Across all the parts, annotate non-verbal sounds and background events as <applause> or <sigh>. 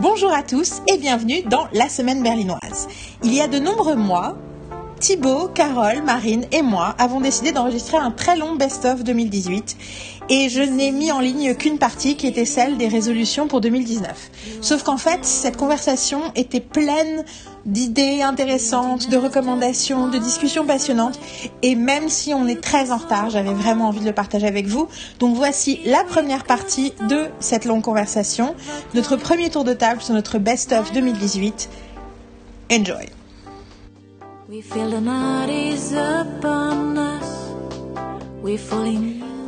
Bonjour à tous et bienvenue dans la semaine berlinoise. Il y a de nombreux mois, Thibaut, Carole, Marine et moi avons décidé d'enregistrer un très long best-of 2018 et je n'ai mis en ligne qu'une partie qui était celle des résolutions pour 2019. Sauf qu'en fait, cette conversation était pleine d'idées intéressantes, de recommandations, de discussions passionnantes et même si on est très en retard, j'avais vraiment envie de le partager avec vous. Donc voici la première partie de cette longue conversation, notre premier tour de table sur notre best-of 2018. Enjoy.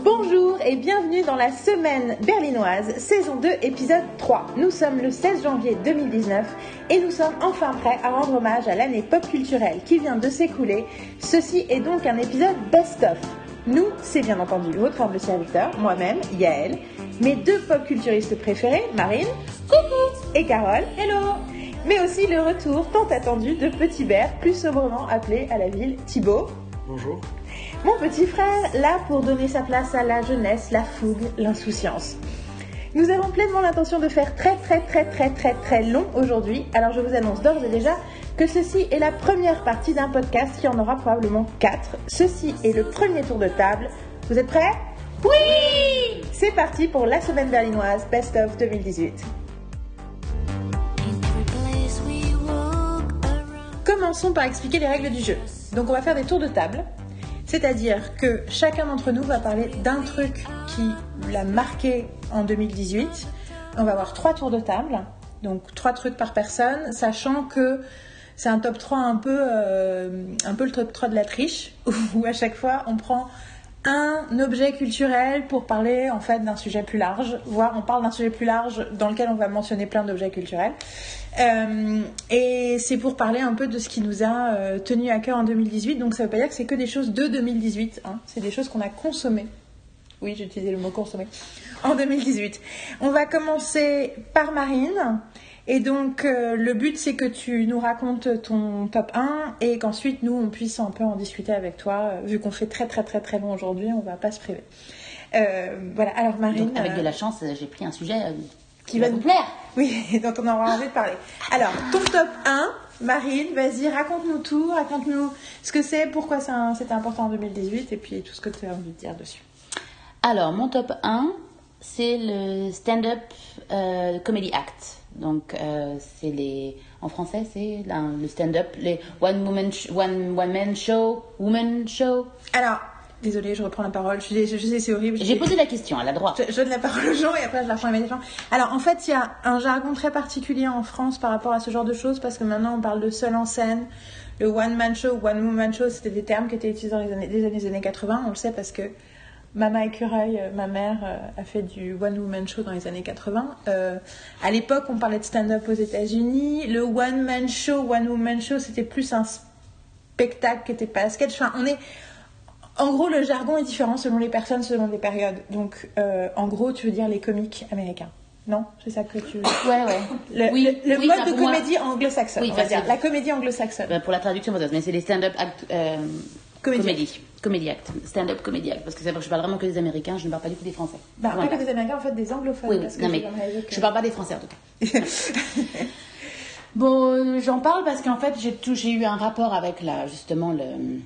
Bonjour et bienvenue dans la semaine berlinoise, saison 2, épisode 3. Nous sommes le 16 janvier 2019 et nous sommes enfin prêts à rendre hommage à l'année pop culturelle qui vient de s'écouler. Ceci est donc un épisode best-of. Nous, c'est bien entendu votre humble serviteur, moi-même, Yael, mes deux pop culturistes préférés, Marine, coucou, et Carole, hello mais aussi le retour tant attendu de Petit Bert, plus sobrement appelé à la ville Thibaut. Bonjour. Mon petit frère, là pour donner sa place à la jeunesse, la fougue, l'insouciance. Nous avons pleinement l'intention de faire très très très très très très long aujourd'hui, alors je vous annonce d'ores et déjà que ceci est la première partie d'un podcast qui en aura probablement 4. Ceci est le premier tour de table. Vous êtes prêts? Oui C'est parti pour la semaine berlinoise Best of 2018. Commençons par expliquer les règles du jeu. Donc on va faire des tours de table, c'est-à-dire que chacun d'entre nous va parler d'un truc qui l'a marqué en 2018. On va avoir trois tours de table, donc trois trucs par personne, sachant que c'est un top 3 un peu, euh, un peu le top 3 de la triche, <laughs> où à chaque fois on prend un objet culturel pour parler en fait d'un sujet plus large, voire on parle d'un sujet plus large dans lequel on va mentionner plein d'objets culturels. Euh, et c'est pour parler un peu de ce qui nous a euh, tenu à cœur en 2018. Donc ça veut pas dire que c'est que des choses de 2018, hein. c'est des choses qu'on a consommées. Oui, j'ai utilisé le mot consommer en 2018. On va commencer par Marine. Et donc, euh, le but, c'est que tu nous racontes ton top 1 et qu'ensuite, nous, on puisse un peu en discuter avec toi. Vu qu'on fait très, très, très, très bon aujourd'hui, on va pas se priver. Euh, voilà, alors Marine. avec de la chance, j'ai pris un sujet qui va nous plaire. Oui, <laughs> dont on aura envie de parler. Alors, ton top 1, Marine, vas-y, raconte-nous tout, raconte-nous ce que c'est, pourquoi c'était important en 2018 et puis tout ce que tu as envie de dire dessus. Alors, mon top 1, c'est le stand-up euh, comedy act. Donc, euh, c'est les. En français, c'est le stand-up, les one woman, one, one man show, woman show. Alors, désolée, je reprends la parole. Je, je, sais, c'est horrible. J'ai posé la question, à la droite. Je, donne la parole aux gens et après je la reprends immédiatement. Alors, en fait, il y a un jargon très particulier en France par rapport à ce genre de choses parce que maintenant on parle de seul en scène. Le one man show, one woman show, c'était des termes qui étaient utilisés dans les années, les années, années 80. On le sait parce que Mama Écureuil, euh, ma mère, euh, a fait du One Woman Show dans les années 80. Euh, à l'époque, on parlait de stand-up aux États-Unis. Le One Man Show, One Woman Show, c'était plus un spectacle qui n'était pas un sketch. Enfin, on est. En gros, le jargon est différent selon les personnes, selon les périodes. Donc, en gros, tu veux dire les comiques américains. Non, c'est ça que tu. Ouais, ouais. Le, oui, le, mode de comédie anglo-saxonne. Oui, on va dire. La comédie anglo-saxonne. Ben, pour la traduction, mais c'est les stand-up Comédie. Comédie. Stand-up comédie. Parce que c'est vrai que je parle vraiment que des Américains, je ne parle pas du tout des Français. Bah, pas que des Américains, en fait, des anglophones. Oui, non, mais je ne parle pas des Français en tout cas. <laughs> bon, j'en parle parce qu'en fait, j'ai eu un rapport avec la, justement le,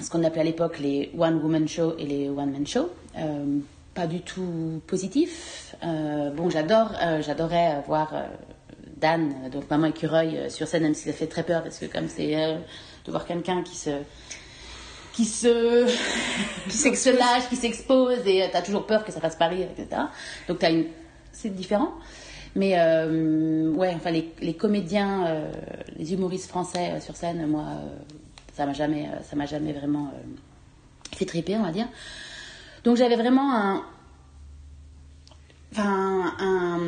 ce qu'on appelait à l'époque les One Woman Show et les One Man Show. Euh, pas du tout positif. Euh, bon, j'adore, euh, j'adorais voir Dan, donc Maman Écureuil, sur scène, même si ça fait très peur parce que comme c'est de voir quelqu'un qui se qui se qui qui s'expose et euh, tu as toujours peur que ça fasse Paris, etc. Donc une... c'est différent. Mais euh, ouais, enfin les, les comédiens, euh, les humoristes français sur scène, moi, ça m'a jamais, ça m'a jamais vraiment fait triper, on va dire. Donc j'avais vraiment un, enfin un,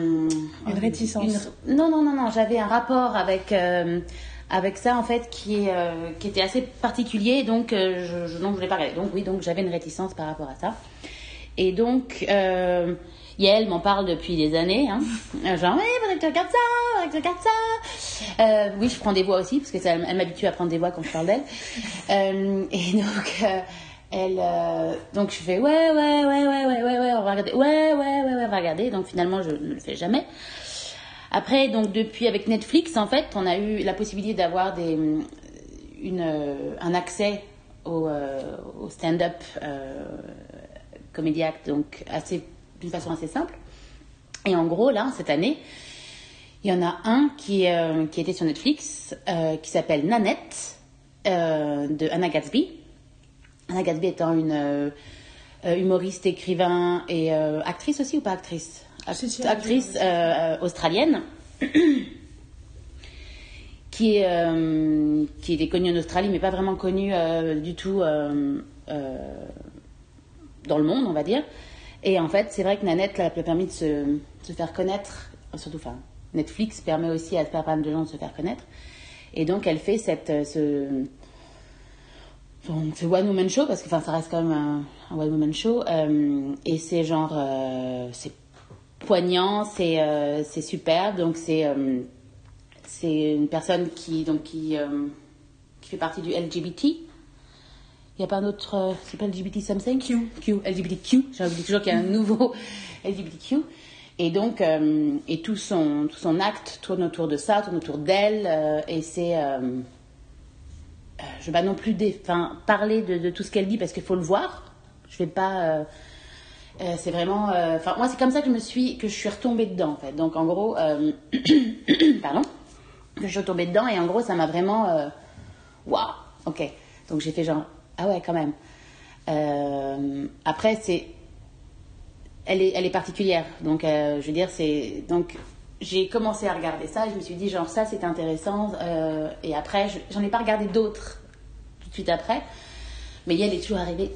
une réticence. non non non non, j'avais un rapport avec avec ça en fait qui, euh, qui était assez particulier donc euh, je, je, voulais pas regarder. Donc oui, donc j'avais une réticence par rapport à ça. Et donc euh, Yael m'en parle depuis des années. Hein. Genre, oui, faudrait que tu regardes ça, faudrait que tu regardes ça. Euh, oui, je prends des voix aussi, parce que elle, elle m'habitue à prendre des voix quand je parle d'elle. Euh, et donc, euh, elle, donc je fais, ouais, ouais, ouais, ouais, ouais, ouais, ouais, on va regarder. Ouais, ouais, ouais, ouais, on va regarder. Donc finalement, je ne le fais jamais. Après, donc depuis avec Netflix, en fait, on a eu la possibilité d'avoir des, une, un accès au, au stand-up euh, donc assez d'une façon assez simple. Et en gros, là, cette année, il y en a un qui, euh, qui était sur Netflix, euh, qui s'appelle Nanette, euh, de Anna Gatsby. Anna Gatsby étant une euh, euh, humoriste, écrivain et euh, actrice aussi ou pas actrice? Si, si, Actrice euh, australienne. <clears throat> qui, est, euh, qui était connue en Australie, mais pas vraiment connue euh, du tout dans le monde, on va dire. Et en fait, c'est vrai que Nanette l'a permis de se, se faire connaître, surtout, enfin, Netflix permet aussi à pas mal de gens de se faire connaître. Et donc, elle fait cette, ce, one woman show parce que enfin, ça reste quand même un, un one woman show euh, et c'est genre euh, c'est poignant, c'est euh, superbe. Donc c'est euh, c'est une personne qui donc qui euh, qui fait partie du LGBT. Il n'y a pas un autre, euh, c'est pas LGBT something? Q. Q, LGBTQ. J'ai oublié toujours qu'il y a un nouveau <laughs> LGBTQ. Et donc, et tout son, tout son acte tourne autour de ça, tourne autour d'elle. et c'est. je vais pas non plus dé- parler de, de tout ce qu'elle dit parce qu'il faut le voir. Je vais pas. Euh, c'est vraiment. euh, moi, c'est comme ça que je me suis, que je suis retombée dedans, en fait. Donc, en gros, euh, <coughs> pardon, que je suis retombée dedans et en gros, ça m'a vraiment. Waouh, ok. Donc, j'ai fait genre, ah ouais, quand même. Après, c'est. Elle est, elle est particulière. Donc, je veux dire, c'est. Donc, j'ai commencé à regarder ça. Je me suis dit, genre, ça, c'est intéressant. et après, je- j'en ai pas regardé d'autres tout de suite après. Mais elle est toujours arrivée.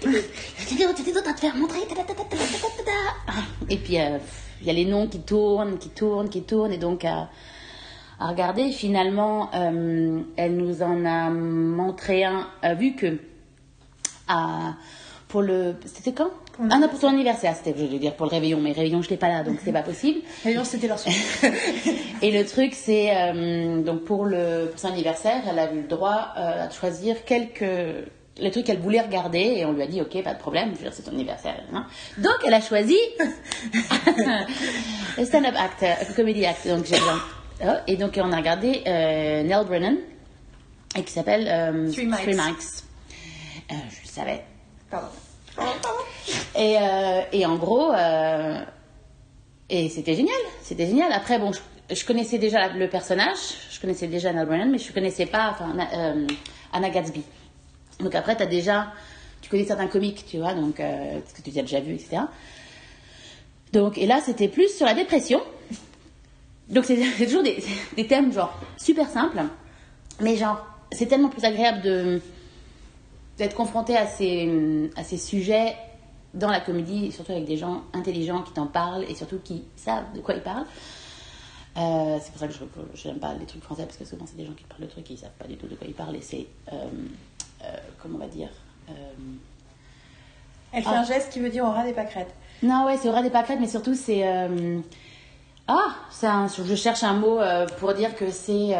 Train de faire montrer. Et puis, euh, il y a les noms qui tournent, qui tournent, qui tournent. Et donc, à, à regarder, finalement, euh, elle nous en a montré un, euh, vu que à, pour le. C'était quand Pour Ah non, pour son anniversaire, c'était, je veux dire, pour le réveillon. Mais réveillon, je n'étais pas là, donc c'est pas possible. <laughs> D'ailleurs, c'était leur soirée. <laughs> Et le truc, c'est euh, donc pour le pour son anniversaire, elle a eu le droit euh, de choisir quelques les trucs qu'elle voulait regarder et on lui a dit ok pas de problème, je veux dire c'est ton anniversaire. hein. Donc elle a choisi <laughs> stand-up act, comedy act. Donc j'ai oh, et donc on a regardé euh, Nell Brennan et qui s'appelle euh, Three Mics. Mics. Euh, je le savais. Pardon. Et, euh, et en gros, euh, et c'était génial, c'était génial. Après, bon, je, je connaissais déjà le personnage, je connaissais déjà Anna Brennan, mais je connaissais pas enfin, Anna, euh, Anna Gatsby. Donc après, tu as déjà, tu connais certains comiques, tu vois, donc, ce que tu as déjà vu, etc. Donc, et là, c'était plus sur la dépression. Donc, c'est c'est toujours des, <laughs> des thèmes, genre, super simples, mais genre, c'est tellement plus agréable de d'être confronté à ces, à ces sujets dans la comédie, surtout avec des gens intelligents qui t'en parlent et surtout qui savent de quoi ils parlent. Euh, c'est pour ça que je n'aime pas les trucs français parce que souvent c'est des gens qui parlent de trucs et ils savent pas du tout de quoi ils parlent et c'est euh, euh, comment on va dire Elle fait Ah. un geste qui veut dire aura des pâquerettes. non ouais c'est aura des pâquerettes mais surtout c'est ah un- je cherche un mot pour dire que c'est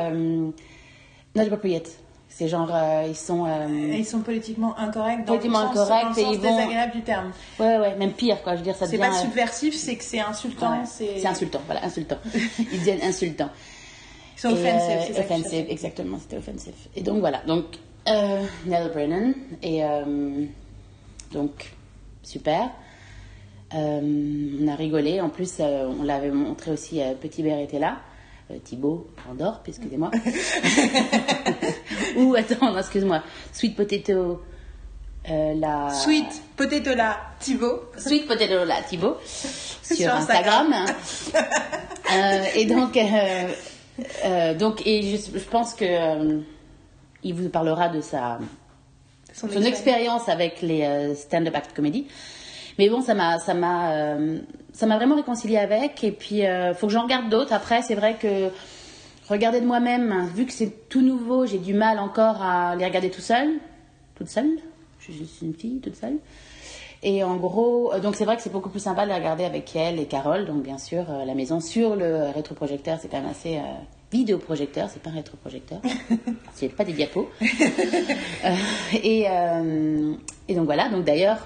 not appropriate c'est genre euh, ils sont euh, ils sont politiquement incorrects dans Politiquement le sens, dans le et sens ils vont- désagréable du terme. ouais ouais même pire quoi je veux dire ça C'est devient pas euh, subversif, c'est que c'est insultant. Ouais, c'est c'est insultant, voilà, insultant. Ils deviennent insultants. Ils sont euh, c'est ça offensive, exactement, c'était offensif. Et donc voilà, donc Nell Brennan, et donc super. On a rigolé, en plus on l'avait montré aussi, Petit Bear était là, Thibaut Andorre, excusez-moi. <laughs> Ou attends, excuse-moi, Sweet Potato, euh, la... Sweet potato là, Thibaut. Sweet Potato là, Thibaut, <laughs> sur, Sur Instagram. <laughs> Euh, et donc, euh, euh, donc, et je, je pense que euh, il vous parlera de sa Son son expérience avec les euh, stand-up act comedy. Mais bon, ça m'a, ça m'a, euh, ça m'a vraiment réconcilié avec. Et puis, euh, faut que j'en regarde d'autres. Après, c'est vrai que regarder de moi-même, vu que c'est tout nouveau, j'ai du mal encore à les regarder tout seul, toute seule. Je suis une fille toute seule. Et en gros, euh, donc c'est vrai que c'est beaucoup plus sympa de les regarder avec elle et Carole, donc bien sûr euh, la maison sur le rétroprojecteur, c'est quand même assez vidéoprojecteur, c'est pas un rétroprojecteur, <laughs> c'est pas des diapos. <laughs> Euh, et, euh, et donc voilà, donc d'ailleurs,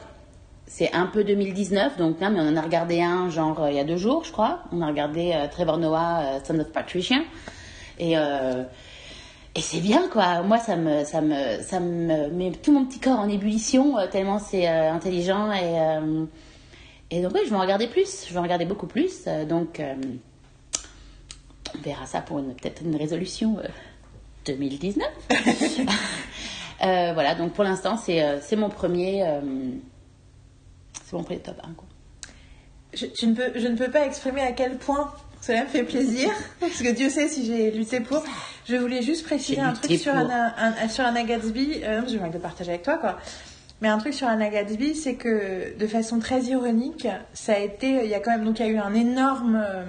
c'est un peu 2019, donc non, mais on en a regardé un genre euh, il y a deux jours, je crois. On a regardé euh, Trevor Noah, euh, Son of Patricia, et et c'est bien quoi. Moi, ça me ça me ça me met tout mon petit corps en ébullition tellement c'est intelligent et et donc oui, je vais en regarder plus. Je vais en regarder beaucoup plus. donc on verra ça pour peut-être une résolution euh, 2019. <laughs> Euh, voilà, donc pour l'instant, c'est mon premier. C'est mon premier top 1. Quoi. Je, tu ne peux, je ne peux pas exprimer à quel point cela me fait plaisir, <laughs> parce que Dieu sait si j'ai lutté pour. Je voulais juste préciser un truc sur. Anna, un- sur Anna Gatsby. Euh, envie de le partager avec toi, quoi. Mais un truc sur Anna Gatsby, c'est que de façon très ironique, ça a été. Il y a quand même. Donc, il y a eu un énorme. euh,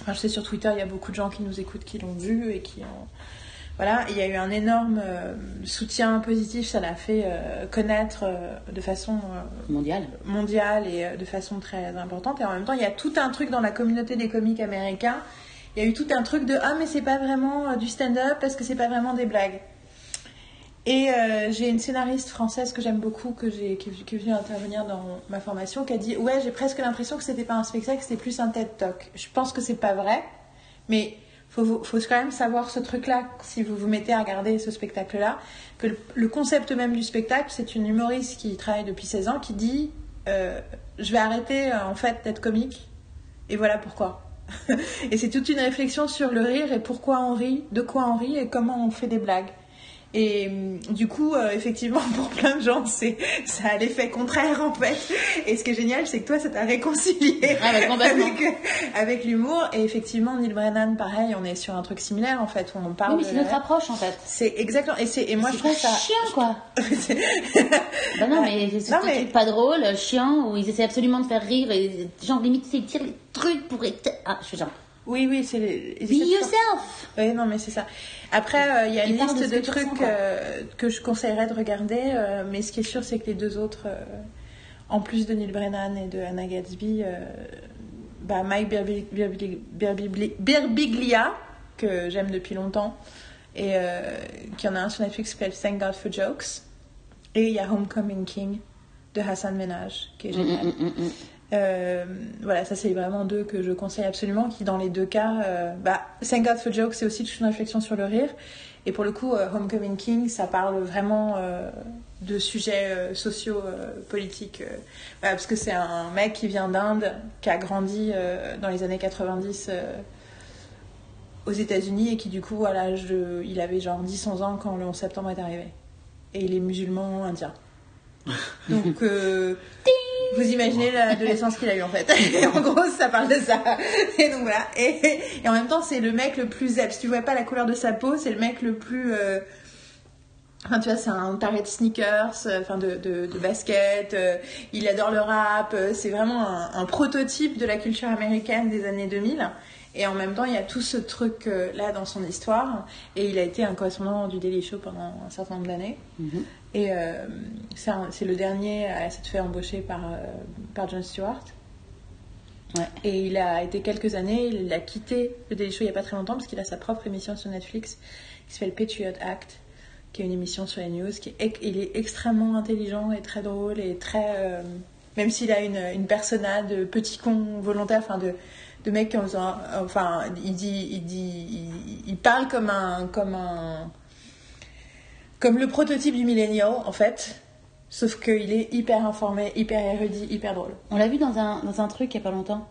Enfin, je sais sur Twitter, il y a beaucoup de gens qui nous écoutent qui l'ont vu et qui ont. Voilà, il y a eu un énorme euh, soutien positif, ça l'a fait euh, connaître euh, de façon euh, Mondial. mondiale et de façon très importante. Et en même temps, il y a tout un truc dans la communauté des comiques américains. Il y a eu tout un truc de ah mais c'est pas vraiment du stand-up parce que c'est pas vraiment des blagues. Et euh, j'ai une scénariste française que j'aime beaucoup, que j'ai, qui, qui est venue intervenir dans ma formation, qui a dit ouais j'ai presque l'impression que c'était pas un spectacle, c'était plus un TED Talk. Je pense que c'est pas vrai, mais faut, faut quand même savoir ce truc-là si vous vous mettez à regarder ce spectacle-là, que le, concept même du spectacle, c'est une humoriste qui travaille depuis 16 ans qui dit euh, je vais arrêter euh, en fait d'être comique et voilà pourquoi. <laughs> et c'est toute une réflexion sur le rire et pourquoi on rit, de quoi on rit et comment on fait des blagues. Et hum, du coup, euh, effectivement, <laughs> pour plein de gens, c'est ça a l'effet contraire en fait. Et ce qui est génial, c'est que toi, ça t'a réconcilié Ah, bah, avec, euh, avec l'humour. Et effectivement, Neil Brennan, pareil, on est sur un truc similaire en fait, on parle Oui, mais c'est notre approche en fait. C'est exactement. Et, c'est- et moi, je trouve ça. chiant quoi. <laughs> Bah non, mais c'est Non, mais- pas drôle, chiant, où ils essaient absolument de faire rire et genre limite ils tirent les trucs pour être. Ah, je fais genre. Oui, oui, c'est. Be yourself! Oui, non, mais c'est ça. Après, euh, il y a une de liste de, trucs euh, que je conseillerais de regarder, euh, mais ce qui est sûr, c'est que les deux autres, euh, en plus de Neil Brennan et de Anna Gatsby, euh, bah, Mike Birbi- Birbi- Birbi- Birbiglia, que j'aime depuis longtemps, et euh, qui en a un sur Netflix qui s'appelle Thank God for Jokes, et il y a Homecoming King de Hassan Minhaj, qui est génial. Mm, mm, mm, mm. Euh, voilà, ça c'est vraiment deux que je conseille absolument, qui dans les deux cas, euh, bah, Thank God for Jokes, c'est aussi toute une réflexion sur le rire. Et pour le coup, euh, Homecoming King, ça parle vraiment euh, de sujets euh, sociaux, euh, politiques. euh, parce que c'est un mec qui vient d'Inde, qui a grandi euh, dans les années 90 euh, aux États-Unis et qui du coup, à l'âge de. Il avait genre 10-11 ans quand le 11 septembre est arrivé. Et il est musulman indien. <laughs> Donc, euh, vous imaginez l'adolescence qu'il a eu en fait. Et <laughs> en gros, ça parle de ça. <laughs> Et donc voilà. Et, et en même temps, c'est le mec le plus zèbre. Si tu vois pas la couleur de sa peau, c'est le mec le plus. euh, Enfin, tu vois, c'est un taré de sneakers, euh, enfin de, de, de basket. euh, il adore le rap. c'est vraiment un, un prototype de la culture américaine des années 2000. Et en même temps, il y a tout ce truc euh, là dans son histoire. Et il a été un correspondant du Daily Show pendant un certain nombre d'années. Mhm. Et euh, c'est le dernier à s'être fait embaucher par, euh, par Jon Stewart. Ouais. Et il a été quelques années, il a quitté le Daily Show il n'y a pas très longtemps parce qu'il a sa propre émission sur Netflix qui s'appelle Patriot Act, qui est une émission sur les news. Qui est, il est extrêmement intelligent et très drôle et très. euh, même s'il a une, une persona de petit con volontaire, enfin de, de mec qui en faisant- Enfin, il dit. Il, dit il, il parle comme un. Comme un comme le prototype du millennial en fait, sauf qu'il est hyper informé, hyper érudit, hyper drôle. On l'a vu dans un, dans un truc il y a pas longtemps.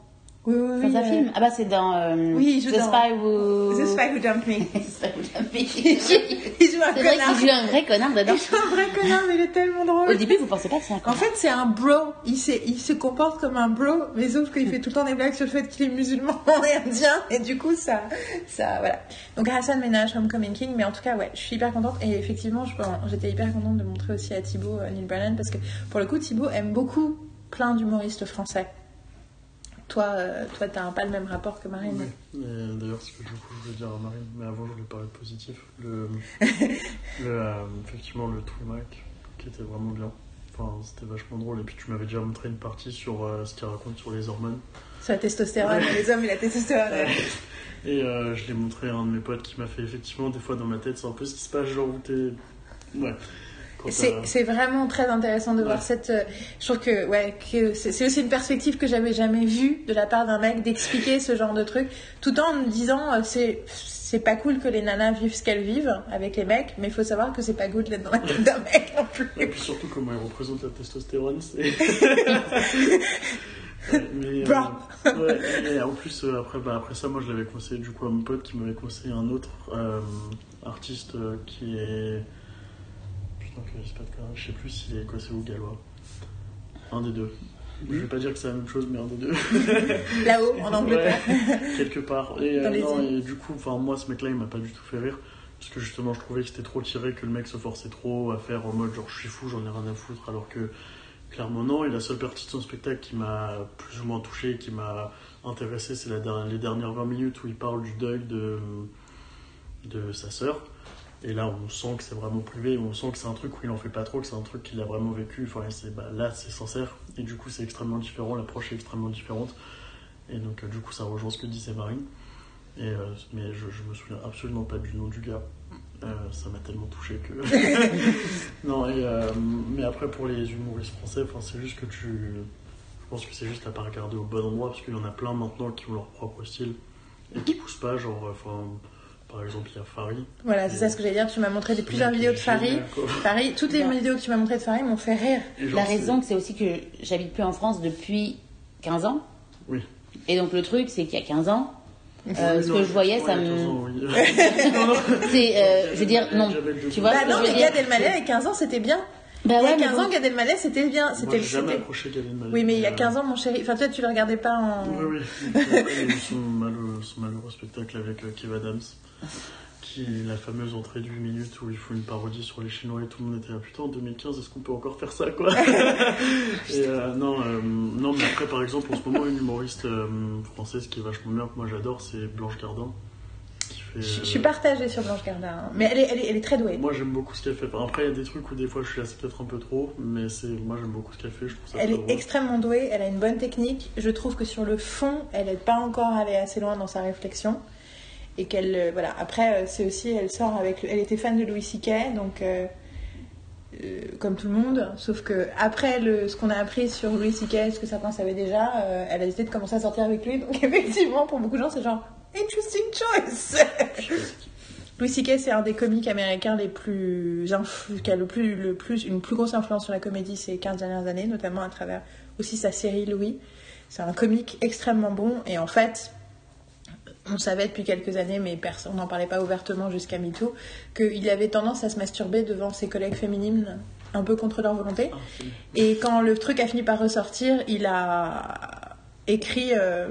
Oui, oui, Dans oui, un euh, film. Ah bah c'est dans. euh, Oui, il joue The dans- Spy Who. The Spy Who Dumped Me. <laughs> The Spy Who Dumped Me. il joue un C'est vrai connard. qu'il joue un vrai connard dedans. Il joue un vrai connard, mais il est tellement drôle. Au début, vous pensez pas que c'est un En connard. fait, c'est un bro. Il, il se comporte comme un bro, mais sauf qu'il fait tout le temps des blagues sur le fait qu'il est musulman <laughs> et indien. Et du coup, ça, ça, voilà. Donc Hassan Ménage, Homecoming King. Mais en tout cas, ouais, je suis hyper contente. Et effectivement, j'étais hyper contente de montrer aussi à Thibaut euh, Neil Brennan parce que pour le coup, Thibaut aime beaucoup plein d'humoristes français. Toi, euh, toi, t'as pas le même rapport que Marine. Oui. D'ailleurs, ce que je voulais dire à Marine, mais avant, je voulais parler de positif. Le, <laughs> le, euh, effectivement, le Trimac, qui était vraiment bien. Enfin, c'était vachement drôle. Et puis, tu m'avais déjà montré une partie sur euh, ce qu'il raconte sur les hormones. Sur la testostérone, les hommes et la testostérone. ouais. Et euh, je l'ai montré à un de mes potes qui m'a fait effectivement, des fois dans ma tête, c'est un peu ce qui se passe, genre où t'es. Ouais. C'est vraiment très intéressant de voir cette. euh, je trouve que ouais que c'est aussi une perspective que j'avais jamais vue de la part d'un mec d'expliquer ce genre de truc, tout en me disant euh, c'est c'est pas cool que les nanas vivent ce qu'elles vivent avec les mecs, mais il faut savoir que c'est pas good d'être dans la tête d'un mec non plus. Et puis surtout comment il représente la testostérone, <laughs> mais, euh, ouais, et en plus, euh, après, bah, après ça, moi je l'avais conseillé du coup à mon pote qui m'avait conseillé un autre artiste qui est. Je sais pas je sais plus s'il est écossais ou gallois. Un des deux. Je vais pas dire que c'est la même chose, mais un des deux. <laughs> Là-haut en Angleterre. Ouais, <laughs> quelque part. Et, euh, non, et du coup, moi, ce mec-là, il m'a pas du tout fait rire. Parce que justement, je trouvais que c'était trop tiré, que le mec se forçait trop à faire en mode genre je suis fou, j'en ai rien à foutre. Alors que clairement, non. Et la seule partie de son spectacle qui m'a plus ou moins touché, qui m'a intéressé, c'est les dernières 20 minutes où il parle du deuil de, de sa sœur. Et là, on sent que c'est vraiment privé, on sent que c'est un truc où il en fait pas trop, que c'est un truc qu'il a vraiment vécu. Enfin, bah, là, c'est sincère. Et du coup, c'est extrêmement différent, l'approche est extrêmement différente. Et donc, euh, du coup, ça rejoint ce que disait Marine. Et, euh, mais je, je me souviens absolument pas du nom du gars. Euh, ça m'a tellement touché que. <laughs> non, euh, mais après, pour les humoristes français, c'est juste que tu. Je pense que c'est juste à pas regarder au bon endroit, parce qu'il y en a plein maintenant qui ont leur propre style et qui poussent pas. Genre, par exemple, il y a Farid. Voilà, c'est ça ce que j'allais dire. Tu m'as montré des plusieurs vidéos de Farid. Farid, toutes les vidéos que tu m'as montrées de Farid m'ont fait rire. Genre, La raison, c'est aussi que j'habite plus en France depuis 15 ans. Oui. Et donc le truc, c'est qu'il y a 15 ans, euh, Oui, ce non, que je voyais, ça 15 me. ans, oui. <laughs> C'est, euh, je veux dire, non. Le Tu vois Bah non, mais Gad Elmaleh, à 15 ans, c'était bien. Bah il y a ouais, mais 15 ans. Gad Elmaleh, c'était bien. C'était j'ai jamais c'était- approché Gad Elmaleh. Oui, mais il y a euh, 15 ans, mon chéri. Enfin, toi, tu le regardais pas en. Oui, oui. Et puis <laughs> après, il y a eu son malheureux, son malheureux spectacle avec euh, Kev Adams, qui est la fameuse entrée de 8 minutes où il faut une parodie sur les Chinois et tout le monde était là. Putain, en 2015, est-ce qu'on peut encore faire ça, quoi <laughs> Et euh, non, euh, non, mais après, par exemple, en ce moment, une humoriste euh, française qui est vachement bien, que moi j'adore, c'est Blanche Gardin. Qui fait, Je, je suis partagée sur Blanche Gardin. hein. Mais elle est, elle, est, elle est très douée. Moi j'aime beaucoup ce qu'elle fait. Après, il y a des trucs où des fois je suis c'est peut-être un peu trop, mais c'est moi j'aime beaucoup ce qu'elle fait. Je trouve ça Elle est drôle. extrêmement douée, elle a une bonne technique. Je trouve que sur le fond, elle n'est pas encore allée assez loin dans sa réflexion. Et qu'elle. euh, voilà. Après, euh, c'est aussi. Elle sort avec. le- Elle était fan de Louis C.K., donc. euh, comme tout le monde, sauf que après le, ce qu'on a appris sur Louis C.K., ce que certains savaient déjà, elle a décidé de commencer à sortir avec lui. Donc <laughs> effectivement, pour beaucoup de gens, c'est genre interesting choice. <laughs> Louis C.K. c'est un des comiques américains les plus qui a le plus, le plus une plus grosse influence sur la comédie ces 15 dernières années, notamment à travers aussi sa série Louis. C'est un comique extrêmement bon et en fait, on savait depuis quelques années, mais personne n'en parlait pas ouvertement jusqu'à MeToo, qu'il avait tendance à se masturber devant ses collègues féminines un peu contre leur volonté. Et quand le truc a fini par ressortir, il a écrit euh,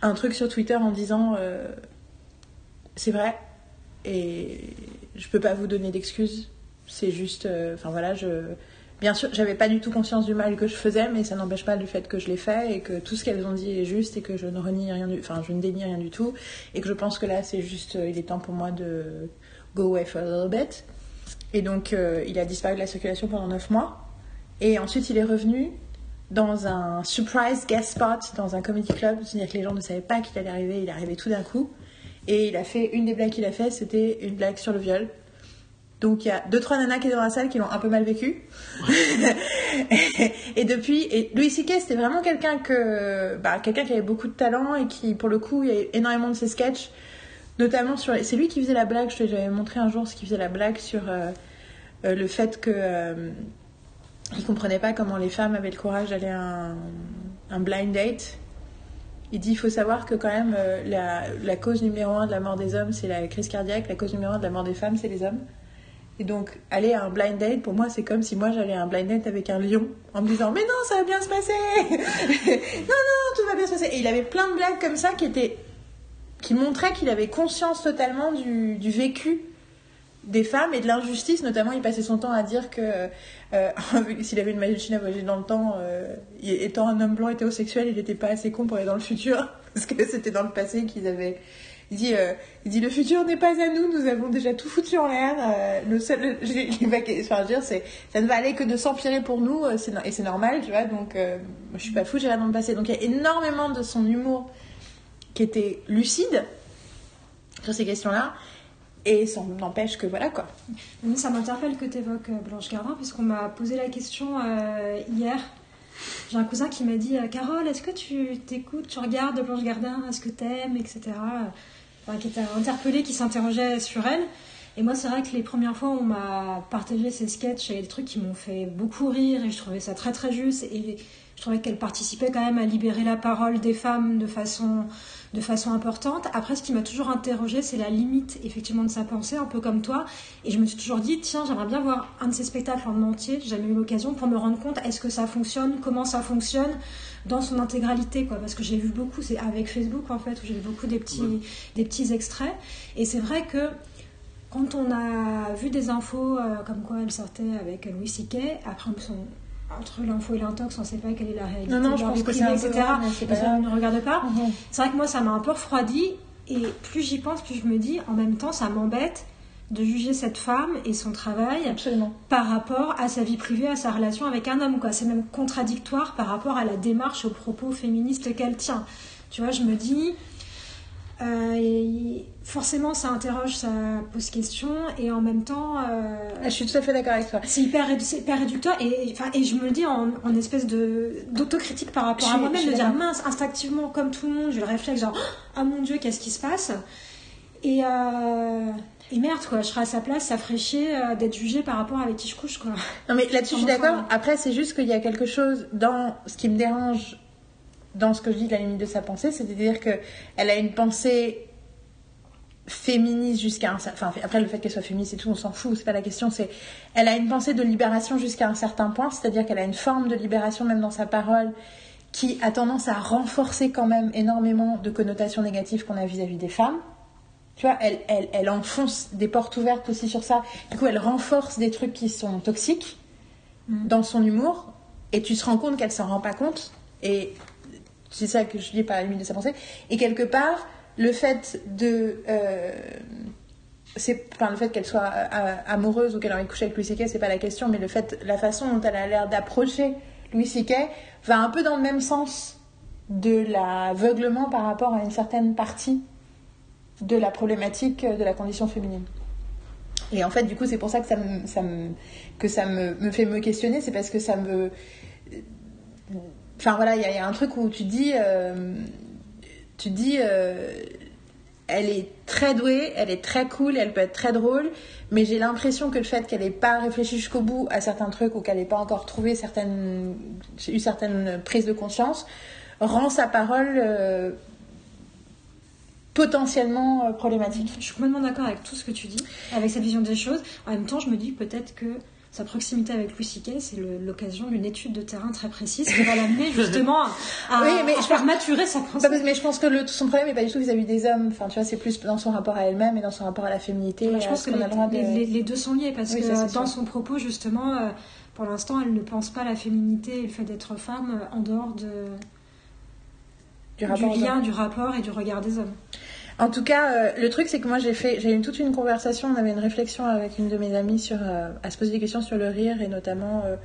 un truc sur Twitter en disant euh, c'est vrai et je peux pas vous donner d'excuses. C'est juste, euh, enfin voilà, je bien sûr, j'avais pas du tout conscience du mal que je faisais, mais ça n'empêche pas du fait que je l'ai fait et que tout ce qu'elles ont dit est juste et que je ne renie rien, du... enfin je ne dénie rien du tout et que je pense que là c'est juste, euh, il est temps pour moi de go away for a little bit. Et donc, euh, il a disparu de la circulation pendant 9 mois. Et ensuite, il est revenu dans un surprise guest spot dans un comedy club. C'est-à-dire que les gens ne savaient pas qu'il allait arriver. Il est arrivé tout d'un coup. Et il a fait, une des blagues qu'il a fait, c'était une blague sur le viol. Donc, il y a deux, trois nanas qui étaient dans la salle qui l'ont un peu mal vécu. <laughs> et depuis, Louis C.K. c'était vraiment quelqu'un que, bah, quelqu'un qui avait beaucoup de talent et qui, pour le coup, il y a énormément de ses sketchs notamment sur c'est lui qui faisait la blague je te l'avais montré un jour ce qui faisait la blague sur euh, euh, le fait que euh, il comprenait pas comment les femmes avaient le courage d'aller à un, un blind date il dit il faut savoir que quand même euh, la, la cause numéro un de la mort des hommes c'est la crise cardiaque la cause numéro un de la mort des femmes c'est les hommes et donc aller à un blind date pour moi c'est comme si moi j'allais à un blind date avec un lion en me disant mais non ça va bien se passer <laughs> non non tout va bien se passer et il avait plein de blagues comme ça qui étaient qui montrait qu'il avait conscience totalement du, du vécu des femmes et de l'injustice. Notamment, il passait son temps à dire que euh, <laughs> s'il avait une machine à voyager dans le temps, euh, étant un homme blanc hétérosexuel, il n'était pas assez con pour aller dans le futur, <laughs> parce que c'était dans le passé qu'ils avaient. Il dit, euh, dit, le futur n'est pas à nous, nous avons déjà tout foutu en l'air. euh, le seul, enfin, je veux dire, c'est, ça ne va aller que de s'empirer pour nous, euh, c'est et c'est normal, tu vois. Donc, je suis pas fou, j'ai rien dans le passé. Donc, il y a énormément de son humour qui était lucide sur ces questions-là. et ça n'empêche que voilà quoi. Ça m'interpelle que tu évoques Blanche Gardin, puisqu'on m'a posé la question hier. J'ai un cousin qui m'a dit Carole, est-ce que tu t'écoutes, tu regardes Blanche Gardin, est-ce que t'aimes, etc. Qui était interpellé, qui s'interrogeait sur elle. Et moi, c'est vrai que les premières fois où on m'a partagé ces sketchs, il y a des trucs qui m'ont fait beaucoup rire et je trouvais ça très très juste. Et je trouvais qu'elle participait quand même à libérer la parole des femmes de façon, de façon importante. Après, ce qui m'a toujours interrogée, c'est la limite effectivement de sa pensée, un peu comme toi. Et je me suis toujours dit, tiens, j'aimerais bien voir un de ses spectacles en entier. J'ai jamais eu l'occasion pour me rendre compte, est-ce que ça fonctionne, comment ça fonctionne dans son intégralité, quoi? Parce que j'ai vu beaucoup, c'est avec Facebook en fait, où j'ai vu beaucoup des petits, des petits extraits. Et c'est vrai que quand on a vu des infos euh, comme quoi elle sortait avec Louis C.K., après entre l'info et l'intox, on ne sait pas quelle est la réalité. Non, non, je pense que c'est etc. ça ne regarde pas. Mhm. C'est vrai que moi, ça m'a un peu refroidi. Et plus j'y pense, plus je me dis, en même temps, ça m'embête de juger cette femme et son travail Absolument. par rapport à sa vie privée, à sa relation avec un homme. C'est même contradictoire par rapport à la démarche, aux propos féministes qu'elle tient. Tu vois, je me dis, euh, forcément, ça interroge, ça pose question, et en même temps. Euh, ah, je suis tout à fait d'accord avec toi. C'est hyper, hyper, réducteur, et, et je me le dis en, espèce d'autocritique par rapport à moi-même, de dire mince, instinctivement, comme tout le monde, j'ai le réflexe genre, <gasps> ah mon dieu, qu'est-ce qui se passe? Et. Euh, et merde, quoi, je serai à sa place, ça ferait chier d'être jugée par rapport avec qui je couche, quoi. Non, mais là-dessus, je suis d'accord. Après, c'est juste qu'il y a quelque chose dans ce qui me dérange dans ce que je dis de la limite de sa pensée, c'est-à-dire qu'elle a une pensée féministe jusqu'à un enfin après le fait qu'elle soit féministe et tout on s'en fout c'est pas la question c'est elle a une pensée de libération jusqu'à un certain point c'est-à-dire qu'elle a une forme de libération même dans sa parole qui a tendance à renforcer quand même énormément de connotations négatives qu'on a vis-à-vis des femmes tu vois elle, elle, elle enfonce des portes ouvertes aussi sur ça du coup elle renforce des trucs qui sont toxiques mm. dans son humour et tu te rends compte qu'elle s'en rend pas compte et c'est ça que je dis par la limite de sa pensée. Et quelque part, le fait de. Euh, c'est le fait qu'elle soit euh, amoureuse ou qu'elle ait coucher avec Louis C.K., c'est pas la question, mais le fait, la façon dont elle a l'air d'approcher Louis C.K. va un peu dans le même sens de l'aveuglement par rapport à une certaine partie de la problématique de la condition féminine. Et en fait, du coup, c'est pour ça que ça me, ça me que ça me, me fait me questionner, c'est parce que ça me Enfin voilà, il y, a un truc où tu dis, euh, tu dis, euh, elle est très douée, elle est très cool, elle peut être très drôle, mais j'ai l'impression que le fait qu'elle n'ait pas réfléchi jusqu'au bout à certains trucs ou qu'elle n'ait pas encore trouvé certaines, eu certaines prises de conscience, rend sa parole euh, potentiellement problématique. Je suis complètement d'accord avec tout ce que tu dis, avec cette vision des choses. En même temps, je me dis peut-être que sa proximité avec Louis C.K., c'est l'occasion d'une étude de terrain très précise qui va l'amener justement à, mais je faire maturer sa pensée. mais je pense que le, son problème n'est pas du tout vis-à-vis des hommes. Enfin, tu vois, c'est plus dans son rapport à elle-même et dans son rapport à la féminité. je pense que les, deux sont liés parce que dans son propos, justement, euh, pour l'instant, elle ne pense pas à la féminité et le fait d'être femme euh, en dehors de, du, du lien, du rapport et du regard des hommes. En tout cas, euh, le truc, c'est que moi, j'ai fait, j'ai eu toute une conversation, on avait une réflexion avec une de mes amies sur, euh, à se poser des questions sur le rire, et notamment euh,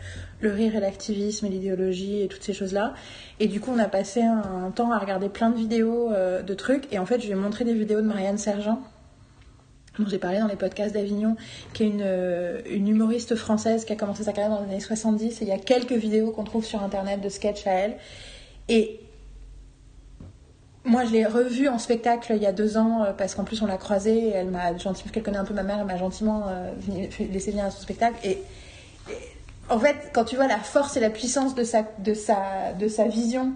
le rire et l'activisme et l'idéologie et toutes ces choses-là. Et du coup, on a passé un, temps à regarder plein de vidéos de trucs, et en fait, je lui ai montré des vidéos de Marianne Sergent, dont j'ai parlé dans les podcasts d'Avignon, qui est une, humoriste française qui a commencé sa carrière dans les années 70, et il y a quelques vidéos qu'on trouve sur Internet de sketch à elle. Et moi, je l'ai revue en spectacle il y a deux ans euh, parce qu'en plus on l'a croisée. Et elle m'a gentiment, qu'elle connaît un peu ma mère, elle m'a gentiment euh, laissé venir à son spectacle. Et, en fait, quand tu vois la force et la puissance de sa, de sa, de sa vision,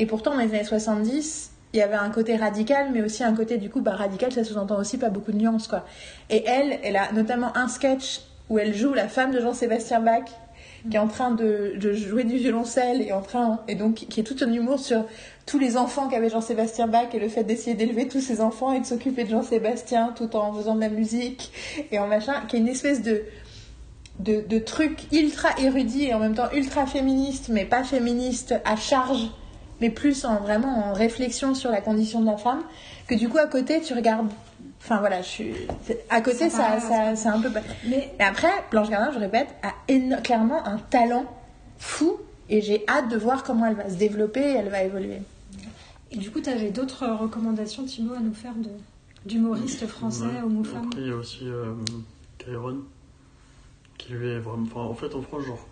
et pourtant dans les années 70, il y avait un côté radical, mais aussi un côté du coup, bah, radical, ça sous-entend aussi pas beaucoup de nuances quoi. Et elle, elle a notamment un sketch où elle joue la femme de Jean-Sébastien Bach qui est en train de, de, jouer du violoncelle et en train et donc qui est tout un humour sur tous les enfants qu'avait Jean-Sébastien Bach et le fait d'essayer d'élever tous ces enfants et de s'occuper de Jean-Sébastien tout en faisant de la musique et en machin, qui est une espèce de, de, de, truc ultra érudit et en même temps ultra féministe, mais pas féministe à charge, mais plus en vraiment en réflexion sur la condition de la femme, que du coup à côté tu regardes. Enfin voilà, je suis. À côté, ça, ça, c'est un peu. Mais après, Blanche Gardin, je répète, a clairement un talent fou et j'ai hâte de voir comment elle va se développer et elle va évoluer. Et du coup, tu avais d'autres recommandations, Thibaut, à nous faire de... d'humoristes français Ouais. ou. Après, il y a aussi euh, Kyron, qui lui est vraiment. Enfin, en fait, en France, genre,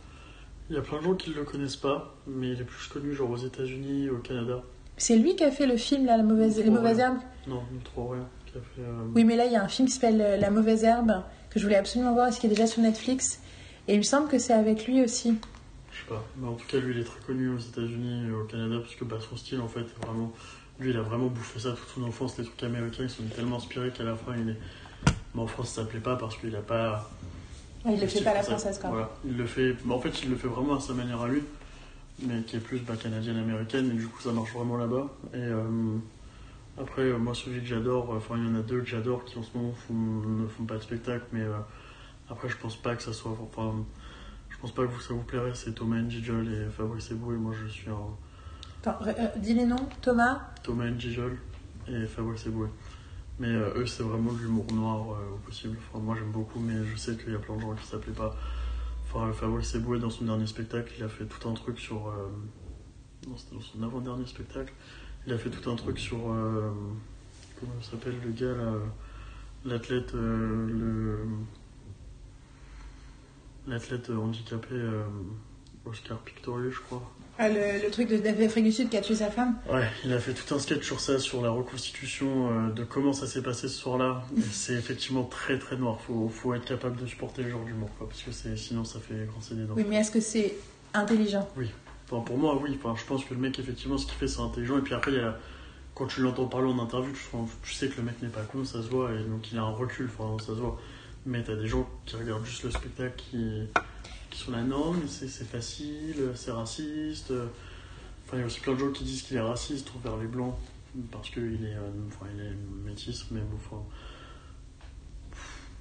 il y a plein de gens qui ne le connaissent pas, mais il est plus connu, genre, aux États-Unis, au Canada. C'est lui qui a fait le film là, la mauvaise, Les. Mauvaises Herbes Non, trop rien. Qui a fait. euh, Oui, mais là, il y a un film qui s'appelle euh, La Mauvaise Herbe, que je voulais absolument voir, est-ce qu'il est déjà sur Netflix Et il me semble que c'est avec lui aussi. Je sais pas. Mais en tout cas, lui, il est très connu aux États-Unis et au Canada, parce que bah, son style, en fait, est vraiment. Lui, il a vraiment bouffé ça toute son enfance. Les trucs américains, ils sont tellement inspirés qu'à la fin, il est. Mais en France, ça plaît pas parce qu'il a pas. Ouais, il le fait pas à la français. française, quoi. Voilà. Il le fait. mais en fait, il le fait vraiment à sa manière à lui, mais qui est plus bah, canadienne-américaine, et du coup, ça marche vraiment là-bas. Et euh, après, euh, moi, celui que j'adore, enfin, il y en a deux que j'adore qui en ce moment font- ne font pas de spectacle, mais euh, après, je pense pas que ça soit. Enfin, pense pas que ça vous plairait, c'est Thomas Njijol et Fabrice Eboué. Moi, je suis un Attends, euh, dis les noms, Thomas Thomas Njijol et Fabrice Eboué. Mais euh, eux, c'est vraiment de l'humour noir euh, au possible. Enfin, moi, j'aime beaucoup, mais je sais qu'il y a plein de gens qui s'appelaient pas. Enfin, Fabrice Eboué, dans son dernier spectacle, il a fait tout un truc sur. Non, c'était dans son avant-dernier spectacle. Il a fait tout un truc sur. Comment il s'appelle le gars là L'athlète. le. L'athlète handicapé euh, Oscar Pictorius, je crois. Ah, le, le truc de d'Afrique du Sud qui a tué sa femme Ouais, il a fait tout un sketch sur ça, sur la reconstitution euh, de comment ça s'est passé ce soir-là. <laughs> C'est effectivement très très noir. Faut, faut être capable de supporter le genre d'humour, parce que sinon ça fait grincer des dents. Oui, mais est-ce que c'est intelligent? Enfin, pour moi, oui. Enfin, je pense que le mec, effectivement, ce qu'il fait, c'est intelligent. Et puis après, il y a, quand tu l'entends parler en interview, tu sais que le mec n'est pas con, ça se voit, et donc il a un recul, enfin, ça se voit. Mais t'as des gens qui regardent juste le spectacle qui, qui sont là, non, mais c'est, facile, c'est raciste. Enfin, il y a aussi plein de gens qui disent qu'il est raciste envers les blancs, parce qu'il est, euh, enfin, il est métis, mais bon, enfin.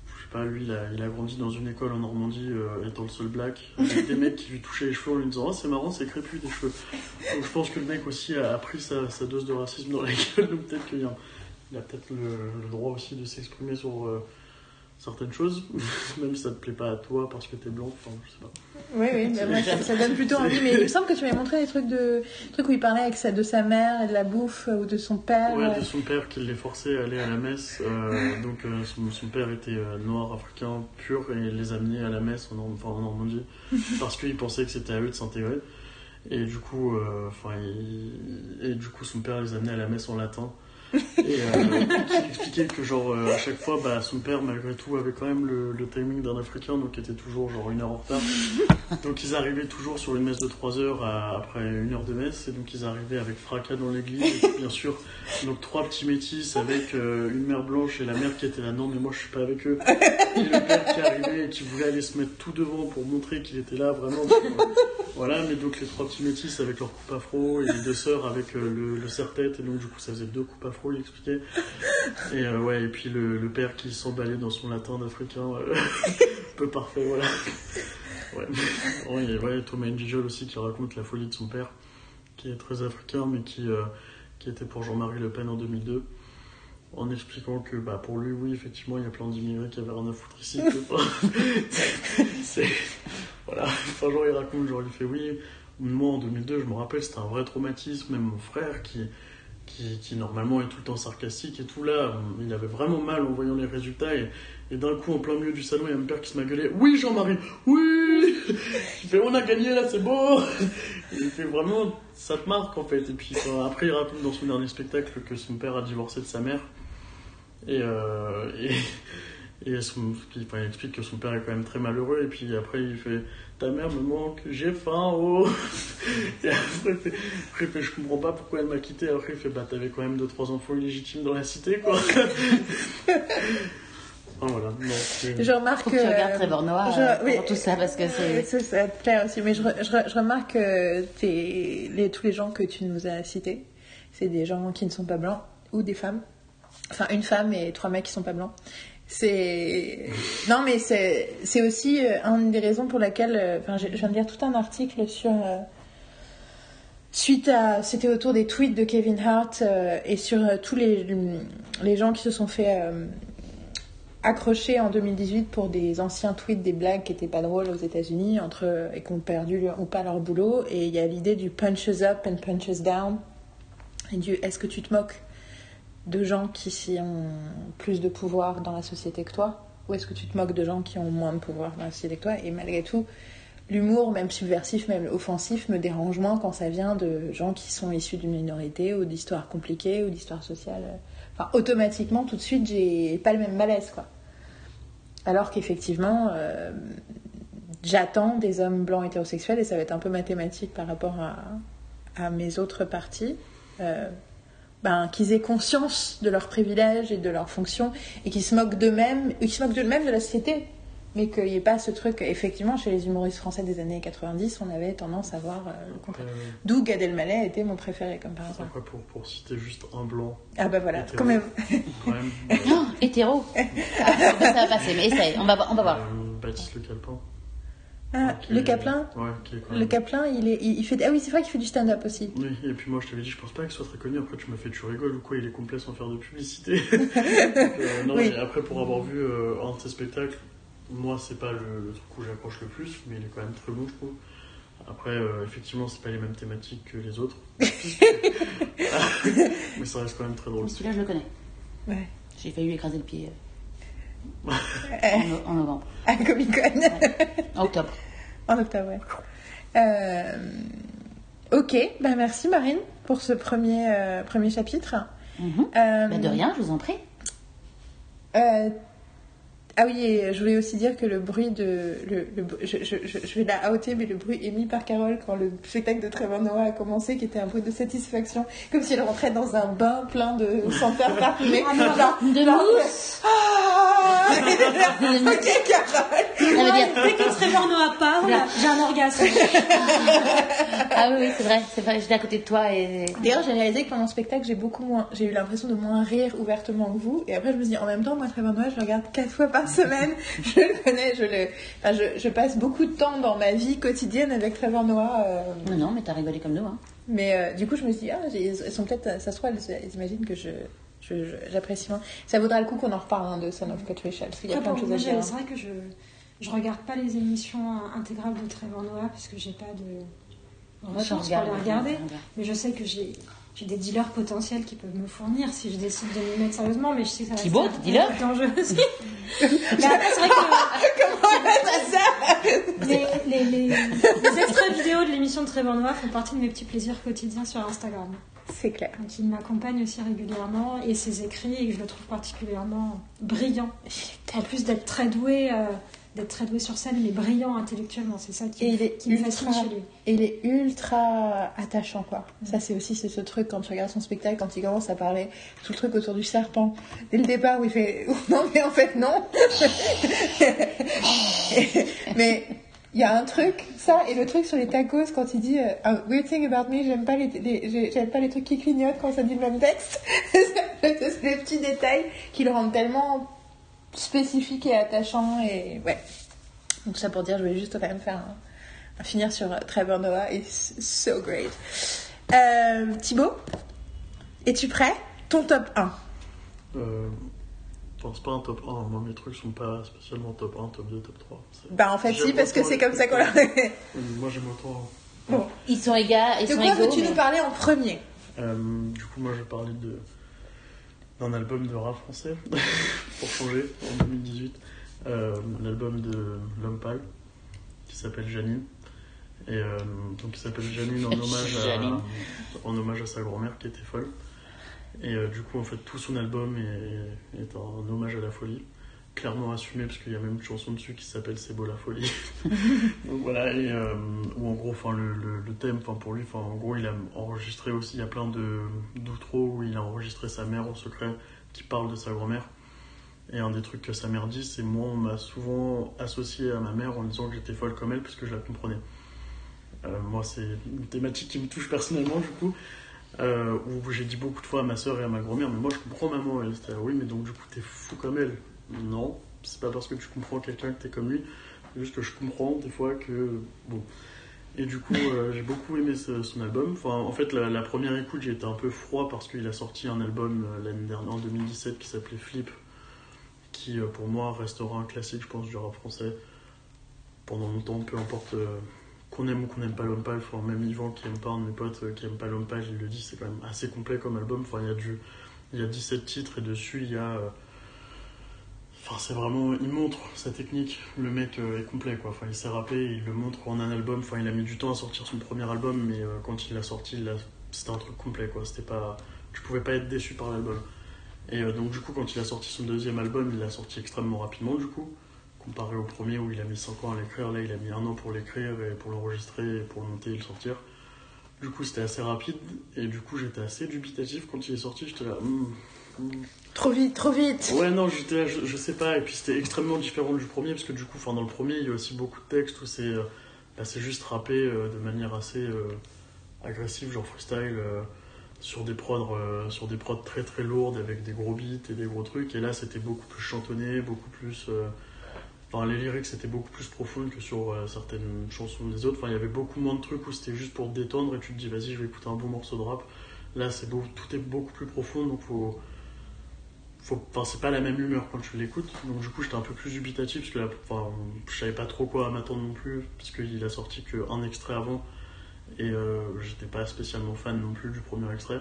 Je sais pas, lui, il a, il a grandi dans une école en Normandie, euh, étant le seul black, <laughs> avec des mecs qui lui touchaient les cheveux en lui disant Oh, c'est marrant, c'est crépus des cheveux. Donc je pense que le mec aussi a, a pris sa, sa dose de racisme dans la gueule, donc peut-être qu'il a, il a peut-être le, le droit aussi de s'exprimer sur euh, certaines choses, <laughs> même si ça te plaît pas à toi parce que t'es blanc, enfin, je sais pas. Oui, oui, moi, ça, ça donne plutôt <laughs> envie. Mais il me semble que tu m'avais montré des trucs, de, trucs où il parlait avec sa, de sa mère et de la bouffe euh, ou de son père. Ouais, de son père qui l'ait forcé à aller à la messe. euh, <laughs> donc euh, son, son père était euh, noir, africain, pur, et les amenait à la messe en, enfin, en Normandie parce qu'il pensait que c'était à eux de s'intégrer. Et du coup, euh, enfin, il- et du coup, son père les amenait à la messe en latin. Et euh, <laughs> il expliquait que genre euh, à chaque fois, bah, son père malgré tout avait quand même le, le timing d'un africain, donc était toujours genre une heure en retard. <laughs> Donc ils arrivaient toujours sur une messe de 3 heures à- après une heure de messe, et donc ils arrivaient avec fracas dans l'église, bien sûr, donc trois petits métis avec euh, une mère blanche et la mère qui était là, non mais moi je suis pas avec eux. Et le père qui arrivait et qui voulait aller se mettre tout devant pour montrer qu'il était là vraiment. Voilà, mais donc les trois petits métis avec leur coupe afro et les deux sœurs avec euh, le, le serre-tête, et donc du coup ça faisait deux coupes afro, il expliquait. Et euh, ouais, et puis le, père qui s'emballait dans son latin d'africain, euh, <laughs> peu parfait, voilà. Ouais, ouais, et ouais Thomas Njijol aussi qui raconte la folie de son père, qui est très africain, mais qui, euh, qui était pour Jean-Marie Le Pen en 2002. En expliquant que bah, pour lui, oui, effectivement, il y a plein d'immigrés qui avaient rien à foutre ici. <laughs> c'est. Voilà. Enfin, genre, il raconte, genre, il fait oui. Moi, en 2002, je me rappelle, c'était un vrai traumatisme. Même mon frère, qui, qui, normalement est tout le temps sarcastique et tout, là, il avait vraiment mal en voyant les résultats. Et, d'un coup, en plein milieu du salon, il y a mon père qui se m'a gueulé Oui, Jean-Marie, oui <laughs> Il fait On a gagné là, c'est beau <laughs> Il fait vraiment, ça te marque en fait. Et puis après, il raconte dans son dernier spectacle que son père a divorcé de sa mère. Et, euh, et, et son, enfin, il explique que son père est quand même très malheureux. Et puis après, il fait Ta mère me manque, j'ai faim, oh <laughs> Et après, il fait, après, il fait, Je comprends pas pourquoi elle m'a quitté. Après, il fait Bah, t'avais quand même deux, trois enfants illégitimes dans la cité, quoi. <laughs> Enfin, voilà. Non, Je remarque Faut que tu regardes Trevor Noah je- euh, oui. tout ça parce que c'est. Ça, ça te plaît aussi, mais je, re- je re- je remarque que t'es- les, tous les gens que tu nous as cités, c'est des gens qui ne sont pas blancs ou des femmes. Enfin, une femme et trois mecs qui sont pas blancs. C'est non, mais c'est aussi euh, une des raisons pour laquelle. euh, Enfin, je viens de lire tout un article sur euh, suite à c'était autour des tweets de Kevin Hart et sur tous les gens qui se sont fait accrochés en 2018 pour des anciens tweets, des blagues qui étaient pas drôles aux États-Unis et qui ont perdu ou pas leur boulot. Et il y a l'idée du punches up and punches down et du est-ce que tu te moques de gens qui ont plus de pouvoir dans la société que toi Ou est-ce que tu te moques de gens qui ont moins de pouvoir dans la société que toi Et malgré tout, l'humour, même subversif, même offensif, me dérange moins quand ça vient de gens qui sont issus d'une minorité ou d'histoires compliquées ou d'histoires sociales. Enfin, automatiquement, tout de suite, j'ai pas le même malaise, quoi. Alors qu'effectivement, euh, j'attends des hommes blancs hétérosexuels, et ça va être un peu mathématique par rapport à, mes autres parties, euh, ben, qu'ils aient conscience de leurs privilèges et de leurs fonctions, et qu'ils se moquent d'eux-mêmes, qu'ils se moquent d'eux-mêmes de la société, mais qu'il n'y ait pas ce truc. Effectivement, chez les humoristes français des années 90, on avait tendance à voir euh, le contraire. D'où Gad Elmaleh était mon préféré, comme par exemple. pour, pour, citer juste un blanc. Ah bah voilà, quand même. <laughs> non, hétéro. Ah, ça va passer, mais essaye, on va, on va voir. Euh, Baptiste Le Caplin. Ah, le Caplin Ouais, qui est Le Caplin, il, est, il, fait. Ah oui, c'est vrai qu'il fait du stand-up aussi. Oui, et puis moi je t'avais dit, je pense pas qu'il soit très connu. Après, tu m'as fait, tu rigoles ou quoi Il est complet sans faire de publicité. <laughs> Euh, non, mais après, pour avoir vu un de ses spectacles, moi, c'est pas le, truc où j'accroche le plus, mais il est quand même très bon, je trouve. Après, euh, effectivement, c'est pas les mêmes thématiques que les autres. <laughs> <laughs> mais ça reste quand même très drôle. Celui-là, je le connais. Ouais. J'ai failli lui écraser le pied euh, en, novembre. <laughs> À Comic Con. en octobre. En octobre, ouais. Euh, ok, bah merci Marine pour ce premier, premier chapitre. Mm de rien, je vous en prie. Ah oui, et je voulais aussi dire que le bruit de. Le, je, je, je, vais la outer, mais le bruit émis par Carole quand le spectacle de Trevor Noah a commencé, qui était un bruit de satisfaction, comme si elle rentrait dans un bain plein de senteurs <laughs> parfumées. Ah, genre, de mousse ah <laughs> Ok, Carole Ça veut dire... Dès que Trevor Noah parle, j'ai un orgasme. <laughs> ah oui, c'est vrai, c'est vrai, j'étais à côté de toi et. D'ailleurs, j'ai réalisé que pendant le spectacle, j'ai beaucoup moins. J'ai eu l'impression de moins rire ouvertement que vous, et après, je me suis dit, en même temps, moi, Trevor Noah, je le regarde quatre fois par semaine. <laughs> je le connais, je, le, enfin, je, je, passe beaucoup de temps dans ma vie quotidienne avec Trevor Noah. Euh... Non, non, mais t'as rigolé comme nous. Hein. Mais euh, du coup, je me suis dit, ah, elles sont peut-être, ça se trouve, elles, imaginent que je, j'apprécie moins. Ça vaudra le coup qu'on en reparle hein, de Son of Patricia, parce qu'il y a plein de choses à dire. C'est vrai que je, je regarde pas les émissions intégrales de Trevor Noah, parce que j'ai pas de ressources pour les regarder. Mais je sais que j'ai j'ai des dealers potentiels qui peuvent me fournir si je décide de m'y mettre sérieusement, mais je sais que ça va Thibaut, dealer dangereux aussi. <laughs> mais après, c'est vrai que. Comment a ça les, les, les, les, extraits vidéo de l'émission de Trevor Noir font partie de mes petits plaisirs quotidiens sur Instagram. C'est clair. Donc il m'accompagne aussi régulièrement et ses écrits, et que je le trouve particulièrement brillant. En plus d'être très doué. Euh, d'être très doué sur scène, mais brillant intellectuellement. C'est ça qui, me fascine chez lui. Et il est ultra attachant, quoi. Ça, c'est aussi ce truc quand tu regardes son spectacle, quand il commence à parler, tout le truc autour du serpent. Dès le départ, où il fait <laughs> Non, mais en fait, non. <laughs> mais il y a un truc, ça, et le truc sur les tacos, quand il dit uh, Weird thing about me, j'aime pas les, j'aime pas les trucs qui clignotent quand ça dit le même texte. <laughs> c'est des petits détails qui le rendent tellement spécifique et attachant. Et ouais. Donc, ça pour dire, je voulais juste quand même faire un, finir sur euh, Trevor Noah. Et so great. Euh, Thibaut, es-tu prêt? Ton top 1 euh, c'est pas un top 1. Moi, mes trucs sont pas spécialement top 1, top 2, top 3. Bah, en fait, si, parce que c'est comme ça qu'on l'a. moi, j'aime autant. Bon. Ils sont égaux. Ils de quoi veux-tu nous parler en premier? Euh, Du coup, moi, je vais parler de d'un album de rap français, <laughs> pour changer, en 2018. Euh, L'album de L'Homme Pâle, qui s'appelle Janine. Et euh, donc il s'appelle Janine en <laughs> hommage, à, en hommage à sa grand-mère qui était folle. Et euh, du coup, en fait, tout son album est, est un hommage à la folie clairement assumé parce qu'il y a même une chanson dessus qui s'appelle C'est beau la folie. <laughs> Donc voilà, et euh, où en gros, enfin, le, le, thème, enfin, pour lui, enfin, en gros, il a enregistré aussi, il y a plein de d'outros où il a enregistré sa mère en secret qui parle de sa grand-mère. Et un des trucs que sa mère dit, c'est moi, on m'a souvent associé à ma mère en disant que j'étais folle comme elle parce que je la comprenais. Euh, moi, c'est une thématique qui me touche personnellement, du coup. Euh, où j'ai dit beaucoup de fois à ma soeur et à ma grand-mère, mais moi je comprends maman. Elle était oui, mais donc du coup t'es fou comme elle. Non, c'est pas parce que tu comprends quelqu'un que t'es comme lui, c'est juste que je comprends des fois que. Bon. Et du coup, euh, j'ai beaucoup aimé son album. Enfin, en fait, la, première écoute, j'ai été un peu froid parce qu'il a sorti un album euh, l'année dernière, en 2017, qui s'appelait Flip, qui euh, pour moi restera un classique, je pense, du rap français pendant longtemps, peu importe qu'on aime ou qu'on n'aime pas l'homme enfin, même Yvan qui aime pas un de mes potes qui aime pas l'homme il le dit, c'est quand même assez complet comme album. Enfin, il y Il y a 17 titres et dessus, il y a. Enfin, c'est vraiment. Il montre sa technique. Le mec euh, est complet, quoi. Enfin, il s'est rappé, il le montre en un album. Enfin, il a mis du temps à sortir son premier album, mais euh, quand il l'a sorti, a- c'était un truc complet, quoi. C'était pas. Tu pouvais pas être déçu par l'album. Et euh, donc, du coup, quand il a sorti son deuxième album, il l'a sorti extrêmement rapidement, du coup. Comparé au premier où il a mis 5 ans à l'écrire, là, il a mis un an pour l'écrire et pour l'enregistrer pour le monter et le sortir. Du coup, c'était assez rapide et du coup, j'étais assez dubitatif quand il est sorti. J'étais là. Trop vite, trop vite. Ouais, non, je, sais pas. Et puis, c'était extrêmement différent du premier parce que du coup, dans le premier, il y a aussi beaucoup de textes où c'est euh, bah, juste rappé euh, de manière assez euh, agressive, genre freestyle. sur des prods sur des prods très très lourdes avec des gros beats et des gros trucs et là c'était beaucoup plus chantonné beaucoup plus enfin les lyrics c'était beaucoup plus profond que sur certaines chansons des autres enfin il y avait beaucoup moins de trucs où c'était juste pour te détendre et tu te dis vas-y je vais écouter un bon morceau de rap là c'est tout est beaucoup plus profond donc faut enfin c'est pas la même humeur quand tu l'écoutes donc du coup j'étais un peu plus dubitatif parce que là, enfin je savais pas trop quoi m'attendre non plus parce qu'il a sorti qu'un extrait avant et euh, j'étais pas spécialement fan non plus du premier extrait.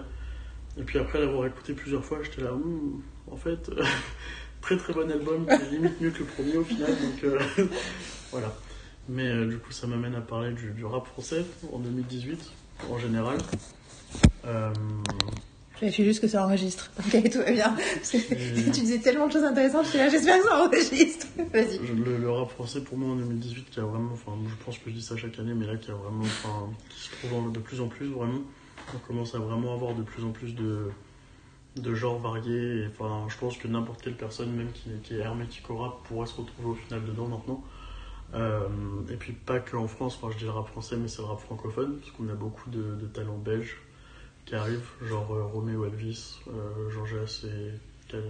Et puis après l'avoir écouté plusieurs fois, j'étais là, Hum, en fait, <laughs> très très bon album, limite mieux que le premier au final, donc euh, <laughs> voilà. Mais euh, du coup, ça m'amène à parler du, du rap français en 2018, en général. Euh, Je vérifie juste que ça enregistre. Ok, tout va bien. Parce que Et- <laughs> tu disais tellement de choses intéressantes, je suis là, j'espère que ça enregistre. <laughs> Vas-y. le, le rap français pour moi en 2018 qui a vraiment, enfin je pense que je dis ça chaque année, mais là qui a vraiment, enfin qui se trouve de plus en plus vraiment. On commence à vraiment avoir de plus en plus de, de genres variés. Et, enfin, je pense que n'importe quelle personne, même qui, qui est hermétique au rap, pourrait se retrouver au final dedans maintenant. Euh, et puis pas que en France, enfin je dis le rap français, mais c'est le rap francophone, parce qu'on a beaucoup de, de talents belges qui arrivent, genre euh, Roméo Elvis, euh, Jean Jass et Cal-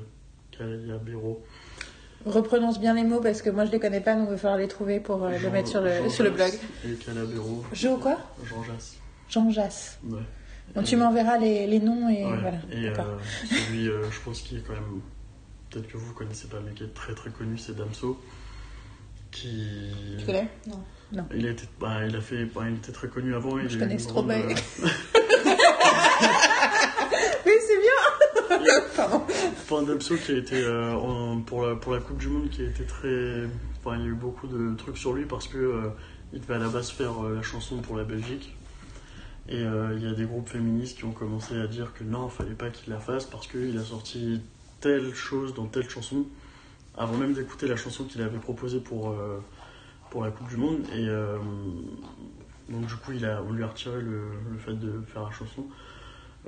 Calia Biro. Reprononce bien les mots parce que moi je les connais pas, donc il va falloir les trouver pour euh, le mettre sur le, Jean sur le blog. Et Calabero. Jo quoi? Jean Jass. Jean Jass. Ouais. Bon, tu m'enverras les, les noms et Ouais. voilà. Et euh, celui, euh, je pense qu'il est quand même. Peut-être que vous connaissez pas, mais qui est très très connu, c'est Damso. Qui. Tu connais? Non. Il a, été, bah, il a fait. bah, il était très connu avant. il Je connais Stromae. <laughs> Oui, c'est bien Pardon. Enfin, Damso qui a été euh, pour, la, pour la Coupe du Monde qui a été très. Enfin, il y a eu beaucoup de trucs sur lui parce que euh, il devait à la base faire euh, la chanson pour la Belgique. Et il y a des groupes féministes qui ont commencé à dire que non, il fallait pas qu'il la fasse parce qu'il a sorti telle chose dans telle chanson avant même d'écouter la chanson qu'il avait proposée pour, pour la Coupe du Monde. Et donc, du coup, il a, on lui a retiré le fait de faire la chanson.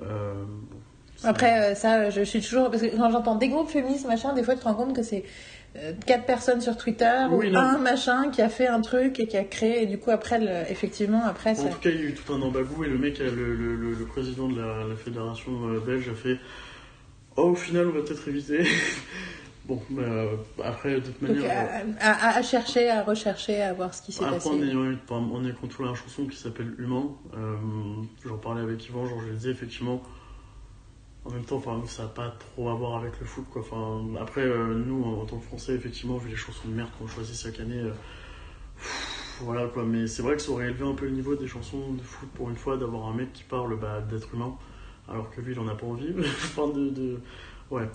Euh, ça- Après, euh, ça, je suis toujours. Parce que quand j'entends des groupes féministes, machin, des fois tu te rends compte que c'est euh, quatre personnes sur Twitter Oui, ou non. un machin qui a fait un truc et qui a créé. Et du coup, après, le- effectivement, après, ça. En tout cas, il y a eu tout un embagou et le mec, le, le- le- le président de la, la fédération belge a fait Oh, au final, on va peut-être éviter. Bon, bah, euh, après, de toute manière. euh, à, à- à chercher, à rechercher, à voir ce qui s'est après, passé. eu- par- en ayant contrôlé la chanson qui s'appelle Humain, euh, j'en parlais avec Yvan, genre, je lui disais effectivement. En même temps, enfin, ça n'a pas trop à voir avec le foot. Quoi. Enfin, après, euh, nous, en, en tant que Français, effectivement, vu les chansons de merde qu'on choisit chaque année, euh, pff, voilà quoi. Mais c'est vrai que ça aurait élevé un peu le niveau des chansons de foot pour une fois d'avoir un mec qui parle bah, d'être humain, alors que lui, il en a pas envie. <laughs> enfin, de, de- Ouais.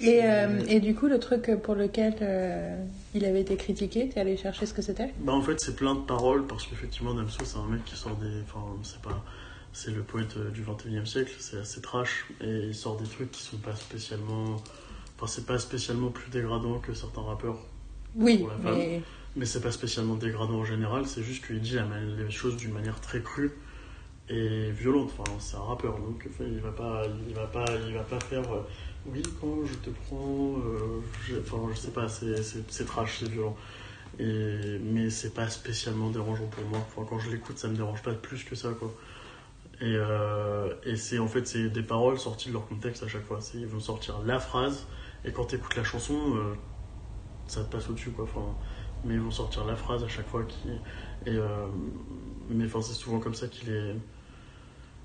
Et, euh, et du coup, le truc pour lequel euh, il avait été critiqué, t'es allé chercher ce que c'était? Bah en fait c'est plein de paroles parce qu'effectivement Damso c'est un mec qui sort des... Enfin c'est pas... C'est le poète euh, du 21e siècle, c'est assez trash et il sort des trucs qui sont pas spécialement... Enfin c'est pas spécialement plus dégradant que certains rappeurs, Oui, Pour la femme. mais mais c'est pas spécialement dégradant en général, c'est juste qu'il dit les choses d'une manière très crue et violente. Enfin c'est un rappeur donc enfin, il va pas, il va pas, il va pas faire... oui quand je te prends... euh, Enfin je sais pas, c'est- trash, c'est violent. Et, mais c'est pas spécialement dérangeant pour moi. Enfin, quand je l'écoute, ça me dérange pas plus que ça, quoi. Et, euh, et c'est en fait c'est des paroles sorties de leur contexte à chaque fois. Ils vont sortir la phrase et quand tu écoutes la chanson, euh, ça te passe au-dessus, quoi. Enfin, mais ils vont sortir la phrase à chaque fois qui et mais c'est souvent comme ça qu'il est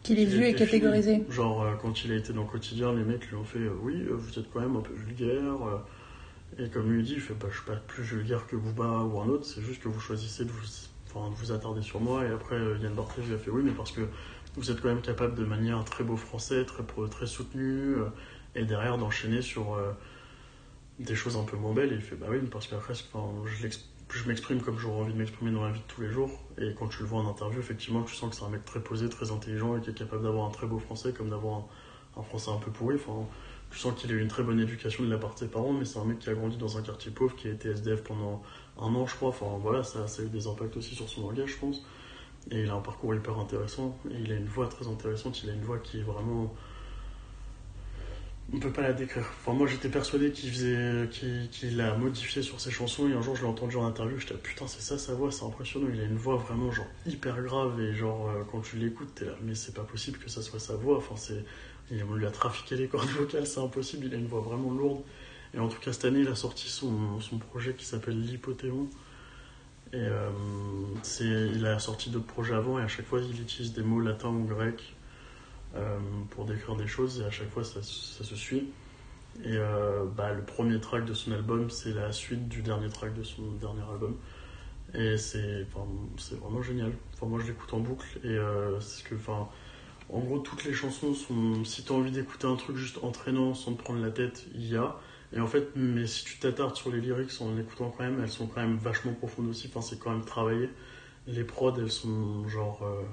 qu'il est vu et catégorisé. Genre, euh, quand il a été dans le quotidien, les mecs lui ont fait euh, Oui, euh, vous êtes quand même un peu vulgaire. et comme lui dit, il fait bah, Je suis pas plus vulgaire que Booba ou un autre, c'est juste que vous choisissez de vous, enfin, de vous attarder sur moi. Et après, Yann Barthès lui a fait Oui, mais parce que vous êtes quand même capable de manière très beau français, très, très soutenu. et derrière d'enchaîner sur des choses un peu moins belles. Et il fait bah oui, parce qu'après, je, l'ex- je m'exprime comme j'aurais envie de m'exprimer dans la vie de tous les jours. Et quand tu le vois en interview, effectivement, tu sens que c'est un mec très posé, très intelligent et qui est capable d'avoir un très beau français comme d'avoir un, français un peu pourri. Enfin, tu sens qu'il a eu une très bonne éducation de la part de ses parents, mais c'est un mec qui a grandi dans un quartier pauvre, qui a été SDF pendant un an, je crois. Enfin, voilà, ça, ça a eu des impacts aussi sur son langage, je pense. Et il a un parcours hyper intéressant. Et il a une voix très intéressante. Il a une voix qui est vraiment. On peut pas la décrire. Enfin, moi, j'étais persuadé qu'il faisait, qu'il, l'a modifié sur ses chansons. Et un jour, je l'ai entendu en interview. J'étais là, putain, c'est ça sa voix, c'est impressionnant. Il a une voix vraiment genre hyper grave. Et genre, euh, quand tu l'écoutes, t'es là, mais c'est pas possible que ça soit sa voix. Enfin, c'est, on lui a trafiqué les cordes vocales, c'est impossible. Il a une voix vraiment lourde. Et en tout cas, cette année, il a sorti son, son projet qui s'appelle L'Hypothéon. Et euh, il a sorti d'autres projets avant, et à chaque fois, il utilise des mots latins ou grecs pour décrire des choses, et à chaque fois, ça, se suit. Et euh, bah, le premier track de son album, c'est la suite du dernier track de son dernier album. Et c'est, vraiment génial. Enfin, moi, je l'écoute en boucle, et euh, c'est ce que, enfin, en gros, toutes les chansons sont. Si tu as envie d'écouter un truc juste entraînant sans te prendre la tête, il y a. Et en fait, mais si tu t'attardes sur les lyrics en écoutant quand même, elles sont quand même vachement profondes aussi. C'est quand même travaillé. Les prods, elles sont genre. euh,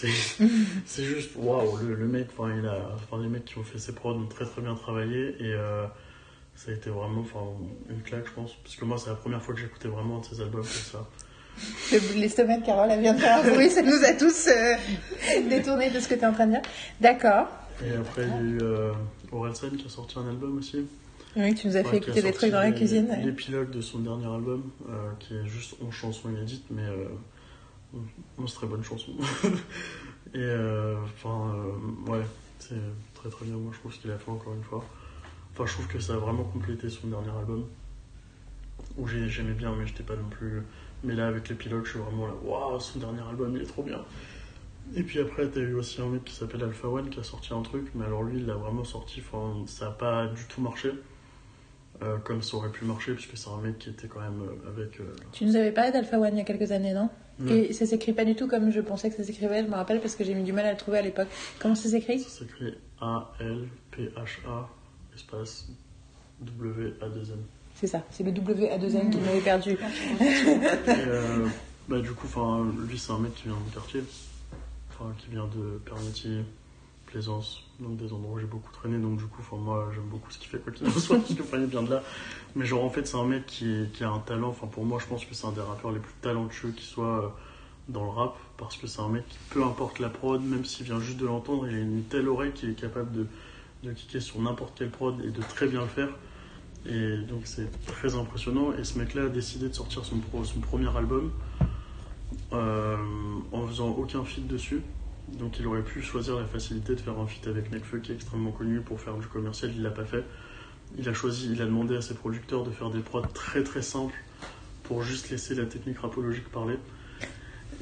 C'est c'est juste waouh, le, le mec, enfin, il a, enfin, les mecs qui ont fait ces prods ont très très bien travaillé et euh, ça a été vraiment enfin, une claque, je pense. Parce que moi, c'est la première fois que j'écoutais vraiment un de ses albums comme ça. Le- L'estomac de Carole, elle vient de faire un bruit, ça nous a tous euh, détourné de ce que tu es en train de dire. D'accord. Et après, il y a eu euh, Orelsan qui a sorti un album aussi. Oui, tu nous as Ouais, fait écouter des trucs dans la les- cuisine. ouais. L'épilogue de son dernier album, euh, qui est juste 11 chansons inédites, mais euh, 11 très bonnes chansons. <laughs> Et euh, enfin, euh, ouais, c'est très très bien. Moi, je trouve ce qu'il a fait encore une fois. Enfin, je trouve que ça a vraiment complété son dernier album. Où j'ai- j'aimais bien, mais j'étais pas non plus. Mais là, avec l'épilogue, je suis vraiment là, waouh, son dernier album, il est trop bien. Et puis après, t'as eu aussi un mec qui s'appelle Alpha One qui a sorti un truc, mais alors lui, il l'a vraiment sorti, enfin, ça a pas du tout marché. Euh, comme ça aurait pu marcher, puisque c'est un mec qui était quand même avec. Tu nous avais parlé d'Alpha One il y a quelques années, non? Et ça s'écrit pas du tout comme je pensais que ça s'écrivait, je me rappelle parce que j'ai mis du mal à le trouver à l'époque. Comment ça s'écrit? Ça s'écrit A-L-P-H-A, espace W-A-2-N. C'est ça, c'est le WA2N qui m'avait perdu. <laughs> Et euh, bah, du coup, enfin, lui, c'est un mec qui vient de mon quartier, enfin, qui vient de Permetier, Plaisance, donc des endroits où j'ai beaucoup traîné. Donc, du coup, moi, j'aime beaucoup ce qu'il fait, quoi qu'il en soit, <laughs> parce que il vient de là. Mais, genre, en fait, c'est un mec qui, qui a un talent. Enfin, pour moi, je pense que c'est un des rappeurs les plus talentueux qui soit euh, dans le rap, parce que c'est un mec qui, peu importe la prod, même s'il vient juste de l'entendre, il a une telle oreille qu'il est capable de, de kicker sur n'importe quelle prod et de très bien le faire. Et donc c'est très impressionnant. Et ce mec-là a décidé de sortir son, pro- son premier album euh, en faisant aucun feat dessus. Donc il aurait pu choisir la facilité de faire un feat avec Nekfeu qui est extrêmement connu pour faire du commercial, il l'a pas fait. Il a choisi, il a demandé à ses producteurs de faire des prods très très simples pour juste laisser la technique rapologique parler.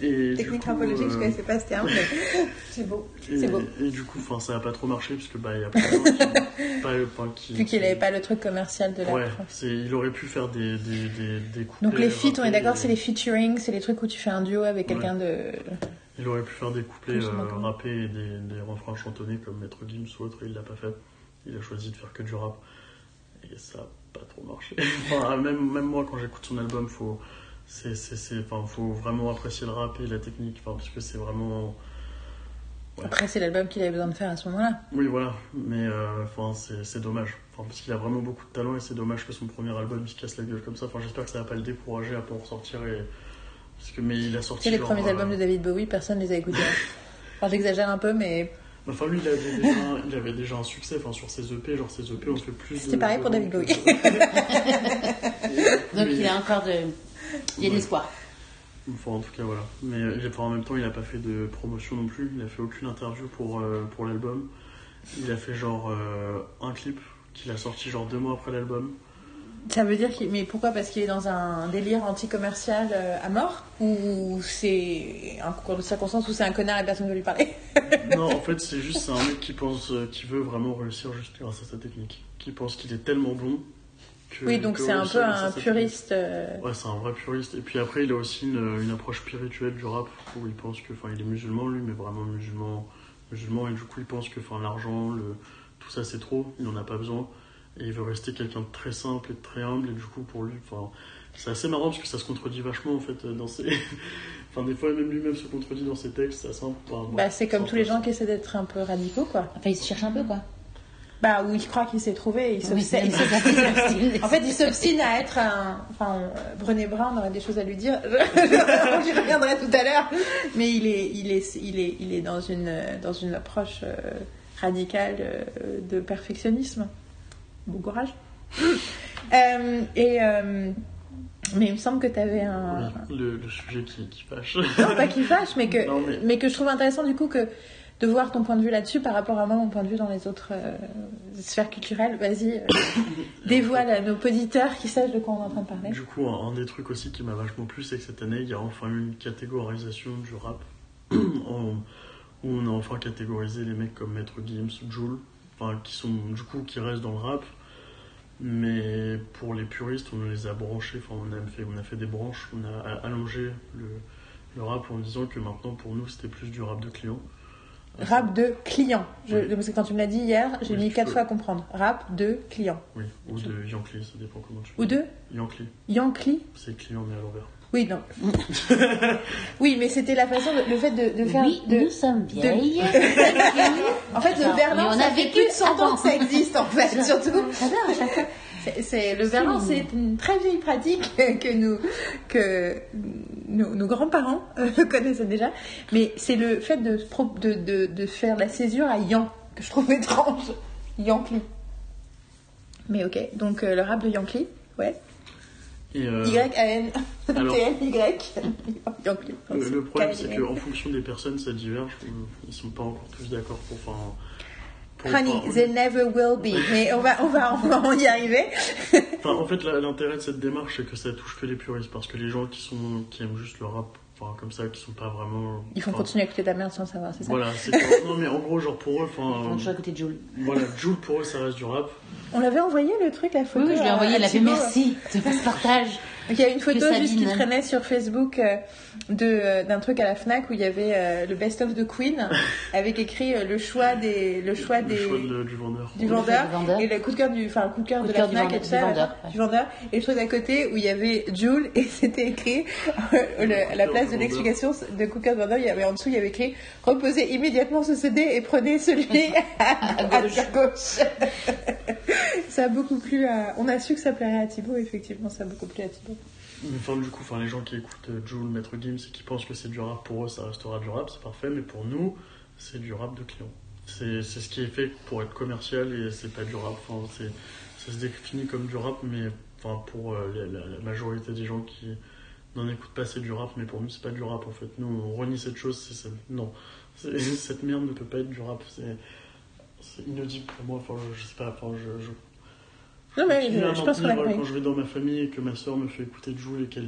Et du Technique coup, rapologique, je euh, connaissais pas <laughs> ce terme, mais c'est beau. et, C'est beau. et du coup, ça a pas trop marché parce que bah, il y a plein de gens qui, <laughs> Vu qu'il avait pas le truc commercial de la Ouais, il aurait pu faire des, des, des, des couplets. Donc les feats, on est d'accord, c'est les featuring, c'est les trucs où tu fais un duo avec quelqu'un de... Il aurait pu faire des couplets euh, rappés et des, des refrains chantonnés comme Maître Gims ou autre, il l'a pas fait. Il a choisi de faire que du rap. Et ça a pas trop marché. <laughs> Enfin, même, même moi, quand j'écoute son album, faut, c'est, c'est, c'est, enfin, faut vraiment apprécier le rap et la technique, enfin, parce que c'est vraiment. Après, c'est l'album qu'il avait besoin de faire à ce moment-là. Oui, voilà, mais euh, enfin, c'est, c'est dommage. Enfin, parce qu'il a vraiment beaucoup de talent et c'est dommage que son premier album il se casse la gueule comme ça. Enfin, j'espère que ça va pas le décourager à pas en ressortir. Et... Parce que, mais il a Tu sorti. sais, les genre, premiers euh, albums de David Bowie, personne les a écoutés. <laughs> Enfin, j'exagère un peu, mais Enfin, lui, il avait déjà, un- il avait déjà un succès enfin, sur ses EP. Genre, ses EP ont fait plus de. C'était pareil pour David Bowie. <laughs> Donc Mais- il a encore de. Il y a de Ouais. l'espoir. Enfin, en tout cas, voilà. Mais euh, enfin, en même temps, il a pas fait de promotion non plus. Il a fait aucune interview pour, euh, pour l'album. Il a fait genre euh, un clip qu'il a sorti genre deux mois après l'album. ça veut dire qu'il... Mais pourquoi? Parce qu'il est dans un délire anti-commercial euh, à mort? Ou c'est un concours de circonstances où c'est un connard et personne ne veut lui parler? <laughs> Non, en fait, c'est juste un mec qui pense, euh, qui veut vraiment réussir juste grâce à sa technique. Qui pense qu'il est tellement bon que. Oui, donc c'est un peu un puriste. euh. Ouais, c'est un vrai puriste. Et puis après, il a aussi une, une approche spirituelle du rap où il pense que. Enfin, il est musulman lui, mais vraiment musulman musulman et du coup il pense que enfin, l'argent, le, tout ça c'est trop, il n'en a pas besoin et il veut rester quelqu'un de très simple et de très humble et du coup pour lui, enfin, c'est assez marrant parce que ça se contredit vachement en fait dans ses... <laughs> enfin des fois même lui-même se contredit dans ses textes. Enfin, bah, c'est comme tous les gens qui essaient d'être un peu radicaux quoi. Enfin il se cherche un peu quoi. Bah, où il croit qu'il s'est trouvé, il Oui, <laughs> En fait, il s'obstine à être un. Enfin, euh, Brené Brown aurait des choses à lui dire. <laughs> J'y reviendrai tout à l'heure. Mais il est, il est, il est, il est dans une, dans une approche euh, radicale euh, de perfectionnisme. Bon courage. <laughs> Euh, et euh, mais il me semble que tu avais un. Oui, le, le sujet qui, qui fâche. Non, pas qu'il fâche, mais que, Non, mais- mais... que je trouve intéressant du coup que de voir ton point de vue là-dessus par rapport à moi, mon point de vue dans les autres euh, sphères culturelles. Vas-y, euh, <coughs> dévoile à nos auditeurs qui sachent de quoi on est en train de parler. Du coup, un, un des trucs aussi qui m'a vachement plu, c'est que cette année, il y a enfin eu une catégorisation du rap. <coughs> en- où on a enfin catégorisé les mecs comme Maître Gims, Joule, enfin, qui sont du coup qui restent dans le rap. Mais pour les puristes, on les a branchés, enfin, on a fait, on a fait des branches, on a allongé le, le rap en disant que maintenant pour nous c'était plus du rap de client. Rap de client. Je, Oui. Parce que quand tu me l'as dit hier, j'ai Oui, mis quatre peux. fois à comprendre. Rap de client. Oui, ou de Yankee, ça dépend comment tu Ou de Yankee, Yankee c'est client mais à l'envers. Oui, non. <laughs> oui, mais c'était la façon, de- le fait de, de faire. Oui, de- nous sommes vieilles. <laughs> En fait, le mais on ça a fait vécu plus de 100 ans avant. que ça existe, en <laughs> fait, surtout. J'adore. C'est- le verlan, c'est une très vieille pratique <laughs> que nous que nos, nos grands-parents euh, <laughs> connaissaient déjà, mais c'est le fait de, pro- de, de, de faire la césure à Yan que je trouve <laughs> étrange. Yankee. Mais ok, donc euh, le rap de Yankee, ouais. Euh, Y-A-N. T-N-Y. Le, le problème, c'est qu'en fonction des personnes, ça diverge. Ils sont pas encore tous d'accord pour. Enfin, pour- Honey, enfin, they never will be. Mais on va, on va, on va y arriver. <laughs> enfin, en fait, la- l'intérêt de cette démarche, c'est que ça touche que les puristes. Parce que les gens qui, sont, qui aiment juste le rap, enfin, comme ça, qui sont pas vraiment. Ils font enfin, continuer à écouter ta merde sans savoir, c'est ça Voilà, <laughs> Non, mais en gros, genre pour eux, On a enfin. toujours écouté Jules. Voilà, Joule pour eux, ça reste du rap. On l'avait envoyé le truc, la photo. Oui, je lui ai à- envoyé, à il a fait merci de faire ce partage. Donc, il y a une photo juste qui traînait sur Facebook euh, de, euh, d'un truc à la Fnac où il y avait euh, le best of de Queen <laughs> avec écrit euh, le choix des le choix Le des choix de- du vendeur. du vendeur du vendeur. et le coup de cœur du enfin le coup de cœur Coup de de la Fnac vendeur- et tout ça, du vendeur, là, ouais. du vendeur et le truc à côté où il y avait Jules <laughs> et c'était écrit le- à la place de l'explication de coup de cœur du vendeur il y avait en dessous il y avait écrit reposez immédiatement ce CD et prenez celui <laughs> à, à gauche. gauche ça a beaucoup plu à on a su que ça plairait à Thibaut effectivement ça a beaucoup plu à Thibaut Mais Enfin, du coup, enfin, les gens qui écoutent euh, Joule, Maître Gims et qui pensent que c'est du rap, pour eux, ça restera du rap, c'est parfait. Mais pour nous, c'est du rap de client. C'est ce qui est fait pour être commercial et c'est pas du rap. Enfin, ça se définit comme du rap, mais enfin, pour euh, la, majorité des gens qui n'en écoutent pas, c'est du rap. Mais pour nous, c'est pas du rap en fait. Nous, on renie cette chose. c'est ça- non, <laughs> cette merde ne peut pas être du rap. C'est c'est inaudible pour moi. Enfin, je, je sais pas. Enfin, je, je non mais je, je pense qu'on a maintenir, compris Quand je vais dans ma famille et que ma soeur me fait écouter Joule et qu'elle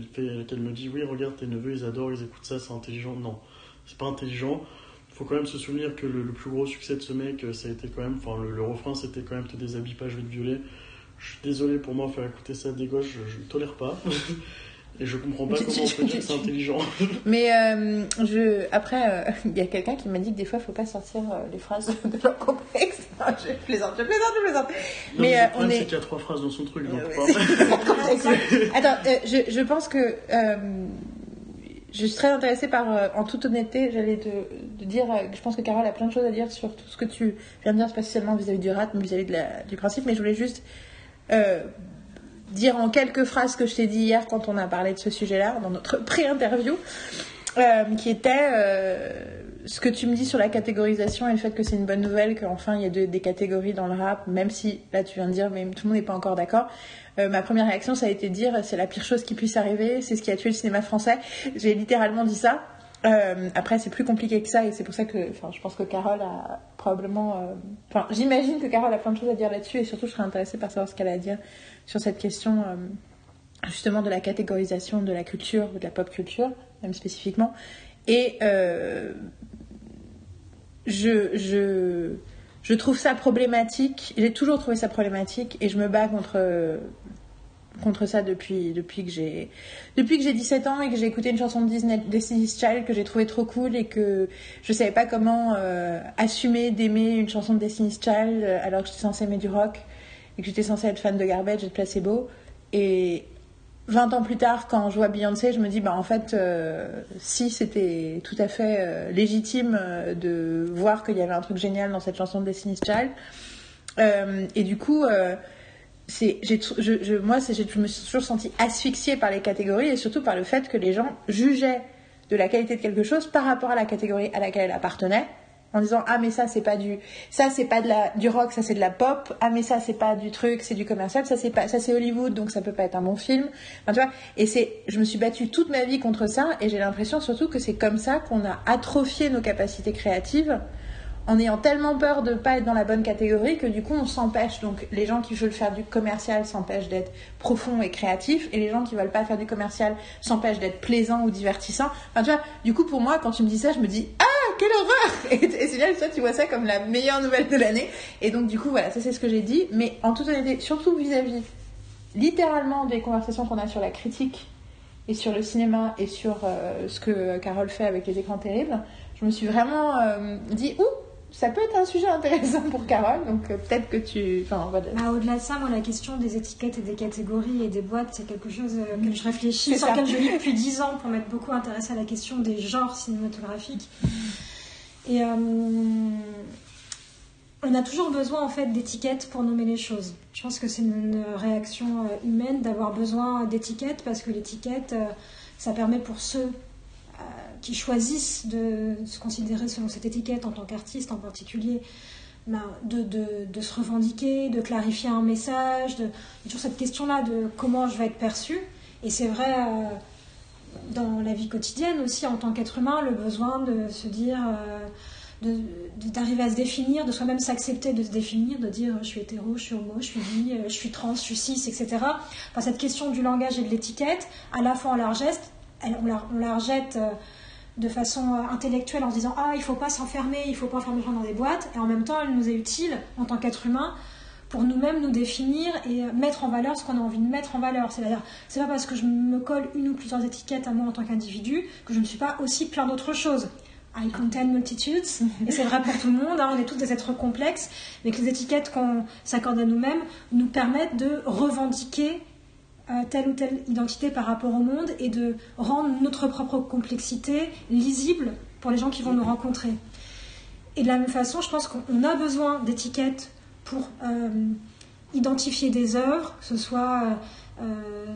me dit Oui, regarde, tes neveux, ils adorent, ils écoutent ça, c'est intelligent. Non, c'est pas intelligent. Il faut quand même se souvenir que le, le plus gros succès de ce mec, euh, ça a été quand même. Enfin, le, le refrain, c'était quand même Te déshabille pas, je vais te violer. Je suis désolé pour moi, faire écouter ça à des gosses, je, je ne tolère pas. <laughs> et je comprends pas comment on peut dire que c'est intelligent. <laughs> <laughs> Mais euh, je, après, euh, il y a quelqu'un qui m'a dit que des fois, il faut pas sortir euh, les phrases <laughs> de leur contexte. Je plaisante, je plaisante, je plaisante. Non, Mais, le problème, on est- c'est qu'il y a trois phrases dans son truc. donc, Attends, je, je pense que je suis très intéressée par, euh, en toute honnêteté, j'allais te, te dire euh, je pense que Carole a plein de choses à dire sur tout ce que tu viens de dire, spécialement vis-à-vis du rap, mais vis-à-vis du principe, mais je voulais juste euh, dire en quelques phrases ce que je t'ai dit hier quand on a parlé de ce sujet-là, dans notre <laughs> pré-interview, euh, qui était euh, ce que tu me dis sur la catégorisation et le fait que c'est une bonne nouvelle qu'enfin il y a de- des catégories dans le rap, même si là tu viens de dire mais tout le monde n'est pas encore d'accord. Euh, ma première réaction ça a été de dire c'est la pire chose qui puisse arriver, c'est ce qui a tué le cinéma français. J'ai littéralement dit ça. Euh, après c'est plus compliqué que ça et c'est pour ça que je pense que Carole a probablement euh, enfin j'imagine que Carole a plein de choses à dire là-dessus et surtout je serais intéressée par savoir ce qu'elle a à dire sur cette question euh, justement de la catégorisation de la culture ou de la pop culture même spécifiquement et je, je, je trouve ça problématique. J'ai toujours trouvé ça problématique et je me bats contre, contre ça depuis, depuis que j'ai depuis que j'ai 17 ans et que j'ai écouté une chanson de Disney, Destiny's Child que j'ai trouvé trop cool et que je savais pas comment euh, assumer d'aimer une chanson de Destiny's Child euh, alors que j'étais censée aimer du rock et que j'étais censée être fan de Garbage et de Placebo. Et 20 ans plus tard, quand je vois Beyoncé, je me dis, bah en fait, euh, si c'était tout à fait légitime de voir qu'il y avait un truc génial dans cette chanson de Destiny's Child. et du coup, c'est, je, moi, je me suis toujours sentie asphyxiée par les catégories et surtout par le fait que les gens jugeaient de la qualité de quelque chose par rapport à la catégorie à laquelle elle appartenait en disant ah mais ça c'est pas du ça c'est pas de la du rock ça c'est de la pop ah mais ça c'est pas du truc c'est du commercial ça c'est pas ça c'est Hollywood donc ça peut pas être un bon film. Enfin, tu vois et c'est je me suis battue toute ma vie contre ça et j'ai l'impression surtout que c'est comme ça qu'on a atrophié nos capacités créatives en ayant tellement peur de ne pas être dans la bonne catégorie que du coup on s'empêche. Donc les gens qui veulent faire du commercial s'empêchent d'être profonds et créatifs et les gens qui veulent pas faire du commercial s'empêchent d'être plaisants ou divertissants. Enfin tu vois, du coup pour moi quand tu me dis ça, je me dis ah quelle horreur <laughs> Et, c'est bien, toi tu vois ça comme la meilleure nouvelle de l'année. Et donc du coup voilà, ça c'est ce que j'ai dit. Mais en toute honnêteté, surtout vis-à-vis littéralement des conversations qu'on a sur la critique et sur le cinéma et sur euh, ce que Carole fait avec les écrans terribles, je me suis vraiment euh, dit ouh ça peut être un sujet intéressant pour Carole, donc euh, peut-être que tu. Enfin, bah, Au-delà de ça, moi, la question des étiquettes et des catégories et des boîtes, c'est quelque chose euh, auquel je réfléchis, sur lequel je lis depuis 10 ans pour m'être beaucoup intéressée à la question des genres cinématographiques. Et euh, on a toujours besoin, en fait, d'étiquettes pour nommer les choses. Je pense que c'est une réaction humaine d'avoir besoin d'étiquettes parce que l'étiquette, ça permet pour ceux qui choisissent de se considérer selon cette étiquette en tant qu'artiste en particulier, ben, de, de, se revendiquer, de clarifier un message, de, toujours cette question-là de comment je vais être perçu. Et c'est vrai euh, dans la vie quotidienne aussi en tant qu'être humain, le besoin de se dire, euh, d'arriver à se définir, de soi-même s'accepter, de se définir, de dire je suis hétéro, je suis homo, je suis bi, euh, je suis trans, je suis cis, etc. Enfin, cette question du langage et de l'étiquette, à la fois on la rejette, on la rejette de façon euh, intellectuelle en se disant ah il faut pas s'enfermer, il faut pas enfermer les gens dans des boîtes et en même temps elle nous est utile en tant qu'être humain pour nous-mêmes nous définir et euh, mettre en valeur ce qu'on a envie de mettre en valeur. C'est-à-dire, c'est pas parce que je me colle une ou plusieurs étiquettes à moi en tant qu'individu que je ne suis pas aussi plein d'autres choses. I contain multitudes, <laughs> et c'est vrai pour tout le monde, hein, on est tous des êtres complexes, mais que les étiquettes qu'on s'accorde à nous-mêmes nous permettent de revendiquer telle ou telle identité par rapport au monde et de rendre notre propre complexité lisible pour les gens qui vont nous rencontrer. Et de la même façon, je pense qu'on a besoin d'étiquettes pour euh, identifier des œuvres, que ce soit euh,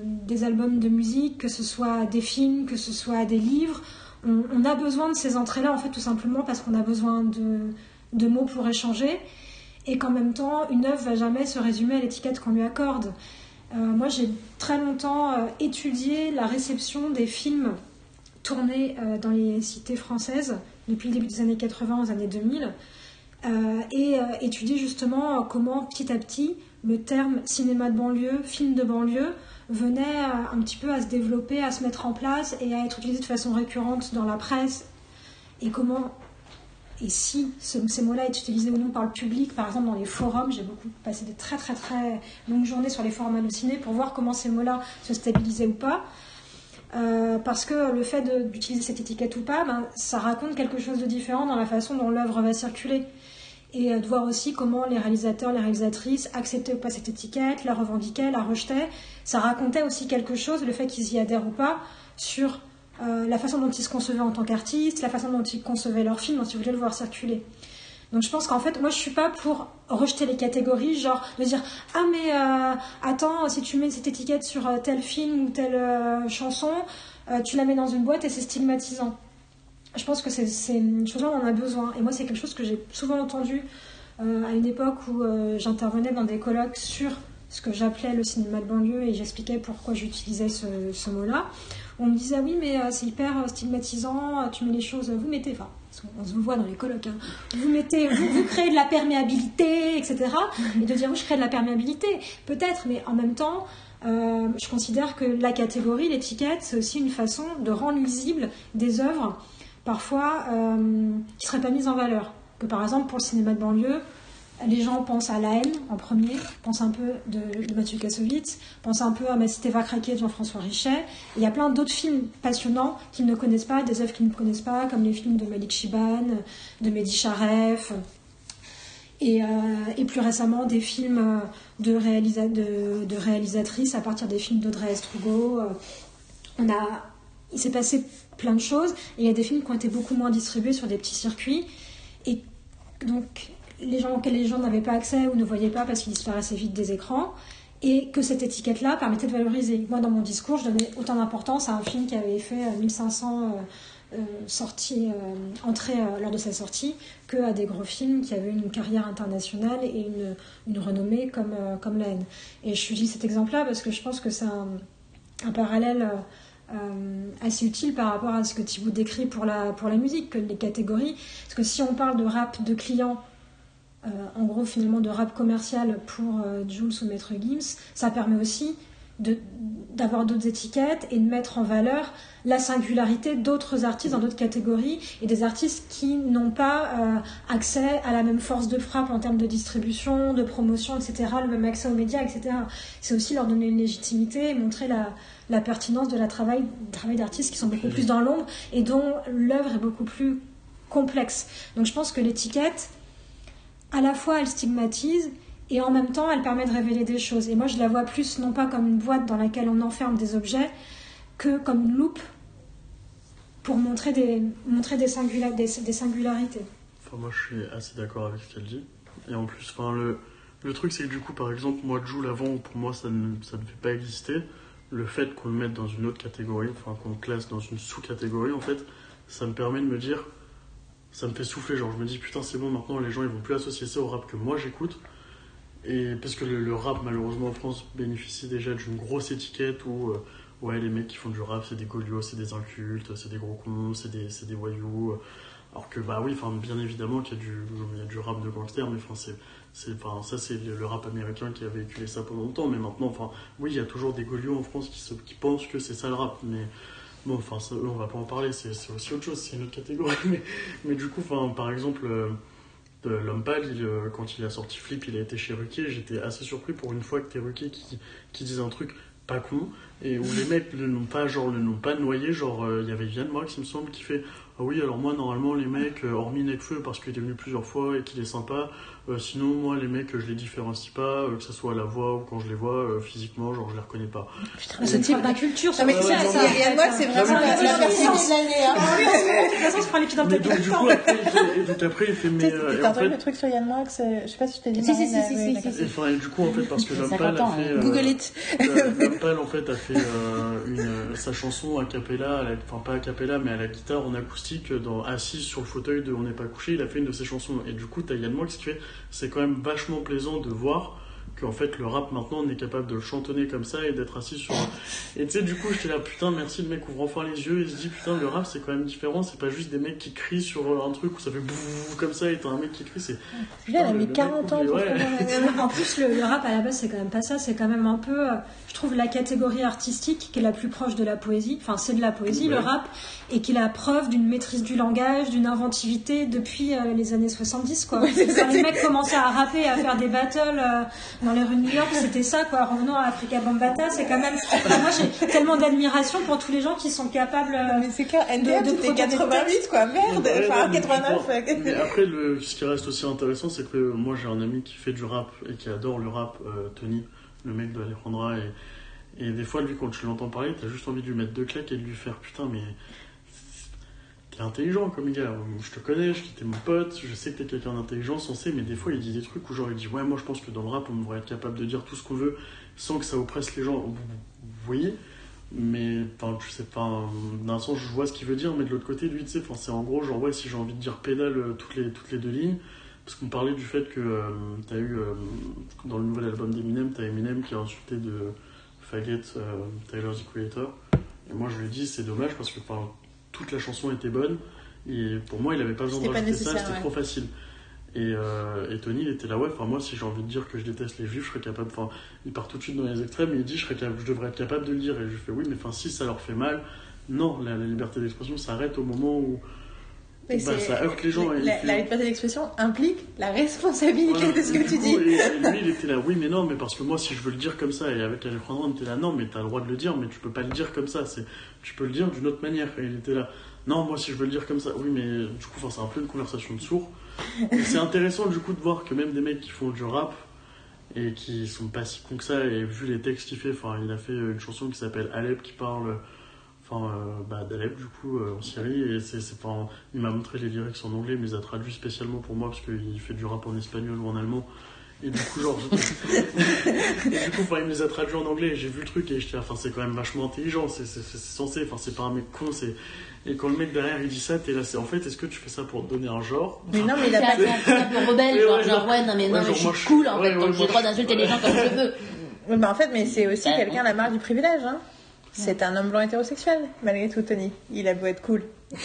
des albums de musique, que ce soit des films, que ce soit des livres. On, a besoin de ces entrées-là, en fait, tout simplement parce qu'on a besoin de, mots pour échanger et qu'en même temps, une œuvre va jamais se résumer à l'étiquette qu'on lui accorde. Euh, moi, j'ai très longtemps euh, étudié la réception des films tournés euh, dans les cités françaises depuis le début des années 80 aux années 2000 et étudié justement comment petit à petit le terme cinéma de banlieue, film de banlieue venait un petit peu à se développer, à se mettre en place et à être utilisé de façon récurrente dans la presse et comment et si ces mots-là est utilisés ou non par le public, par exemple dans les forums, j'ai beaucoup passé des très très très longues journées sur les forums hallucinés pour voir comment ces mots-là se stabilisaient ou pas. Euh, parce que le fait d'utiliser cette étiquette ou pas, ben, ça raconte quelque chose de différent dans la façon dont l'œuvre va circuler. Et euh, de voir aussi comment les réalisateurs, les réalisatrices acceptaient ou pas cette étiquette, la revendiquaient, la rejetaient. Ça racontait aussi quelque chose, le fait qu'ils y adhèrent ou pas, sur euh, la façon dont ils se concevaient en tant qu'artistes, la façon dont ils concevaient leurs films, dont ils voulaient le voir circuler. Donc je pense qu'en fait, moi je suis pas pour rejeter les catégories, genre de dire ah mais euh, attends, si tu mets cette étiquette sur euh, tel film ou telle chanson, tu la mets dans une boîte et c'est stigmatisant. Je pense que c'est une chose dont on a besoin. Et moi c'est quelque chose que j'ai souvent entendu à une époque où j'intervenais dans des colloques sur ce que j'appelais le cinéma de banlieue et j'expliquais pourquoi j'utilisais ce mot-là on me disait ah oui mais euh, c'est hyper euh, stigmatisant, euh, tu mets les choses, vous mettez, enfin on se voit dans les colloques, hein. vous mettez, vous, <laughs> créez de la perméabilité, etc. Et de dire oui je crée de la perméabilité, peut-être, mais en même temps je considère que la catégorie, l'étiquette, c'est aussi une façon de rendre lisible des œuvres parfois qui ne seraient pas mises en valeur. Que par exemple pour le cinéma de banlieue, les gens pensent à La en premier, pensent un peu de, Mathieu Kassovitz, pensent un peu à Ma cité va craquer de Jean-François Richet. Et il y a plein d'autres films passionnants qu'ils ne connaissent pas, des œuvres qu'ils ne connaissent pas, comme les films de Malik Chiban, de Mehdi Charef. Et, euh, plus récemment des films de, réalisa de, réalisatrices à partir des films d'Audrey Estrugo. On a, il s'est passé plein de choses et il y a des films qui ont été beaucoup moins distribués sur des petits circuits. Les gens auxquels les gens n'avaient pas accès ou ne voyaient pas parce qu'ils disparaissaient vite des écrans, et que cette étiquette-là permettait de valoriser. Moi, dans mon discours, je donnais autant d'importance à un film qui avait fait 1500 euh, euh, sorties, euh, entrées euh, lors de sa sortie, que à des gros films qui avaient une carrière internationale et une, une renommée comme, comme La haine. Et je dis cet exemple-là parce que je pense que c'est un, parallèle. Assez utile par rapport à ce que Thibaut décrit pour la, pour la musique, que les catégories. Parce que si on parle de rap de clients euh, en gros finalement de rap commercial pour euh, Jules ou Maître Gims, ça permet aussi d'avoir d'autres étiquettes et de mettre en valeur la singularité d'autres artistes dans d'autres catégories et des artistes qui n'ont pas euh, accès à la même force de frappe en termes de distribution, de promotion, etc., le même accès aux médias, etc. C'est aussi leur donner une légitimité et montrer la, la pertinence de la travail, travail d'artistes qui sont beaucoup plus dans l'ombre et dont l'œuvre est beaucoup plus complexe. Donc je pense que l'étiquette, à la fois elle stigmatise et en même temps elle permet de révéler des choses. Et moi je la vois plus non pas comme une boîte dans laquelle on enferme des objets que comme une loupe pour montrer des, montrer des, singula des, des singularités. Enfin, moi je suis assez d'accord avec ce qu'elle dit. Et en plus, enfin, le, le truc c'est que du coup par exemple moi Joule avant pour moi ça ne, ça ne fait pas exister. Le fait qu'on le mette dans une autre catégorie, enfin qu'on le classe dans une sous-catégorie en fait, ça me permet de me dire ça me fait souffler. Genre, je me dis, putain, c'est bon, maintenant les gens ils vont plus associer ça au rap que moi j'écoute. Et parce que le, rap, malheureusement, en France, bénéficie déjà d'une grosse étiquette où, euh, ouais, les mecs qui font du rap, c'est des goliots, c'est des incultes, c'est des gros cons, c'est des, des voyous. Alors que, bah oui, bien évidemment qu'il y, y a du rap de gangster, mais enfin. Enfin, ça, c'est le rap américain qui a véhiculé ça pendant longtemps, mais maintenant, enfin, oui, il y a toujours des goliots en France qui, qui pensent que c'est ça le rap, mais Bon, enfin, ça, on va pas en parler, c'est aussi autre chose, c'est une autre catégorie. <laughs> Mais, du coup, par exemple, euh, l'homme pâle, il, euh, quand il a sorti Flip, il a été chez Ruquier. J'étais assez surpris pour une fois que t'es Ruquier qui, qui un truc pas con et où les mecs ne l'ont pas, genre, l'ont pas noyé. Genre, euh, il y avait Yann Moix, il me semble, qui fait Ah oui, alors moi, normalement, les mecs, hormis Necfeu, parce qu'il est venu plusieurs fois et qu'il est sympa, euh, sinon, moi, les mecs, je les différencie pas, euh, que ce soit à la voix ou quand je les vois euh, physiquement, genre je les reconnais pas. Putain, ce type de culture, ça mais ça, c'est vraiment la personne de l'année. De toute façon, je prends les pieds dans le tapis. Donc, et donc après, il fait. Mais, T'as entendu le truc sur Yann Moix Je sais pas si je t'ai dit. Si, si, si, si. Et, enfin, du coup, en fait, parce que pâle a fait. Google it. <laughs> Pâle, en fait, a fait sa chanson a cappella, enfin pas a cappella, mais à la guitare en acoustique, dans, assis sur le fauteuil de On n'est pas couché, il a fait une de ses chansons. Et du coup, t'as Yann Moix qui fait c'est quand même vachement plaisant de voir qu'en fait le rap maintenant on est capable de le chantonner comme ça et d'être assis sur et tu sais du coup j'étais là putain merci le mec ouvre enfin les yeux et se dit putain le rap c'est quand même différent c'est pas juste des mecs qui crient sur un truc où ça fait boum comme ça et t'as un mec qui crie c'est il a mis 40 ans pour ouais. en plus le, le, rap à la base c'est quand même pas ça c'est quand même un peu je trouve la catégorie artistique qui est la plus proche de la poésie enfin c'est de la poésie ouais. le rap et qui est la preuve d'une maîtrise du langage d'une inventivité depuis euh, les années 70 quoi ouais, quand les mecs commençaient à rapper à faire des battles euh, dans les rues de New York, c'était ça, quoi. Revenons à Africa Bambata, c'est quand même. Enfin, moi, j'ai tellement d'admiration pour tous les gens qui sont capables. Mais c'est clair, NDR, de, de 88, quoi. Merde, enfin, 89. Mais après, le, ce qui reste aussi intéressant, c'est que moi, j'ai un ami qui fait du rap et qui adore le rap, euh, Tony, le mec de Alejandra, et, et des fois, lui, quand tu l'entends parler, t'as juste envie de lui mettre deux claques et de lui faire putain, mais intelligent comme gars, je te connais, je t'es mon pote, je sais que t'es quelqu'un d'intelligent, sensé, mais des fois il dit des trucs où genre il dit ouais moi je pense que dans le rap on devrait être capable de dire tout ce qu'on veut sans que ça oppresse les gens. Vous voyez mais enfin je sais pas d'un sens je vois ce qu'il veut dire mais de l'autre côté lui tu sais c'est en gros genre ouais si j'ai envie de dire pédale euh, toutes les toutes les deux lignes parce qu'on parlait du fait que euh, t'as eu euh, dans le nouvel album d'Eminem t'as Eminem qui a insulté de Faggot euh, Tyler the et moi je lui dit c'est dommage parce que enfin toute la chanson était bonne. Et pour moi, il avait pas besoin de rajouter ça, c'était ouais. trop facile. Et, euh, et, Tony, il était là, ouais, enfin, moi, si j'ai envie de dire que je déteste les juifs, je serais capable. Enfin, il part tout de suite dans les extrêmes, et il dit, je, serais capable, je devrais être capable de le dire. Et je fais, oui, mais enfin, si ça leur fait mal, non, la, la liberté d'expression s'arrête au moment où, Ça heurte les gens. La, fait- la liberté d'expression implique la responsabilité de ce que tu coup, dis. Et, lui, il <laughs> était là, oui, mais non, mais parce que moi, si je veux le dire comme ça, et avec Alejandro, on était là, non, mais t'as le droit de le dire, mais tu peux pas le dire comme ça, c'est, tu peux le dire d'une autre manière. Et il était là, non, moi, si je veux le dire comme ça, oui, mais du coup, c'est un peu une conversation de sourds. C'est intéressant, du coup, de voir que même des mecs qui font du rap, et qui sont pas si cons que ça, et vu les textes qu'il fait, enfin, il a fait une chanson qui s'appelle Alep, qui parle, enfin, euh, bah, d'Alep, du coup, euh, en Syrie, et c'est, c'est pas, il m'a montré les lyrics en anglais, mais il les a traduits spécialement pour moi, parce qu'il fait du rap en espagnol ou en allemand. Et du coup, genre. <laughs> et du coup, enfin, il me les a traduits en anglais, et j'ai vu le truc, et j'étais, enfin, c'est quand même vachement intelligent, c'est, c'est, c'est censé, enfin, c'est pas un mec con, c'est. Et quand le mec derrière il dit ça, t'es là, c'est en fait, est-ce que tu fais ça pour te donner un genre? Mais non, mais il a pas peu rebelle, <laughs> genre, ouais, genre, genre- ouais, non, mais non, ouais, mais je suis je- cool, en ouais, fait, ouais, donc j'ai le droit d'insulter les gens comme je veux. Bah en fait, mais c'est aussi quelqu'un la marque du privilège. Hein. C'est un homme blanc hétérosexuel, malgré tout, Tony. Il a beau être cool. <laughs>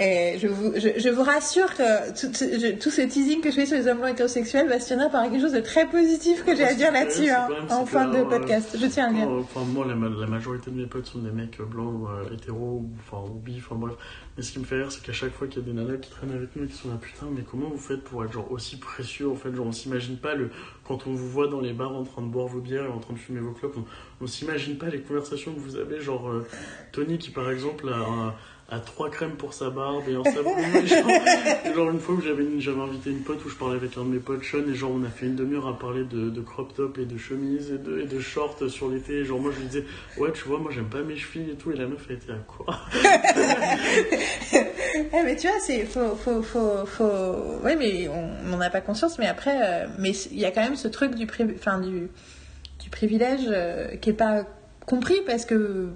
Et je vous, je, je vous rassure que tout, je- tout ce teasing que je fais sur les hommes blancs hétérosexuels va se finir par quelque chose de très positif que j'ai à dire là-dessus hein, en fin de euh, podcast. Je tiens à le dire. Enfin, moi, la, ma- la majorité de mes potes sont des mecs blancs euh, hétéros, enfin, ou bi, enfin bref. Mais ce qui me fait rire, c'est qu'à chaque fois qu'il y a des nanas qui traînent avec nous et qui sont là, putain, mais comment vous faites pour être genre aussi précieux en fait? Genre, on s'imagine pas le. Quand on vous voit dans les bars en train de boire vos bières et en train de fumer vos clopes, on, on s'imagine pas les conversations que vous avez. Genre, euh, Tony qui par exemple a, un- a trois crèmes pour sa barbe et un savon. <laughs> Genre, genre, une fois où j'avais invité une pote où je parlais avec un de mes potes, Sean, et genre on a fait une demi-heure à parler de, de crop top et de chemise et de, et de shorts sur l'été. Et Genre moi je lui disais, ouais tu vois, moi j'aime pas mes chevilles et tout. Et la meuf elle était à quoi? <laughs> Eh, mais tu vois, c'est faut, faut, faut, faut... Oui, mais on n'en a pas conscience. Mais après, euh, mais il y a quand même ce truc du, enfin, du, du privilège euh, qui est pas compris parce que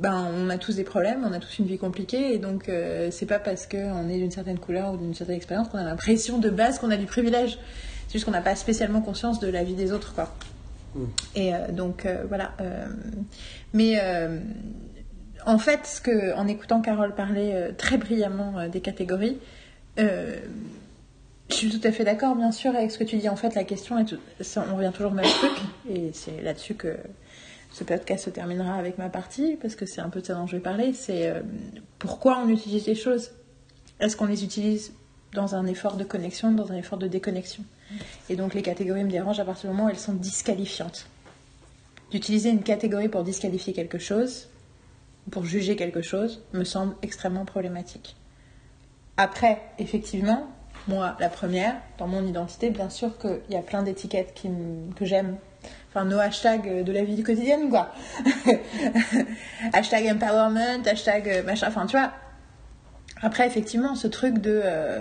ben on a tous des problèmes, on a tous une vie compliquée et donc euh, c'est pas parce qu'on est d'une certaine couleur ou d'une certaine expérience qu'on a l'impression de base qu'on a du privilège. C'est juste qu'on n'a pas spécialement conscience de la vie des autres, quoi. Mm. Et euh, donc euh, voilà. euh, mais en fait, ce que, en écoutant Carole parler très brillamment des catégories, je suis tout à fait d'accord, bien sûr, avec ce que tu dis. En fait, la question est, tout- on revient toujours au même truc, et c'est là-dessus que ce podcast se terminera avec ma partie, parce que c'est un peu de ça dont je vais parler. C'est euh, pourquoi on utilise les choses? Est-ce qu'on les utilise dans un effort de connexion, dans un effort de déconnexion? Et donc, les catégories me dérangent à partir du moment où elles sont disqualifiantes. D'utiliser une catégorie pour disqualifier quelque chose, pour juger quelque chose, me semble extrêmement problématique. Après, effectivement, moi, la première, dans mon identité, bien sûr qu'il y a plein d'étiquettes que j'aime. Enfin, nos hashtags de la vie quotidienne, quoi. <laughs> hashtag empowerment, hashtag euh, machin, enfin, tu vois. Après, effectivement, ce truc de... euh,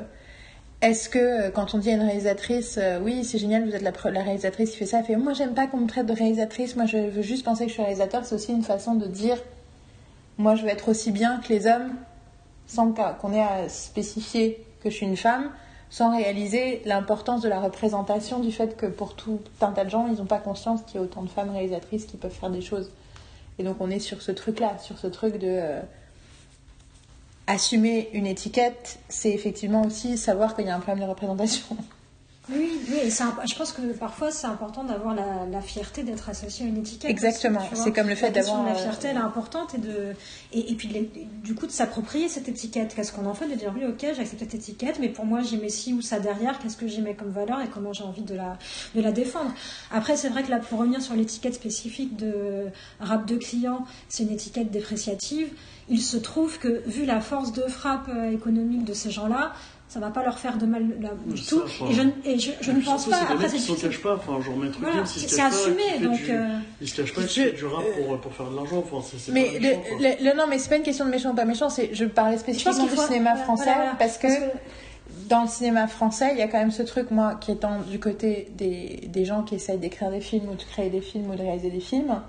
est-ce que euh, quand on dit à une réalisatrice, euh, oui, c'est génial, vous êtes la, la réalisatrice qui fait ça, fait, moi j'aime pas qu'on me traite de réalisatrice, moi je veux juste penser que je suis réalisateur, c'est aussi une façon de dire, moi je veux être aussi bien que les hommes, sans qu'on ait à spécifier que je suis une femme, sans réaliser l'importance de la représentation du fait que pour tout un tas de gens, ils n'ont pas conscience qu'il y a autant de femmes réalisatrices qui peuvent faire des choses. Et donc on est sur ce truc-là, sur ce truc de... euh, assumer une étiquette, c'est effectivement aussi savoir qu'il y a un problème de représentation. Oui, oui, je pense que parfois c'est important d'avoir la, la fierté d'être associé à une étiquette. Exactement, c'est comme le fait d'avoir, La euh, fierté, elle est importante et, de, et, et puis les- du coup de s'approprier cette étiquette. Qu'est-ce qu'on en fait De dire oui, ok, j'accepte cette étiquette, mais pour moi j'y mets ci ou ça derrière, qu'est-ce que j'y mets comme valeur et comment j'ai envie de la, de la défendre. Après, c'est vrai que là, pour revenir sur l'étiquette spécifique de rap de client, c'est une étiquette dépréciative. Il se trouve que, vu la force de frappe euh, économique de ces gens-là, ça va pas leur faire de mal là, du Ça, tout. enfin, Et je, et je, je Et ne pense surtout, pas. Après, mecs c'est cachent pas, enfin, genre maître Voilà, c'est pas, assumé, qui fait donc, du- euh, Il se cache pas, je- du rap pour, pour faire de l'argent, enfin, c'est c'est Mais pas méchant, le, quoi. le- le- non, mais c'est pas une question de méchant ou pas méchant, c'est je parlais spécifiquement du faut- cinéma voilà, français voilà, voilà. parce que Parce que- dans le cinéma français, il y a quand même ce truc, moi, qui étant du côté des, des gens qui essayent d'écrire des films ou de créer des films ou de réaliser des films,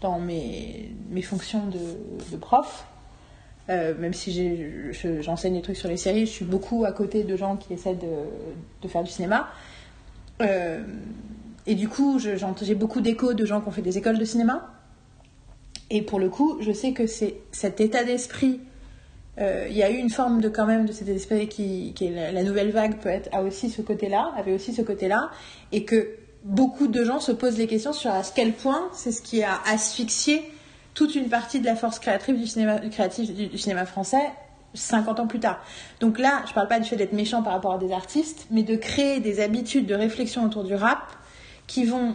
dans mes, mes fonctions de, de prof, euh, même si j'enseigne des trucs sur les séries, je suis beaucoup à côté de gens qui essaient de, faire du cinéma. Euh, et du coup, j'ai beaucoup d'échos de gens qui ont fait des écoles de cinéma. Et pour le coup, je sais que c'est cet état d'esprit. euh, Il y a eu une forme de quand même de cet état d'esprit qui, qui est la, la nouvelle vague peut être a aussi ce côté-là, avait aussi ce côté-là, et que beaucoup de gens se posent les questions sur à quel point c'est ce qui a asphyxié toute une partie de la force créatrice du cinéma, français 50 ans plus tard. Donc là, je parle pas du fait d'être méchant par rapport à des artistes, mais de créer des habitudes de réflexion autour du rap qui vont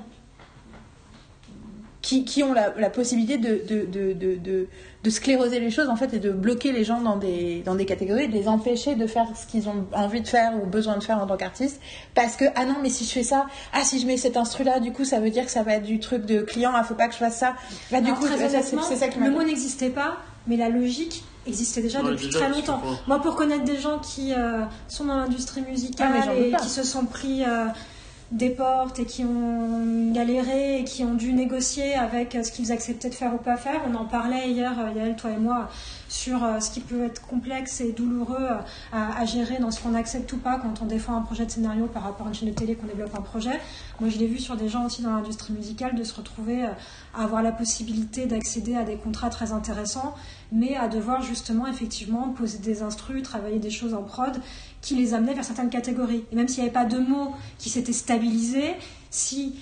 qui, qui ont la, la possibilité de, de, de, de, de, de scléroser les choses en fait et de bloquer les gens dans des, dans des catégories, de les empêcher de faire ce qu'ils ont envie de faire ou besoin de faire en tant qu'artiste. Parce que, ah non, mais si je fais ça, ah si je mets cet instru là, du coup ça veut dire que ça va être du truc de client, ah faut pas que je fasse ça. Là, du Alors, coup, très ça, c'est ça qui le mot n'existait pas, mais la logique existait déjà Ouais, depuis déjà, très longtemps. Moi, pour connaître des gens qui euh, sont dans l'industrie musicale Ah, et qui se sont pris euh, des portes et qui ont galéré et qui ont dû négocier avec euh, ce qu'ils acceptaient de faire ou pas faire, on en parlait hier, euh, Yael, toi et moi, sur euh, ce qui peut être complexe et douloureux à, gérer dans ce qu'on accepte ou pas quand on défend un projet de scénario par rapport à une chaîne de télé qu'on développe un projet. Moi, je l'ai vu sur des gens aussi dans l'industrie musicale de se retrouver à avoir la possibilité d'accéder à des contrats très intéressants, mais à devoir justement effectivement poser des instrus, travailler des choses en prod qui les amenaient vers certaines catégories. Et même s'il n'y avait pas de mots qui s'étaient stabilisés, si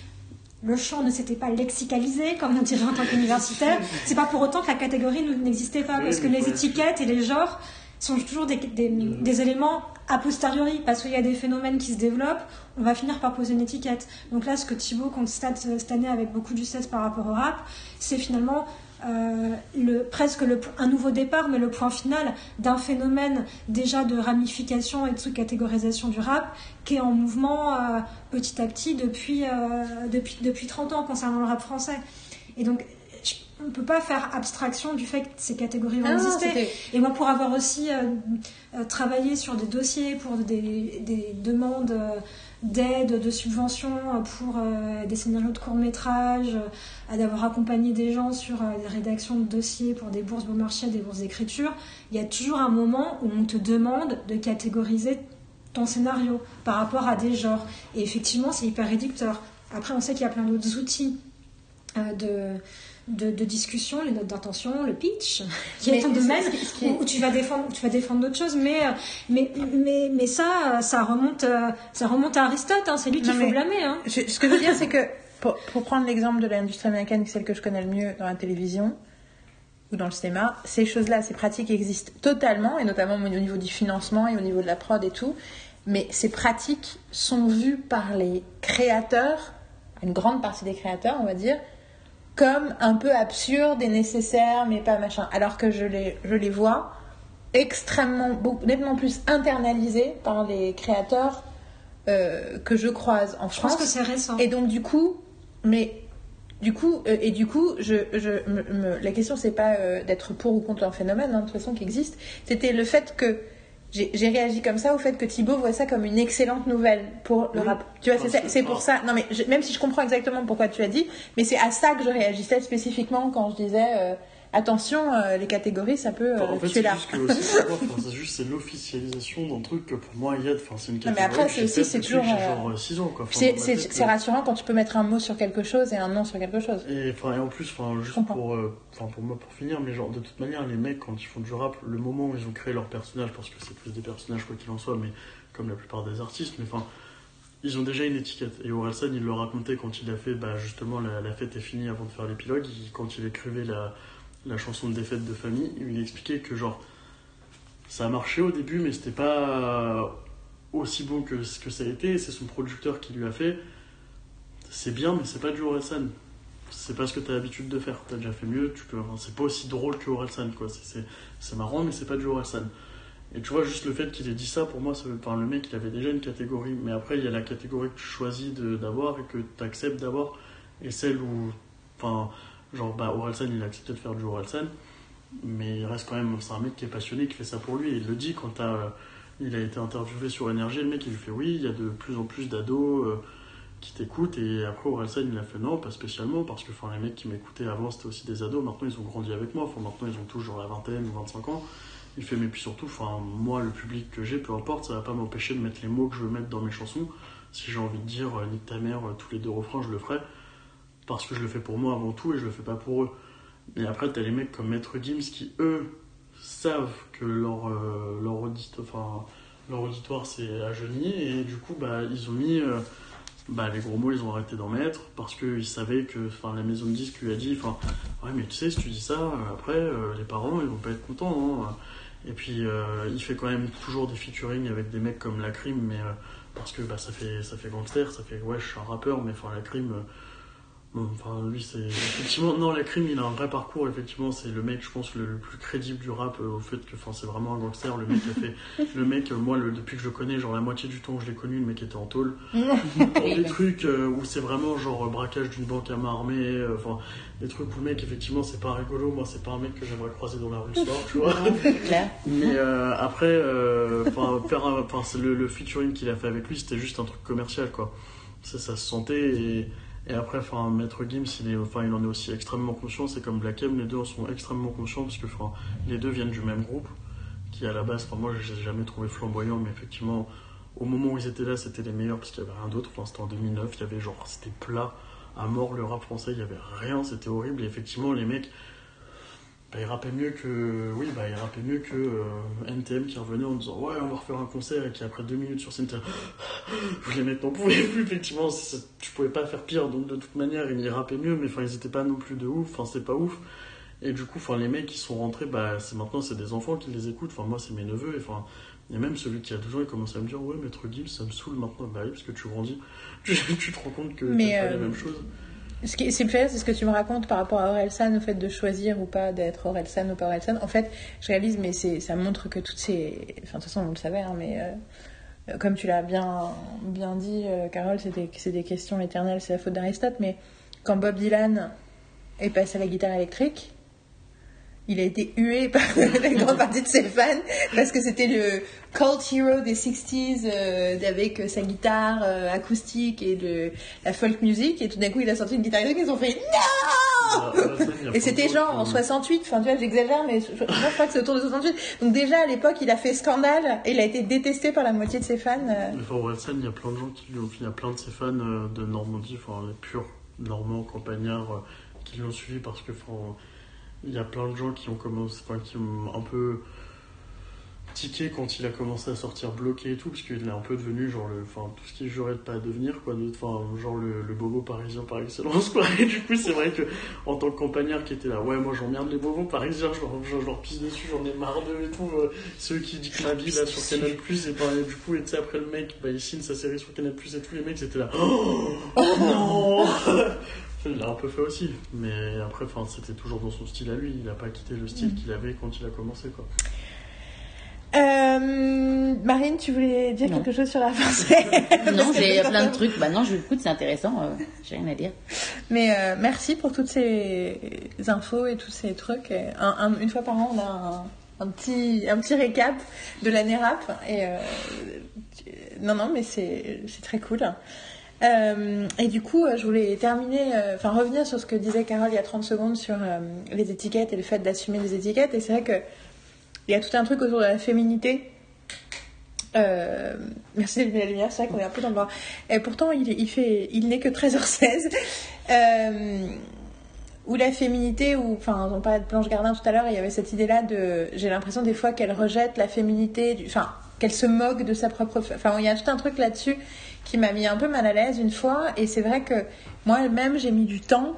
le champ ne s'était pas lexicalisé, comme on dirait en tant qu'universitaire, c'est pas pour autant que la catégorie ne- n'existait pas, parce que les étiquettes et les genres sont toujours des, des- des éléments a posteriori, parce qu'il y a des phénomènes qui se développent, on va finir par poser une étiquette. Donc là, ce que Thibaut constate euh, cette année avec beaucoup de justesse par rapport au rap, c'est finalement euh, le, presque le, un nouveau départ, mais le point final d'un phénomène déjà de ramification et de sous-catégorisation du rap qui est en mouvement euh, petit à petit depuis, euh, depuis, depuis 30 ans concernant le rap français. Et donc, je- on ne peut pas faire abstraction du fait que ces catégories vont Ah, exister. Et moi, pour avoir aussi travaillé sur des dossiers pour des, des demandes d'aide, de subventions euh, pour euh, des scénarios de court-métrage, euh, d'avoir accompagné des gens sur des rédactions de dossiers pour des bourses Beaumarchais, des bourses d'écriture, il y a toujours un moment où on te demande de catégoriser ton scénario par rapport à des genres. Et effectivement, c'est hyper réducteur. Après, on sait qu'il y a plein d'autres outils de, de, de discussion, les notes d'intention, le pitch, <laughs> qui est un domaine est- où, où tu vas défendre, tu vas défendre d'autres choses. Mais, euh, mais, mais, mais ça, euh, ça remonte, euh, ça remonte à Aristote. hein, c'est lui qu'il faut blâmer. Hein. Je- ce que je veux dire, c'est que pour, pour prendre l'exemple de l'industrie américaine, celle que je connais le mieux dans la télévision ou dans le cinéma, ces choses-là, ces pratiques existent totalement, et notamment au niveau du financement et au niveau de la prod et tout. Mais ces pratiques sont vues par les créateurs, une grande partie des créateurs, on va dire, comme un peu absurdes et nécessaires, mais pas machin. Alors que je les, je les vois extrêmement, beaucoup, nettement plus internalisées par les créateurs euh, que je croise en Je France. pense que c'est récent. Et donc du coup, mais du coup, euh, et du coup, je, je, me- me- la question c'est pas euh, d'être pour ou contre un phénomène, hein, de toute façon qui existe. C'était le fait que j'ai réagi comme ça au fait que Thibaut voit ça comme une excellente nouvelle pour le Oui. rap. Tu vois, c'est pour ça. Non mais je- même si je comprends exactement pourquoi tu as dit, mais c'est à ça que je réagissais spécifiquement quand je disais euh, attention, euh, les catégories ça peut euh, en fait, tuer c'est l'art. <laughs> c'est juste c'est l'officialisation d'un truc que pour moi, il y a, enfin, c'est une Non, mais catégorie. après, c'est aussi, c'est toujours, euh, genre 6 ans, quoi. C'est euh, rassurant quand tu peux mettre un mot sur quelque chose et un nom sur quelque chose. Et, en plus, juste pour, pour moi, pour finir, mais genre, de toute manière, les mecs, quand ils font du rap, le moment où ils ont créé leur personnage, parce que c'est plus des personnages, quoi qu'il en soit, mais comme la plupart des artistes, mais enfin, ils ont déjà une étiquette. Et Orelsan, il le racontait quand il a fait, bah, justement, la, la fête est finie avant de faire l'épilogue, il- quand il écrivait la, la chanson de défaite de famille, il expliquait que, genre, ça a marché au début, mais c'était pas aussi bon que ce que ça a été, c'est son producteur qui lui a fait. C'est bien, mais c'est pas du Orelsan c'est pas ce que t'as l'habitude de faire. T'as déjà fait mieux, tu peux. c'est pas aussi drôle que Orelsan, quoi. C'est, marrant, mais c'est pas du Orelsan. Et tu vois, juste le fait qu'il ait dit ça, pour moi, ça veut- enfin, le mec, il avait déjà une catégorie. Mais après, il y a la catégorie que tu choisis d'avoir et que tu acceptes d'avoir. Et celle où. Enfin, genre, bah, Orelsan, il a accepté de faire du Orelsan. Mais il reste quand même. C'est un mec qui est passionné, qui fait ça pour lui. Et il le dit quand euh, il a été interviewé sur Énergie. Le mec, il lui fait oui, il y a de plus en plus d'ados. euh, qui t'écoutent et après Orelsan il a fait non pas spécialement parce que les mecs qui m'écoutaient avant c'était aussi des ados maintenant ils ont grandi avec moi maintenant ils ont tous genre la vingtaine ou 25 ans il fait mais puis surtout moi le public que j'ai peu importe ça va pas m'empêcher de mettre les mots que je veux mettre dans mes chansons si j'ai envie de dire euh, nique ta mère euh, tous les deux refrains je le ferai parce que je le fais pour moi avant tout et je le fais pas pour eux et après t'as les mecs comme Maître Gims qui eux savent que leur euh, leur auditoire enfin leur auditoire c'est à et du coup bah ils ont mis euh, bah, les gros mots, ils ont arrêté d'en mettre parce qu'ils savaient que la maison de disques lui a dit Ouais, mais tu sais, si tu dis ça, euh, après, les parents, ils vont pas être contents. hein. Et puis il fait quand même toujours des featuring avec des mecs comme La Crime, mais parce que bah, ça fait ça fait gangster, ça fait ouais je suis un rappeur, mais enfin La Crime, enfin lui c'est effectivement non La Crime il a un vrai parcours, effectivement c'est le mec je pense le, le plus crédible du rap euh, au fait que enfin c'est vraiment un gangster, le mec a fait <laughs> le mec euh, moi le, depuis que je le connais genre la moitié du temps que je l'ai connu le mec était en tôle, <laughs> Dans des trucs euh, où c'est vraiment genre braquage d'une banque à main armée, enfin des trucs où le mec effectivement c'est pas rigolo, moi c'est pas un mec que j'aimerais croiser dans la rue ce soir, tu vois. <laughs> Mais après, enfin, faire enfin, le, le featuring qu'il a fait avec lui, c'était juste un truc commercial, quoi. Ça, ça se sentait. Et, et après, enfin, Maître Gims, il, il en est aussi extrêmement conscient. C'est comme Black M, les deux en sont extrêmement conscients parce que enfin, les deux viennent du même groupe, qui à la base, enfin, moi, je les ai jamais trouvé flamboyants, mais effectivement, au moment où ils étaient là, c'était les meilleurs parce qu'il y avait rien d'autre. Enfin, c'était en 2009, il y avait genre, c'était plat à mort le rap français, il y avait rien, c'était horrible. Et effectivement, les mecs. Bah, il rappait mieux que oui bah il rappait mieux que euh, NTM qui revenait en disant ouais on va refaire un concert et qui après deux minutes sur scène était là, <gasps> les mecs n'en pouvaient plus effectivement c'est- tu pouvais pas faire pire donc de toute manière ils rappaient mieux mais enfin ils étaient pas non plus de ouf enfin c'est pas ouf. Et du coup enfin les mecs qui sont rentrés bah c'est maintenant c'est des enfants qui les écoutent enfin moi c'est mes neveux et enfin et même celui qui a 12 ans il commence à me dire ouais maître Gibbs ça me saoule maintenant bah oui parce que tu grandis <laughs> tu, tu te rends compte que Mais, t'aimes pas euh, les mêmes choses Ce qui c'est fait, c'est ce que tu me racontes par rapport à Orelsan, au fait de choisir ou pas d'être Orelsan ou pas Orelsan. En fait, je réalise, mais ça montre que toutes ces. Enfin, de toute façon, on le savait, hein, mais euh, comme tu l'as bien, bien dit, euh, Carole, c'est des, des questions éternelles, c'est la faute d'Aristote. Mais quand Bob Dylan est passé à la guitare électrique, il a été hué par <laughs> la grande partie de ses fans parce que c'était le cult hero des 60s euh, avec sa guitare euh, acoustique et de la folk music et tout d'un coup il a sorti une guitare électrique ils ont fait non Orelsan, il y a plein et c'était genre en qui- 68 enfin tu vois j'exagère mais je, crois que c'est autour de 68 donc déjà à l'époque il a fait scandale et il a été détesté par la moitié de ses fans euh. Mais Enfin, Orelsan, il y a plein de gens qui l'ont il y a plein de ses fans euh, de Normandie, enfin les purs Normands, campagnards, qui l'ont suivi parce que enfin, il y a plein de gens qui ont commencé, enfin qui ont un peu tiqué quand il a commencé à sortir bloqué et tout, parce qu'il est un peu devenu genre le, enfin tout ce qu'il jurait de pas devenir quoi, de- enfin genre le, bobo parisien par excellence <laughs> quoi. Et du coup c'est vrai que en tant que campagnard qui était là, ouais moi j'emmerde les bobos parisiens, je leur, pisse dessus, j'en ai marre d'eux et tout. euh, ceux qui disent ma vie là sur Canal Plus et, et du coup et tu sais après le mec bah, il signe sa série sur Canal Plus et tous les mecs c'était là <gasps> oh, non il l'a un peu fait aussi mais après enfin c'était toujours dans son style à lui il a pas quitté le style qu'il avait quand il a commencé quoi Euh, Marine tu voulais dire Non. quelque chose sur la française Non, <laughs> j'ai plein de trucs. Bah non, je l'écoute, c'est intéressant. euh, j'ai rien à dire. Mais euh, merci pour toutes ces infos et tous ces trucs. Et un- un- une fois par an, on a un, un petit, un petit récap de l'année rap. Et, euh, tu- non, non, mais c'est c'est très cool. Euh, et du coup, euh, je voulais terminer, euh, enfin revenir sur ce que disait Carole il y a 30 secondes sur les étiquettes et le fait d'assumer les étiquettes. Et c'est vrai que il y a tout un truc autour de la féminité. Merci d'allumer la lumière, c'est vrai qu'on est un peu dans le noir. Et pourtant, il, fait, il n'est que 13h16. Euh, où la féminité, ou enfin, on parlait de Blanche Gardin tout à l'heure, il y avait cette idée-là de, j'ai l'impression des fois qu'elle rejette la féminité, enfin, qu'elle se moque de sa propre, enfin, il y a tout un truc là-dessus qui m'a mis un peu mal à l'aise une fois, et c'est vrai que moi-même j'ai mis du temps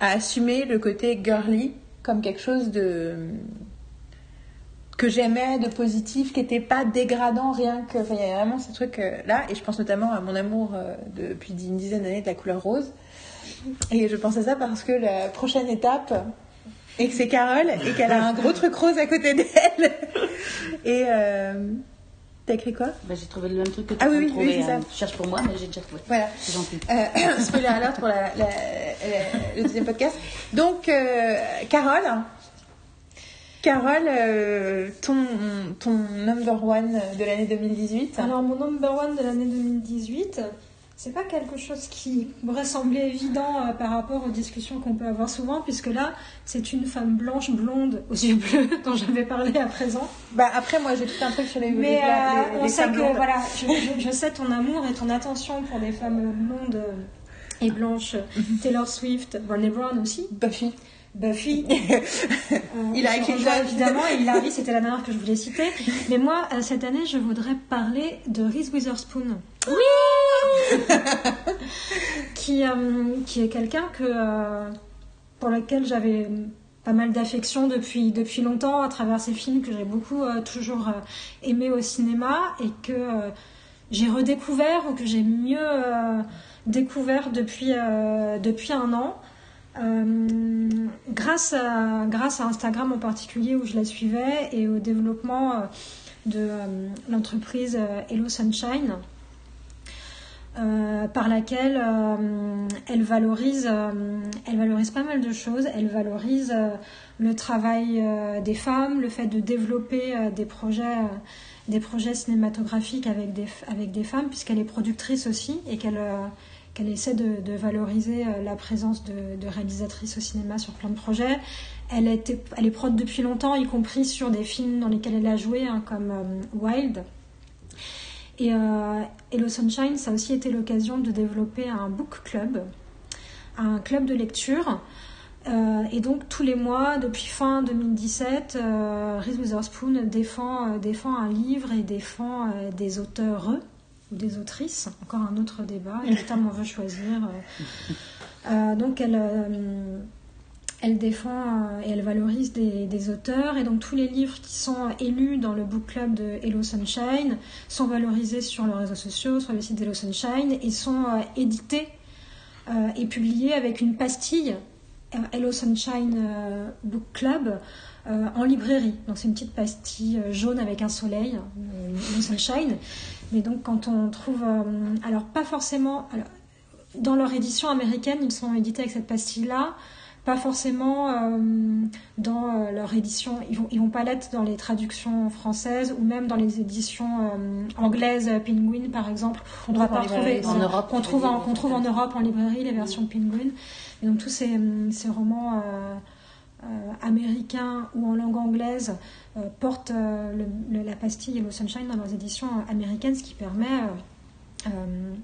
à assumer le côté girly comme quelque chose de que j'aimais, de positif, qui n'était pas dégradant, rien que. Il y a vraiment ce truc euh, et je pense notamment à mon amour euh, depuis une dizaine d'années de la couleur rose. Et je pense à ça parce que la prochaine étape, et que c'est Carole, et qu'elle a un gros truc rose à côté d'elle. <laughs> Et. Euh... T'as écrit quoi Bah, j'ai trouvé le même truc que tu Ah oui, oui, c'est ça. hein. Je cherche pour moi, mais j'ai déjà trouvé. Voilà. C'est gentil. Euh, <coughs> spoiler alert pour la, la- la- le deuxième podcast. Donc, euh, Carole, Carole, euh, ton, ton number one de l'année 2018. Alors, mon number one de l'année 2018, c'est pas quelque chose qui pourrait sembler évident euh, par rapport aux discussions qu'on peut avoir souvent, puisque là, c'est une femme blanche, blonde, aux yeux bleus, <laughs> dont j'avais parlé à présent. Bah, après, moi, j'ai tout un truc sur les, Mais euh, les- on les sait femmes que, blondes. voilà, <laughs> je, je- je sais ton amour et ton attention pour les femmes blondes et blanches. <laughs> Taylor Swift, Brené Brown aussi. Buffy. Buffy. Euh, Il a écrit ça. évidemment, et Hilary, c'était la dernière que je voulais citer. Mais moi, euh, cette année, je voudrais parler de Reese Witherspoon. Oui <laughs> qui, euh, qui est quelqu'un que, euh, pour lequel j'avais pas mal d'affection depuis, depuis longtemps à travers ces films que j'ai beaucoup toujours aimé au cinéma et que j'ai redécouvert ou que j'ai mieux découvert depuis, depuis un an. Grâce, à, grâce à Instagram en particulier où je la suivais et au développement de l'entreprise Hello Sunshine euh, par laquelle euh, elle valorise, euh, elle valorise pas mal de choses. Elle valorise le travail des femmes, le fait de développer des projets, des projets cinématographiques avec des, avec des femmes, puisqu'elle est productrice aussi et qu'elle qu'elle essaie de, valoriser la présence de, réalisatrices au cinéma sur plein de projets. Elle, est prod depuis longtemps, y compris sur des films dans lesquels elle a joué, hein, comme Wild. Et euh, Hello Sunshine, ça a aussi été l'occasion de développer un book club, un club de lecture. Euh, et donc tous les mois, depuis fin 2017, euh, Reese Witherspoon défend, défend un livre et défend des auteurs ou des autrices. Encore un autre débat, et le veut choisir. donc elle elle défend euh, et elle valorise des, auteurs. Et donc tous les livres qui sont élus dans le book club de Hello Sunshine sont valorisés sur les réseaux sociaux, sur le site d'Hello Sunshine, et sont euh, édités euh, et publiés avec une pastille Hello Sunshine Book Club en librairie. Donc c'est une petite pastille jaune avec un soleil, Hello Sunshine. Mais donc quand on trouve... alors pas forcément... dans leur édition américaine, ils sont édités avec cette pastille-là pas forcément euh, dans euh, leur édition, ils vont, ils vont pas l'être dans les traductions françaises ou même dans les éditions euh, anglaises, Penguin par exemple. On ne va pas retrouver en Europe. Qu'on trouve, en, qu'on trouve en Europe en librairie les versions Penguin. Et donc tous ces, ces romans américains ou en langue anglaise portent la pastille Yellow Sunshine dans leurs éditions américaines, ce qui permet euh,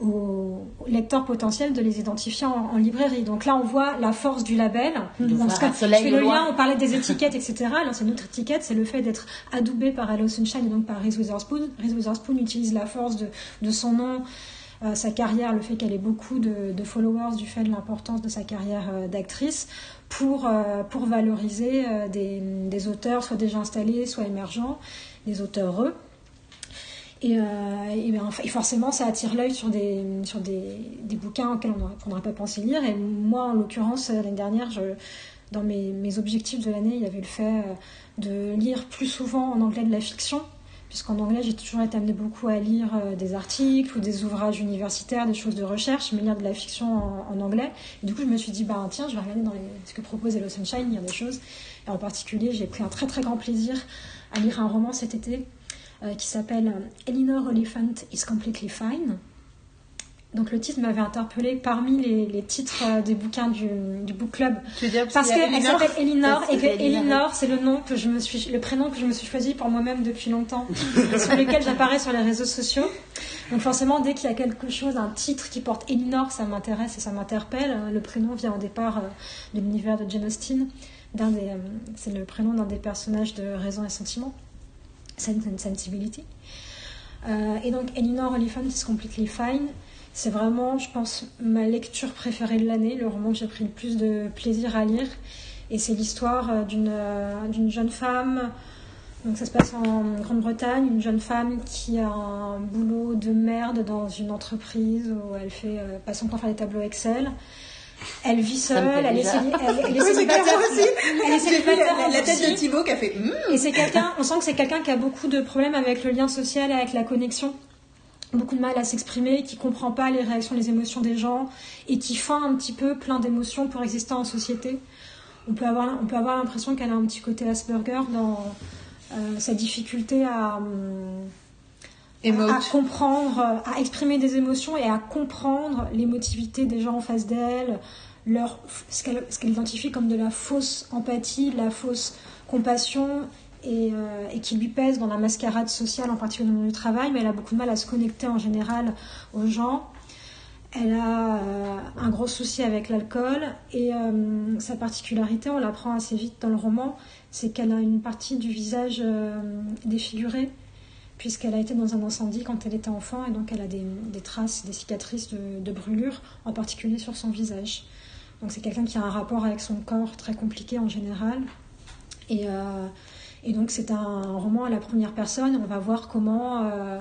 aux lecteurs potentiels de les identifier en, librairie. Donc là, on voit la force du label. on fait le lien, on parlait des étiquettes, etc. Alors c'est une autre étiquette, c'est le fait d'être adoubé par Hello Sunshine et donc par Reese Witherspoon. Reese Witherspoon utilise la force de, de son nom, euh, sa carrière, le fait qu'elle ait beaucoup de, de, followers, du fait de l'importance de sa carrière euh, d'actrice, pour, pour valoriser des, des, auteurs soit déjà installés, soit émergents, des auteurs heureux. Et, euh, ben, forcément, ça attire l'œil sur, des, sur des, des bouquins auxquels on n'aurait pas pensé lire. Et moi, en l'occurrence, l'année dernière, je, dans mes, mes, objectifs de l'année, il y avait le fait euh, de lire plus souvent en anglais de la fiction, puisqu'en anglais, j'ai toujours été amenée beaucoup à lire euh, des articles ou des ouvrages universitaires, des choses de recherche, mais lire de la fiction en, anglais. Et du coup, je me suis dit, bah, tiens, je vais regarder dans ce que propose Hello Sunshine, il y a des choses. Et en particulier, j'ai pris un très très grand plaisir à lire un roman cet été euh, qui s'appelle euh, Elinor Oliphant is Completely Fine. Donc le titre m'avait interpellé parmi les, titres euh, des bouquins du, book club. parce qu'elle s'appelle Elinor et que Elinor c'est le nom que je me suis le prénom que je me suis choisi pour moi-même depuis longtemps <laughs> sur lequel j'apparais sur les réseaux sociaux. Donc forcément dès qu'il y a quelque chose un titre qui porte Elinor ça m'intéresse et ça m'interpelle. Le prénom vient au départ de l'univers de Jane Austen. c'est le prénom d'un des personnages de Raison et Sentiment. Sense and Sensibility. Euh, et donc, Elinor Oliphant is Completely Fine. C'est vraiment, je pense, ma lecture préférée de l'année, le roman que j'ai pris le plus de plaisir à lire. Et c'est l'histoire euh, d'une euh, d'une jeune femme. Donc, ça se passe en Grande-Bretagne, une jeune femme qui a un boulot de merde dans une entreprise où elle fait pas son temps faire des tableaux Excel. Elle vit seule, elle est, célibataire <laughs> aussi. Elle est célibataire La tête de Thibaut qui a fait. Et c'est quelqu'un, on sent que c'est quelqu'un qui a beaucoup de problèmes avec le lien social et avec la connexion. Beaucoup de mal à s'exprimer, qui comprend pas les réactions, les émotions des gens et qui feint un petit peu plein d'émotions pour exister en société. On peut avoir, on peut avoir l'impression qu'elle a un petit côté Asperger dans euh, sa difficulté à. Hum, à comprendre, à exprimer des émotions et à comprendre l'émotivité des gens en face d'elle, leur, ce qu'elle identifie comme de la fausse empathie, de la fausse compassion et, euh, et, qui lui pèse dans la mascarade sociale, en particulier dans le travail, mais elle a beaucoup de mal à se connecter en général aux gens. Elle a euh, un gros souci avec l'alcool et euh, sa particularité, on l'apprend assez vite dans le roman, c'est qu'elle a une partie du visage défiguré puisqu'elle a été dans un incendie quand elle était enfant et donc elle a des, traces, des cicatrices de, brûlure, en particulier sur son visage. Donc c'est quelqu'un qui a un rapport avec son corps très compliqué en général. Et, et donc c'est un roman à la première personne. On va voir comment... euh,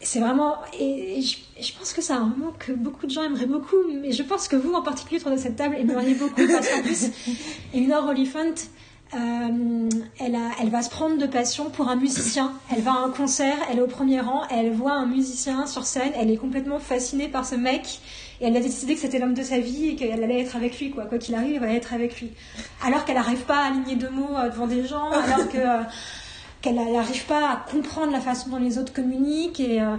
c'est vraiment... Et, je, pense que c'est un roman que beaucoup de gens aimeraient beaucoup, mais je pense que vous en particulier autour de cette table aimeriez beaucoup parce qu'en plus, <laughs> Eleanor Oliphant... Euh, elle va se prendre de passion pour un musicien. Elle va à un concert, elle est au premier rang, elle voit un musicien sur scène, elle est complètement fascinée par ce mec et elle a décidé que c'était l'homme de sa vie et qu'elle allait être avec lui, quoi. Quoi qu'il arrive, elle va être avec lui. Alors qu'elle n'arrive pas à aligner deux mots euh, devant des gens, alors que euh, qu'elle n'arrive pas à comprendre la façon dont les autres communiquent et euh,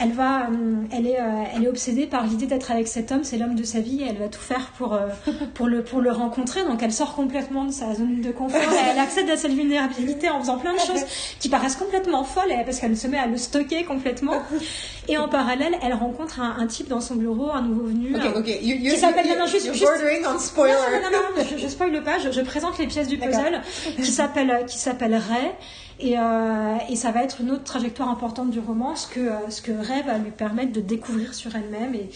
elle va euh, elle est euh, elle est obsédée par l'idée d'être avec cet homme c'est l'homme de sa vie et elle va tout faire pour <laughs> pour le pour le rencontrer donc elle sort complètement de sa zone de confort et elle accède à cette vulnérabilité en faisant plein de choses <laughs> qui paraissent complètement folles parce qu'elle se met à le stocker complètement et en parallèle elle rencontre un, un type dans son bureau un nouveau venu Ok, un- ok. You, you, Qui s'appelle- non, non, juste- you're juste- bordering on spoiler. non, non, non, non, je, je spoil pas, je, je présente les pièces du puzzle qui s'appelle qui s'appelle Ray. Et, euh, et ça va être une autre trajectoire importante du roman, ce que, euh, ce que Ray va lui permettre de découvrir sur elle-même. Et,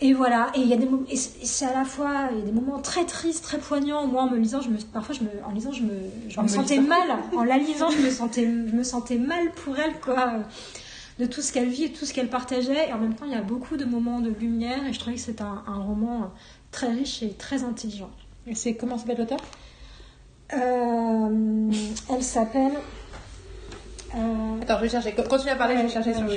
et voilà, et il y a des c'est à la fois il y a des moments très tristes, très poignants. Moi, en me lisant, je me, parfois, je me, en lisant, je me, je me me sentais lisant. mal. En la lisant, je me sentais, je me sentais mal pour elle, quoi, de tout ce qu'elle vit et tout ce qu'elle partageait. Et en même temps, il y a beaucoup de moments de lumière, et je trouvais que c'est un, un roman très riche et très intelligent. Et c'est comment s'appelle l'auteur? Euh, elle s'appelle. euh, Attends, je vais chercher. Continue à parler, je vais chercher sur euh,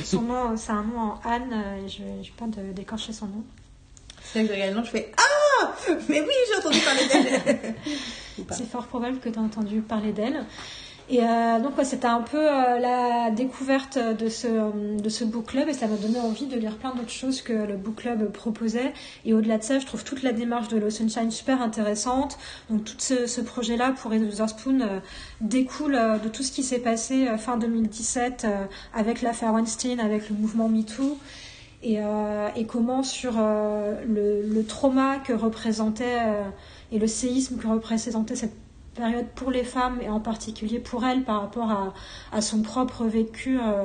je- Son nom, c'est un nom en Anne, et je je vais pas de- d'écorcher son nom. C'est que je regarde le nom, je fais Ah Mais oui, j'ai entendu parler d'elle. <laughs> C'est fort probable que tu as entendu parler d'elle. Et euh, donc, ouais, c'était un peu euh, la découverte de ce, de ce book club et ça m'a donné envie de lire plein d'autres choses que le book club proposait. Et au-delà de ça, je trouve toute la démarche de Low Sunshine super intéressante. Donc, tout ce, ce projet-là pour Reese Witherspoon euh, découle euh, de tout ce qui s'est passé euh, fin 2017 euh, avec l'affaire Weinstein, avec le mouvement MeToo. Et, et comment sur le, le trauma que représentait et le séisme que représentait cette période pour les femmes et en particulier pour elle par rapport à, à son propre vécu euh,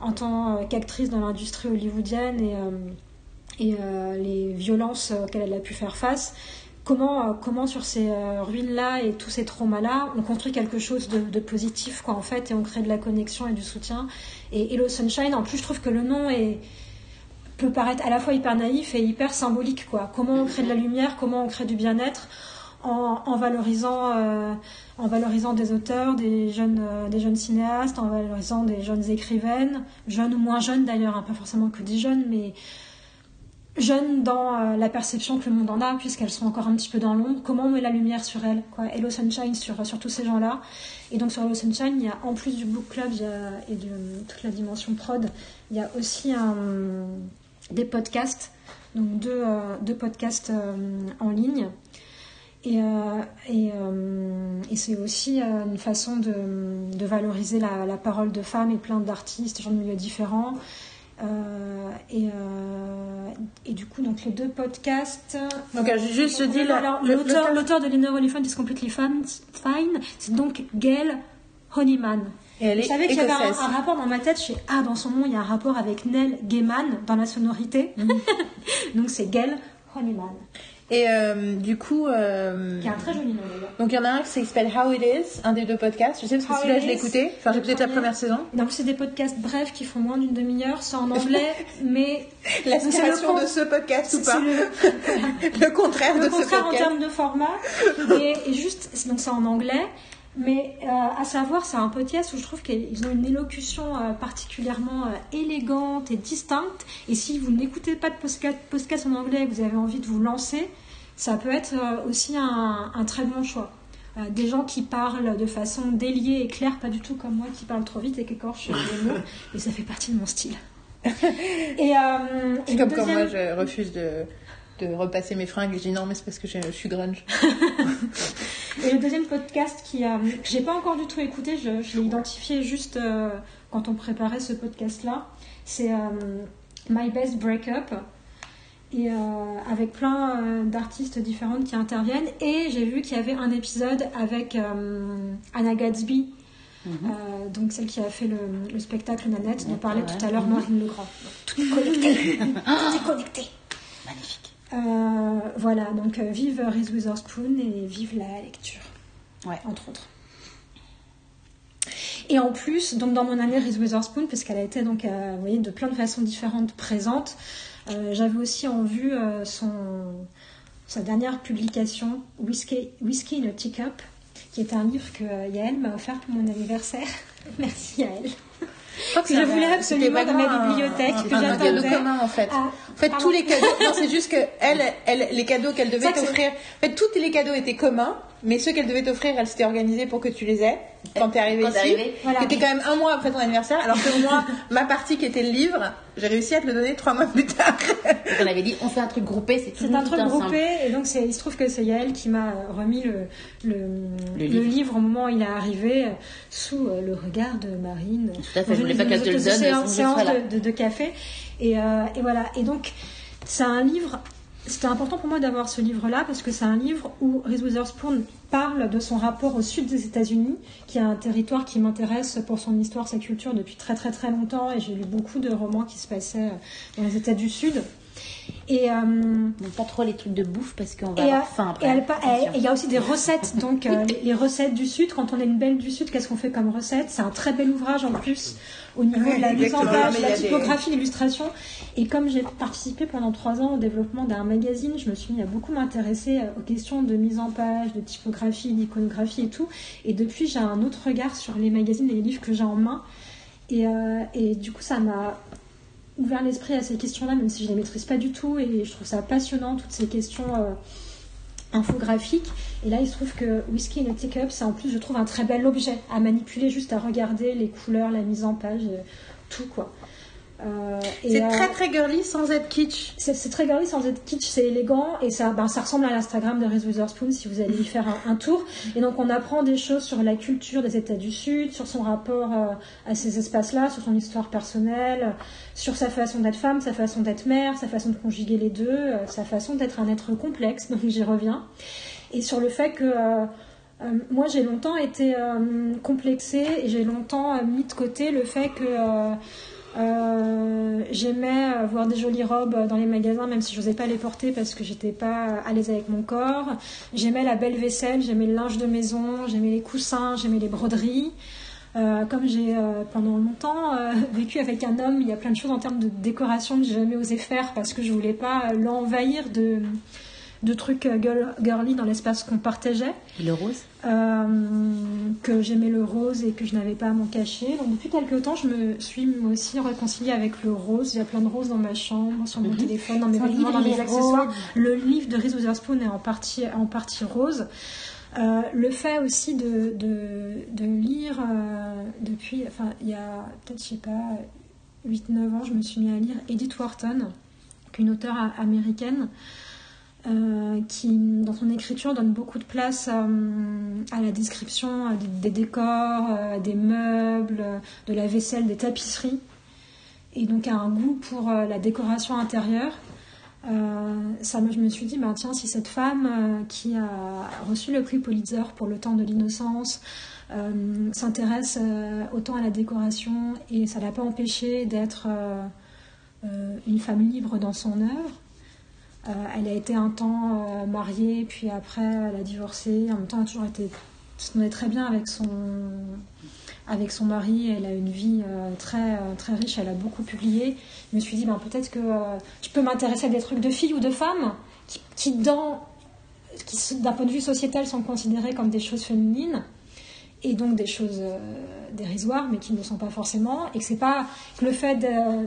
en tant qu'actrice dans l'industrie hollywoodienne et, euh, et euh, les violences auxquelles elle a pu faire face. Comment, comment sur ces ruines-là et tous ces traumas-là, on construit quelque chose de, de positif, quoi, en fait, et on crée de la connexion et du soutien. Et Hello Sunshine, en plus, je trouve que le nom est, peut paraître à la fois hyper naïf et hyper symbolique, quoi. Comment on crée de la lumière, comment on crée du bien-être en, valorisant, euh, en valorisant des auteurs, des jeunes, euh, des jeunes cinéastes, en valorisant des jeunes écrivaines, jeunes ou moins jeunes d'ailleurs, hein, pas forcément que des jeunes, mais jeunes dans euh, la perception que le monde en a, puisqu'elles sont encore un petit peu dans l'ombre. Comment on met la lumière sur elles quoi? Hello Sunshine sur, sur tous ces gens-là. Et donc sur Hello Sunshine, il y a en plus du book club et de toute la dimension prod, il y a aussi des podcasts, donc deux, deux podcasts en ligne. Et, euh, et, euh, et c'est aussi euh, une façon de, de valoriser la, la parole de femmes et plein d'artistes, gens de milieux différents. Euh, et, euh, et du coup, donc les deux podcasts. Donc, je- juste, je dis la- Alors, le- l'auteur, l'auteur- de Lena Oliphant is completely fine, fine c'est donc Gail Honeyman. Et elle Je savais qu'il y avait un, rapport dans ma tête. Je fais Ah, dans son nom, il y a un rapport avec Nell Gaiman dans la sonorité. Mhm. <laughs> donc c'est Gail Honeyman, Et euh, du coup, euh, qui a un très joli nom d'ailleurs. donc il y en a un qui s'appelle How It Is, un des deux podcasts. Je sais parce que celui-là, je l'ai écouté. Enfin, j'ai le peut-être la première saison. Donc c'est des podcasts brefs qui font moins d'une demi-heure. C'est en <laughs> anglais, mais L'aspiration de ce podcast ou pas le, <laughs> Le contraire le de ce contraire en podcast. termes de format. Et, et juste, donc c'est en anglais. Mais euh, à savoir, c'est un podcast où je trouve qu'ils ont une élocution euh, particulièrement euh, élégante et distincte. Et si vous n'écoutez pas de podcast, podcast en anglais et que vous avez envie de vous lancer, ça peut être euh, aussi un, un très bon choix. Euh, des gens qui parlent de façon déliée et claire, pas du tout comme moi qui parle trop vite et qui écorche les <laughs> mots. Et ça fait partie de mon style. <laughs> Et, euh, et C'est comme quand deuxième- moi, je refuse de, de repasser mes fringues. Je dis non, mais c'est parce que je, je suis grunge. <laughs> Et le deuxième podcast qui, euh, que j'ai pas encore du tout écouté, je, je l'ai identifié juste quand on préparait ce podcast-là, c'est euh, My Best Breakup. Et euh, avec plein euh, d'artistes différentes qui interviennent. Et j'ai vu qu'il y avait un épisode avec euh, Anna Gatsby, euh, donc celle qui a fait le, le spectacle Nanette, dont parlait Ouais. tout à l'heure Marine Legrand. Tout est connecté. <laughs> tout est connecté. Magnifique. voilà, donc vive Reese Witherspoon et vive la lecture, Ouais. entre autres. Et en plus, donc dans mon année Reese Witherspoon, parce qu'elle a été donc, vous voyez, de plein de façons différentes présente, j'avais aussi en vue euh, son, sa dernière publication, Whiskey, Whiskey in a Teacup, qui est un livre que euh, Yael m'a offert pour mon anniversaire. <laughs> Merci Yael. Que je voulais absolument dans ma bibliothèque, que un cadeau j'attendais. commun en fait. Ah, En fait, pardon. tous les cadeaux. Non, c'est juste que elle, elle, les cadeaux qu'elle devait t'offrir. En fait, tous les cadeaux étaient communs, mais ceux qu'elle devait t'offrir, elle s'était organisée pour que tu les aies quand t'es arrivée Quand ici. arrivée. Voilà. Qui était quand même un mois après ton anniversaire, alors que moi, <laughs> ma partie qui était le livre, j'ai réussi à te le donner trois mois plus tard. On avait dit, on fait un truc groupé, c'est C'est toujours un tout truc ensemble. groupé et donc c'est- il se trouve que c'est Yael qui m'a remis le, le, Le le livre. livre. au moment où il est arrivé euh, sous euh, le regard de Marine. Tout à fait, je voulais pas qu'elle te le une donne, séance, séance de, de- de café et, euh, et voilà et donc c'est un livre. C'était important pour moi d'avoir ce livre-là parce que c'est un livre où Reese Witherspoon parle de son rapport au sud des États-Unis, qui est un territoire qui m'intéresse pour son histoire, sa culture depuis très très très longtemps et j'ai lu beaucoup de romans qui se passaient euh, dans les États du Sud. Et, euh, Donc pas trop les trucs de bouffe parce qu'on va et, avoir euh, faim après. et il y a aussi des recettes, donc euh, les, <laughs> les recettes du Sud. Quand on est une belle du Sud, qu'est-ce qu'on fait comme recette? C'est un très bel ouvrage en plus au niveau Ouais, de la mise en page, la a des- typographie, l'illustration. Et comme j'ai participé pendant trois ans au développement d'un magazine, je me suis mis à beaucoup m'intéresser aux questions de mise en page, de typographie, d'iconographie et tout. Et depuis, j'ai un autre regard sur les magazines et les livres que j'ai en main. Et, euh, et du coup, ça m'a ouvert l'esprit à ces questions-là, même si je ne les maîtrise pas du tout. Et je trouve ça passionnant, toutes ces questions euh, infographiques. Et là, il se trouve que Whisky in a Teacup, c'est en plus, je trouve, un très bel objet à manipuler, juste à regarder les couleurs, la mise en page, euh, tout quoi. Euh, C'est euh, très très girly sans être kitsch. c'est très girly sans être kitsch, c'est élégant et ça, ben, ça ressemble à l'Instagram de Reese Witherspoon si vous allez y faire un, un tour. Et donc on apprend des choses sur la culture des États du Sud, sur son rapport euh, à ces espaces-là, sur son histoire personnelle, sur sa façon d'être femme, sa façon d'être mère, sa façon de conjuguer les deux, sa façon d'être un être complexe, donc j'y reviens. Et sur le fait que moi j'ai longtemps été euh, complexée et j'ai longtemps euh, mis de côté le fait que... euh, euh, j'aimais voir des jolies robes dans les magasins, même si je n'osais pas les porter parce que j'étais pas à l'aise avec mon corps. J'aimais la belle vaisselle, j'aimais le linge de maison, j'aimais les coussins, j'aimais les broderies. Euh, comme j'ai euh, pendant longtemps <laughs> vécu avec un homme, il y a plein de choses en termes de décoration que j'ai jamais osé faire parce que je voulais pas l'envahir de, de trucs girl- girly dans l'espace qu'on partageait le rose? Que j'aimais le rose et que je n'avais pas à m'en cacher. Donc depuis quelques temps, je me suis moi aussi réconciliée avec le rose. Il y a plein de roses dans ma chambre, sur mon Mhm. téléphone, dans mes vêtements, dans mes accessoires. rose. Le livre de Reese Witherspoon est en partie, en partie rose. Euh, le fait aussi de, de, de lire euh, depuis, enfin, il y a peut-être, je sais pas, 8-9 ans, je me suis mis à lire Edith Wharton, une auteure américaine, euh, qui, dans son écriture, donne beaucoup de place euh, à la description des, décors, euh, des meubles, de la vaisselle, des tapisseries, et donc a un goût pour la décoration intérieure. Ça, je me suis dit, bah, tiens, si cette femme qui a reçu le prix Pulitzer pour le temps de l'innocence s'intéresse autant à la décoration et ça l'a pas empêché d'être une femme libre dans son œuvre. Euh, elle a été un temps euh, mariée, puis après elle a divorcé. En même temps, elle a toujours été se très bien avec son avec son mari. Elle a une vie euh, très très riche. Elle a beaucoup publié. Je me suis dit, ben peut-être que je peux m'intéresser à des trucs de filles ou de femmes qui, qui dans qui d'un point de vue sociétal sont considérées comme des choses féminines et donc des choses euh, dérisoires, mais qui ne le sont pas forcément, et que c'est pas que le fait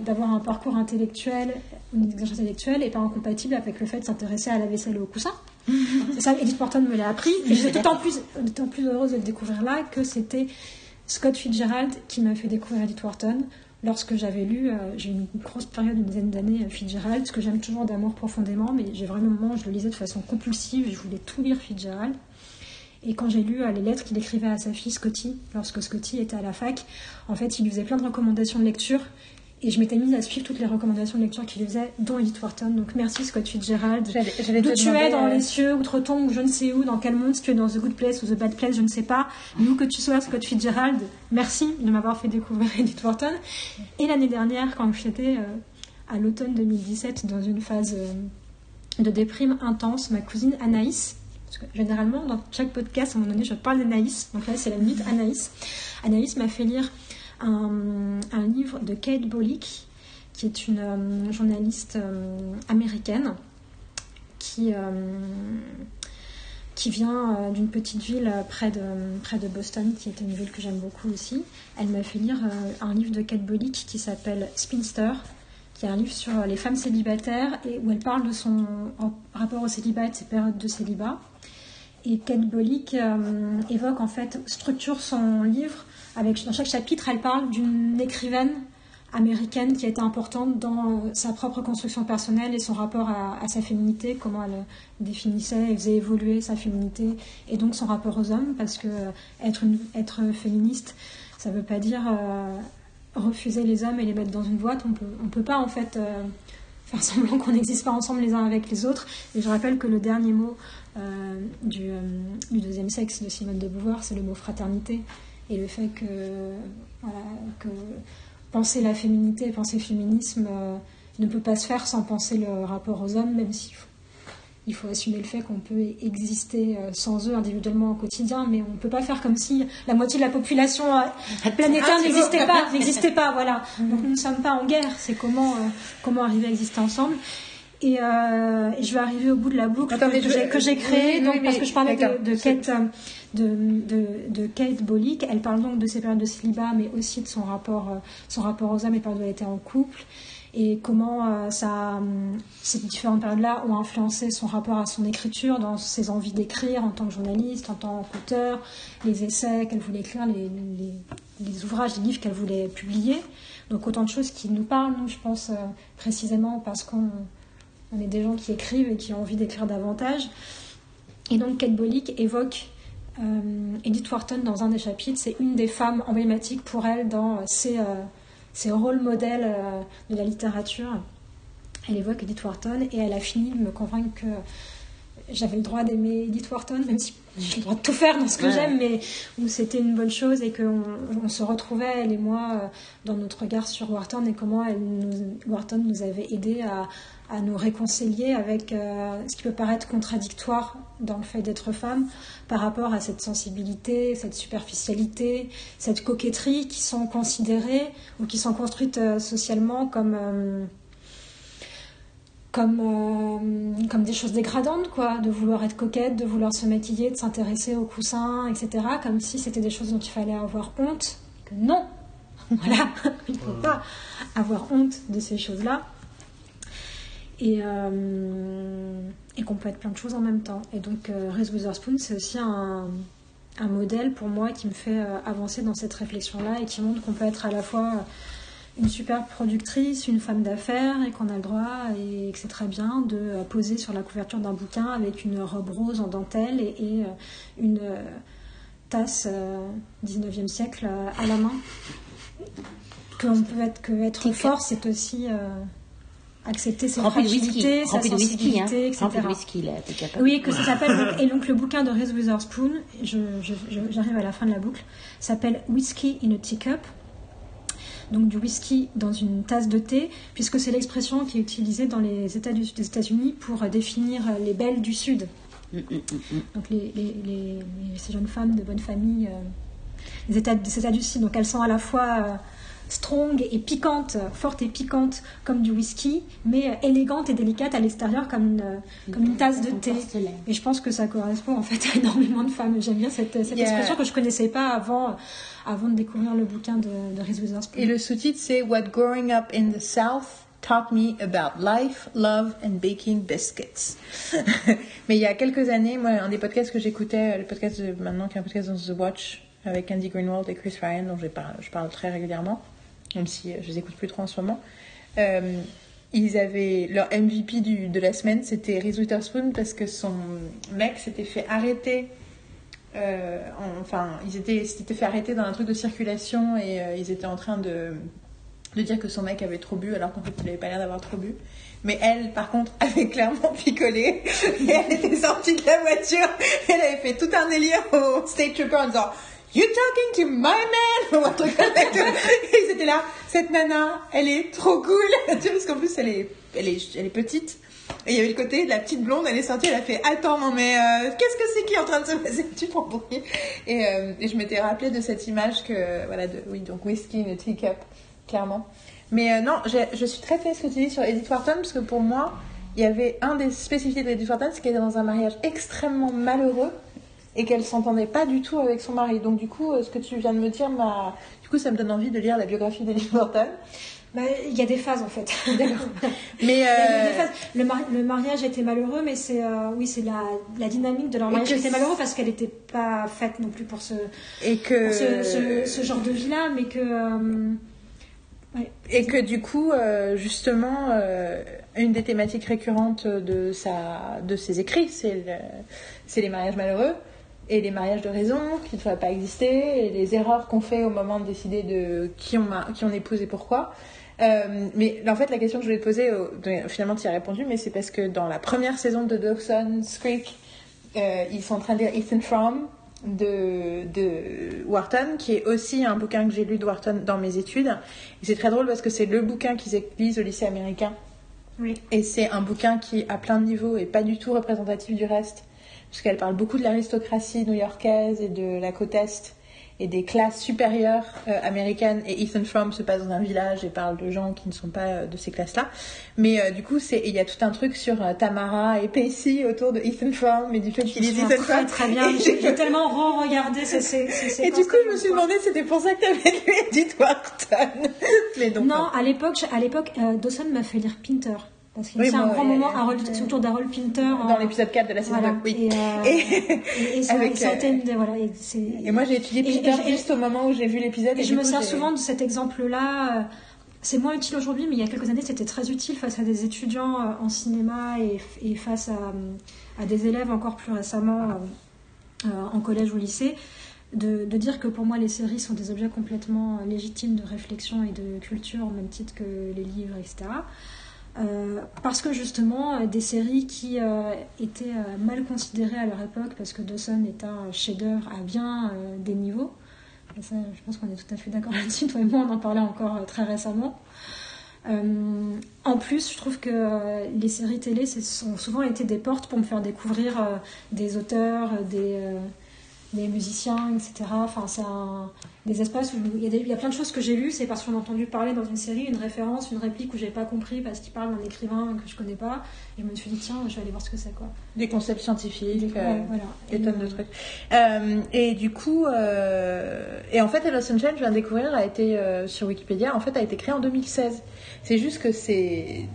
d'avoir un parcours intellectuel, une exigence intellectuelle, n'est pas incompatible avec le fait de s'intéresser à la vaisselle et au coussin. <laughs> c'est ça, Edith Wharton me l'a appris, et j'étais d'autant plus, heureuse de le découvrir là que c'était Scott Fitzgerald qui m'a fait découvrir Edith Wharton. Lorsque j'avais lu, euh, j'ai eu une grosse période, une dizaine d'années, euh, Fitzgerald, ce que j'aime toujours d'amour profondément, mais j'ai vraiment un moment où je le lisais de façon compulsive, je voulais tout lire Fitzgerald. Et quand j'ai lu euh, les lettres qu'il écrivait à sa fille Scotty, lorsque Scotty était à la fac, en fait, il lui faisait plein de recommandations de lecture. Et je m'étais mise à suivre toutes les recommandations de lecture qu'il lui faisait, dont Edith Wharton. Donc merci Scott Fitzgerald. D'où tu es dans euh, les cieux, outre-tombe, ou je ne sais où, dans quel monde, si tu es dans The Good Place ou The Bad Place, je ne sais pas. Mais où que tu sois, Scott Fitzgerald, merci de m'avoir fait découvrir <laughs> Edith Wharton. Et l'année dernière, quand j'étais euh, à l'automne 2017, dans une phase euh, de déprime intense, ma cousine Anaïs. Parce que généralement, dans chaque podcast, à un moment donné, je parle d'Anaïs. Donc là, c'est la minute Anaïs. Anaïs m'a fait lire un, livre de Kate Bolick, qui est une euh, journaliste euh, américaine qui, euh, qui vient d'une petite ville près de, près de Boston, qui est une ville que j'aime beaucoup aussi. Elle m'a fait lire un livre de Kate Bolick qui s'appelle Spinster, qui est un livre sur les femmes célibataires et où elle parle de son rapport au célibat et de ses périodes de célibat. Et Kate Bolick euh, évoque en fait, structure son livre avec dans chaque chapitre, elle parle d'une écrivaine américaine qui a été importante dans sa propre construction personnelle et son rapport à, sa féminité, comment elle définissait et faisait évoluer sa féminité et donc son rapport aux hommes, parce que euh, être, être féministe, ça ne veut pas dire euh, refuser les hommes et les mettre dans une boîte. On peut, on peut pas en fait semblant qu'on n'existe pas ensemble les uns avec les autres. Et je rappelle que le dernier mot euh, du, euh, du deuxième sexe de Simone de Beauvoir, c'est le mot fraternité et le fait que, que penser la féminité, penser féminisme euh, ne peut pas se faire sans penser le rapport aux hommes, même s'il faut, il faut assumer le fait qu'on peut exister euh, sans eux individuellement au quotidien, mais on ne peut pas faire comme si la moitié de la population euh, planétaire Ah, c'est n'existait pas, n'existait pas, voilà. Donc nous ne sommes pas en guerre, c'est comment, euh, comment arriver à exister ensemble. Et, euh, et je vais arriver au bout de la boucle que, j'ai- que j'ai créée, oui, donc, oui, parce que je parlais de, de Kate, de, de, de Kate Bolick. Elle parle donc de ses périodes de célibat, mais aussi de son rapport, son rapport aux hommes et périodes où elle était en couple. Et comment euh, hum, ces différentes périodes-là ont influencé son rapport à son écriture, dans ses envies d'écrire en tant que journaliste, en tant qu'auteur, les essais qu'elle voulait écrire, les, ouvrages, les livres qu'elle voulait publier. Donc autant de choses qui nous parlent, je pense, euh, précisément parce qu'on on est des gens qui écrivent et qui ont envie d'écrire davantage. Et donc Kate Bolick évoque euh, Edith Wharton dans un des chapitres. C'est une des femmes emblématiques pour elle dans ses, ses rôles modèles euh, de la littérature. Elle évoque Edith Wharton et elle a fini de me convaincre que j'avais le droit d'aimer Edith Wharton, même si j'ai le droit de tout faire dans ce que Ouais. j'aime, mais où c'était une bonne chose et qu'on on se retrouvait, elle et moi, euh, dans notre regard sur Wharton et comment elle nous, Wharton nous avait aidé à, à nous réconcilier avec euh, ce qui peut paraître contradictoire dans le fait d'être femme par rapport à cette sensibilité, cette superficialité, cette coquetterie qui sont considérées ou qui sont construites euh, socialement comme... euh, comme, comme des choses dégradantes, quoi, de vouloir être coquette, de vouloir se maquiller, de s'intéresser aux coussins, etc., comme si c'était des choses dont il fallait avoir honte, que non, <laughs> voilà, il ne faut pas avoir honte de ces choses-là, et, euh, et qu'on peut être plein de choses en même temps. Et donc, euh, Reese Witherspoon, c'est aussi un, un modèle pour moi qui me fait euh, avancer dans cette réflexion-là et qui montre qu'on peut être à la fois une superbe productrice, une femme d'affaires et qu'on a le droit et que c'est très bien de poser sur la couverture d'un bouquin avec une robe rose en dentelle et, et, une tasse euh, 19e siècle à la main. Qu'on peut être, que être fort, c'est aussi euh, accepter ses fragilités, sa Rempli de whisky, hein. sensibilité, etc. De whisky, là. Oui, que ça s'appelle. <laughs> Et donc le bouquin de Reese Witherspoon, j'arrive à la fin de la boucle, s'appelle Whisky in a Teacup. Donc du whisky dans une tasse de thé, puisque c'est l'expression qui est utilisée dans les États du- des États-Unis pour définir les belles du Sud. Mm, mm, mm. Donc les, les- les- les- ces jeunes femmes de bonne famille euh, des, États, des États du Sud. Donc elles sont à la fois euh, strong et piquantes, euh, fortes et piquantes comme du whisky, mais euh, élégantes et délicates à l'extérieur comme une, euh, comme une tasse de thé. Et je pense que ça correspond en fait à énormément de femmes. J'aime bien cette, cette Yeah. expression que je connaissais pas avant, avant de découvrir le bouquin de, de Reese Witherspoon. Et le sous-titre, c'est What Growing Up in the South Taught Me About Life, Love and Baking Biscuits. <laughs> Mais il y a quelques années, moi, un des podcasts que j'écoutais, le podcast de, maintenant qui est un podcast dans The Watch, avec Andy Greenwald et Chris Ryan, dont je parle, je parle très régulièrement, même si euh, je les écoute plus trop en ce moment. Euh, ils avaient leur MVP du, de la semaine, c'était Reese Witherspoon parce que son mec s'était fait arrêter euh, en- enfin, ils étaient, s'étaient fait arrêter dans un truc de circulation et ils étaient en train de, de dire que son mec avait trop bu alors qu'en fait il avait pas l'air d'avoir trop bu. Mais elle, par contre, <laughs> avait clairement picolé et elle était sortie de la voiture. Elle avait fait tout un délire au state trooper en disant You talking to my man? <laughs> Ou un truc comme ça. Ils étaient là, cette nana, elle est trop cool. <laughs> Tu Parce qu'en plus elle est, elle est, elle est petite. Et il y avait le côté de la petite blonde, elle est sortie, elle a fait Attends, non mais euh, qu'est-ce que c'est qui est en train de se passer? <laughs> Tu prends pour qui? Et, euh, je m'étais rappelé de cette image que, voilà, de, oui, donc whisky in a teacup, clairement. Mais euh, non, je suis très triste ce que tu dis sur Edith Wharton, parce que pour moi, il y avait un des spécificités de Edith Wharton, c'est qu'elle était dans un mariage extrêmement malheureux et qu'elle s'entendait pas du tout avec son mari. Donc du coup, euh, ce que tu viens de me dire, m'a... du coup, ça me donne envie de lire la biographie d'Edith Wharton. Bah, Il y a des phases en fait. <laughs> <laughs> Mais euh, des. Le, mari- le mariage était malheureux, mais c'est euh, oui, c'est la, la dynamique de leur mariage qui était malheureux parce qu'elle n'était pas faite non plus pour ce, et que pour ce, ce- ce genre de vie-là, mais que euh, Et que du coup, justement, une des thématiques récurrentes de, sa, de ses écrits, c'est le- c'est les mariages malheureux et les mariages de raison qui ne devraient pas exister et les erreurs qu'on fait au moment de décider de qui on, ma- qui on épouse et pourquoi. Euh, mais en fait, la question que je voulais te poser, finalement, tu y as répondu, mais c'est parce que dans la première saison de Dawson's Creek, euh, ils sont en train de lire Ethan Frome de, de Wharton, qui est aussi un bouquin que j'ai lu de Wharton dans mes études. Et c'est très drôle parce que c'est le bouquin qu'ils lisent au lycée américain. oui. Et c'est un bouquin qui, à plein de niveaux, est pas du tout représentatif du reste. Parce qu'elle parle beaucoup de l'aristocratie new-yorkaise et de la côte Est et des classes supérieures euh, américaines. Et Ethan Frome se passe dans un village et parle de gens qui ne sont pas euh, de ces classes-là. Mais euh, du coup, c'est il y a tout un truc sur Tamara et Pacey autour de Ethan Frome et du fait qu'il souviens Ethan très Frome. très bien. J'ai tellement re-regardé ces, ces, ces Et du coup, je me suis demandé si c'était pour ça que tu avais lu Edith Wharton. <laughs> Mais donc, Non, à l'époque, à l'époque, Dawson m'a fait lire Pinter parce qu'il Oui, c'est un grand moment. Harold, c'est autour d'Harold Pinter dans en- l'épisode 4 de la saison voilà. 2. Oui. Et, euh, <laughs> Et- euh, moi, j'ai étudié Peter et- et- juste au moment où j'ai vu l'épisode. Et je me coup, sers souvent de cet exemple-là. euh, C'est moins utile aujourd'hui, mais il y a quelques années, c'était très utile face à des étudiants euh, en cinéma et, face à, euh, à des élèves encore plus récemment euh, euh, en collège ou lycée, de, de dire que pour moi, les séries sont des objets complètement euh, légitimes de réflexion et de culture, au même titre que les livres, etc. Euh, parce que justement, euh, des séries qui euh, étaient mal considérées à leur époque, parce que Dawson est un chef-d'œuvre à bien des niveaux. Je pense qu'on est tout à fait d'accord <laughs> là-dessus. Toi et moi, on en parlait encore très récemment. En plus, je trouve que les séries télé sont souvent été des portes pour me faire découvrir des auteurs, des, des musiciens, etc. Enfin, c'est un- des espaces où il y, a des- il y a plein de choses que j'ai lues, c'est parce qu'on a entendu parler dans une série, une référence, une réplique où j'ai pas compris parce qu'il parle d'un écrivain que je connais pas. Et je me suis dit, tiens, je vais aller voir ce que c'est, quoi. Des concepts scientifiques. euh, voilà. Des Et, tonnes de euh, trucs. Euh, et du coup, euh, et en fait, Hello Sunshine, je viens de découvrir, a été euh, sur Wikipédia, en fait, a été créé en 2016. C'est juste que c'est.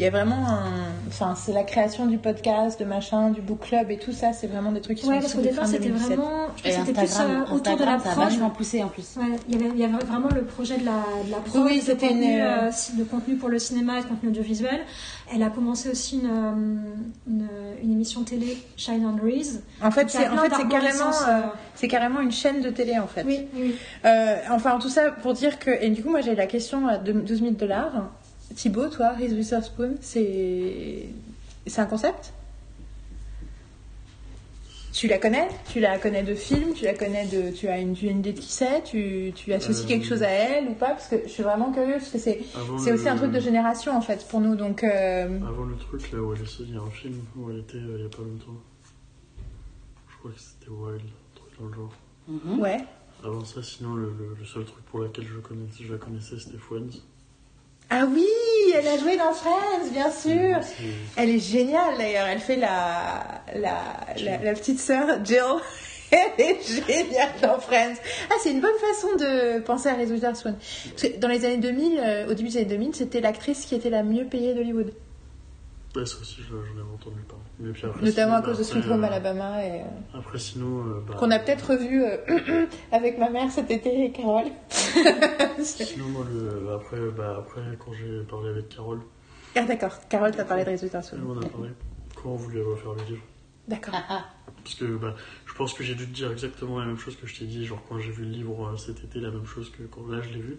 Il y a vraiment un. Enfin, c'est la création du podcast, de machin, du book club et tout ça, c'est vraiment des trucs qui Ouais, sont parce issus qu'au départ, c'était 2017. Et vraiment. je pense que C'était plus euh, autour de la Instagram, ça a vachement poussé en plus. Ouais, il y avait, il y avait vraiment le projet de la, de la Oui, de, contenu, une, euh, euh, de contenu pour le cinéma et de contenu audiovisuel. Elle a commencé aussi une, euh, une, une émission télé, Shine on Breeze. En fait, c'est en fait, carrément, euh, euh, c'est carrément une chaîne de télé, en fait. Oui, oui. Euh, enfin, tout ça pour dire que. Et du coup, moi, j'ai la question à deux- 12 000 dollars. Thibaut, toi, Reese Witherspoon, c'est. C'est un concept? Tu la connais? Tu la connais de film? Tu la connais de. Tu as une, tu as une idée de qui c'est? Tu, tu associes Euh, quelque chose à elle ou pas? Parce que je suis vraiment curieuse, parce que c'est. Le- aussi un truc de génération en fait pour nous, donc euh, Avant le truc là où elle est, il y a un film où elle était euh, il y a pas longtemps. Je crois que c'était Wild, un truc dans le genre. Mhm. ouais. Avant ça, sinon, le, le- le seul truc pour lequel je, connaissais, je la connaissais, c'était Friends. Ah oui, elle a joué dans Friends, bien sûr. Elle est géniale d'ailleurs, elle fait la, la, la, la petite sœur Jill. <laughs> Elle est géniale dans Friends. Ah, c'est une bonne façon de penser à Reese Witherspoon. Parce que dans les années 2000, euh, au début des années 2000, c'était l'actrice qui était la mieux payée d'Hollywood. Ouais, ça aussi, je- j'en avais entendu parler. Mais puis après, Notamment à cause de après, Sweet Home euh, Alabama. Et, euh, Après, sinon. euh, bah, qu'on a peut-être revu euh, <clears throat> avec ma mère cet été et Carole. <laughs> Sinon, moi, le, après, bah, après, quand j'ai parlé avec Carole, ah d'accord, Carole t'a parlé de Witherspoon. elle m'en a parlé. Quand on voulait refaire le livre? D'accord. Ah, ah. Parce que bah, je pense que j'ai dû te dire exactement la même chose que je t'ai dit, genre quand j'ai vu le livre euh, cet été, la même chose que quand là je l'ai vu.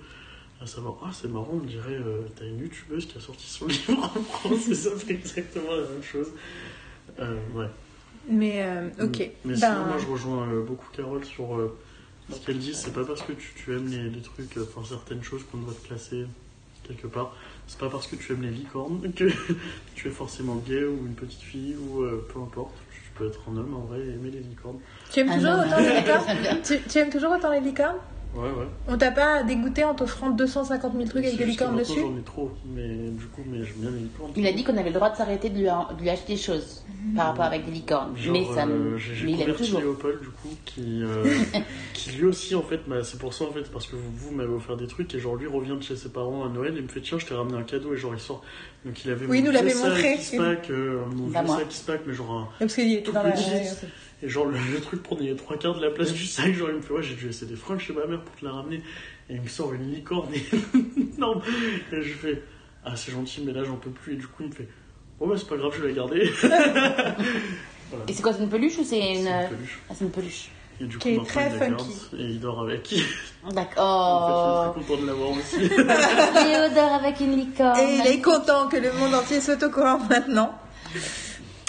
À savoir, ah c'est marrant, on dirait, euh, t'as une youtubeuse qui a sorti son <laughs> livre en France, et ça fait exactement la même chose. Euh, ouais. Mais euh, ok. Mais Ben, sinon, moi je rejoins euh, beaucoup Carole sur euh, ce qu'elle dit, c'est pas parce que tu, tu aimes les, les trucs, enfin certaines choses qu'on doit te classer quelque part. C'est pas parce que tu aimes les licornes <laughs> que tu es forcément gay ou une petite fille ou euh, peu importe. Tu peux être un homme en vrai et aimer les licornes. Tu aimes Ah toujours autant les <laughs> licornes? Tu, tu aimes toujours autant les licornes? Ouais, ouais. On t'a pas dégoûté en t'offrant 250 000 trucs avec des licornes dessus J'en ai trop, mais du coup, mais j'aime bien les licornes. Il a dit qu'on avait le droit de s'arrêter de lui, de lui acheter des choses par rapport avec des licornes. Genre, mais ça, euh, me- j'ai j'ai converti toujours. Léopold du coup qui, euh, <laughs> qui lui aussi en fait c'est pour ça en fait parce que vous, vous m'avez offert des trucs et genre lui revient de chez ses parents à Noël et il me fait tiens je t'ai ramené un cadeau et genre il sort donc il avait Oui, mon nous l'avait vieux sac montré. qui se pack, euh, mon Bah, vieux sac qui se pack mais genre un, Parce qu'il était tout dans la. Et genre le, le truc prenait les trois quarts de la place du sac genre il me fait ouais j'ai dû laisser des fringues chez ma mère pour te la ramener et il me sort une licorne énorme <laughs> et je fais ah c'est gentil mais là j'en peux plus et du coup il me fait oh bah c'est pas grave je vais la garder <laughs> Voilà. Et c'est quoi, c'est une peluche ou c'est C'est une. une peluche. Ah, c'est une peluche. Et du coup, est très il la garde funky. Et il dort avec. <laughs> En D'accord. fait, il est très content de l'avoir aussi. Théodore avec une licorne. Et il est content que le monde entier soit au courant maintenant.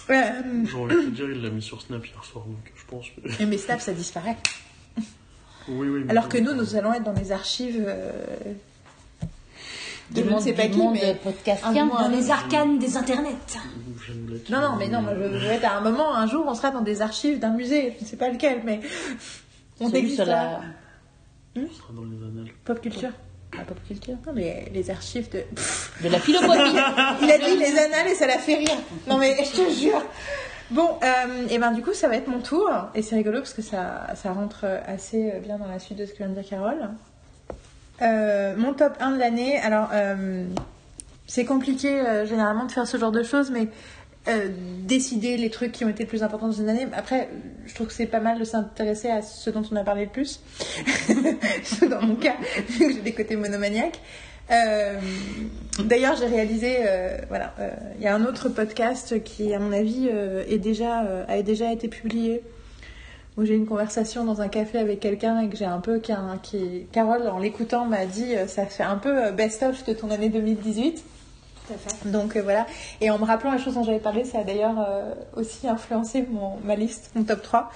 Ouais, J'ai envie de te dire, il l'a mis sur Snap hier soir, donc je pense que. mais Snap, ça disparaît. Oui, oui. Alors que nous, nous allons être dans les archives euh, de je ne sais pas qui, monde mais podcastien. Dans les arcanes des internets. Non, non, mais non, moi, je vais être à un moment, un jour, on sera dans des archives d'un musée, je ne sais pas lequel, mais on existe sur la On sera dans les annales. Pop culture. La pop culture. Non, mais les archives de. La philosophie. <laughs> il a dit les annales et ça l'a fait rire. Non, mais je te jure. Bon, euh, et ben du coup, ça va être mon tour. Et c'est rigolo parce que ça, ça rentre assez bien dans la suite de ce que vient de dire Carole. Euh, mon top 1 de l'année. Alors, euh, c'est compliqué généralement de faire ce genre de choses, mais euh, décider les trucs qui ont été le plus importants dans une année. Après, je trouve que c'est pas mal de s'intéresser à ce dont on a parlé le plus. <laughs> dans mon cas, vu que j'ai des côtés monomaniaques. Euh, D'ailleurs, j'ai réalisé, euh, voilà, il y a un autre podcast qui, à mon avis, est déjà, a déjà été publié, où j'ai une conversation dans un café avec quelqu'un et que j'ai un peu, qui, qui- Carole, en l'écoutant, m'a dit, ça fait un peu best-of de ton année 2018. Donc euh, voilà. Et en me rappelant les choses dont j'avais parlé, ça a d'ailleurs euh, aussi influencé mon, ma liste, mon top 3.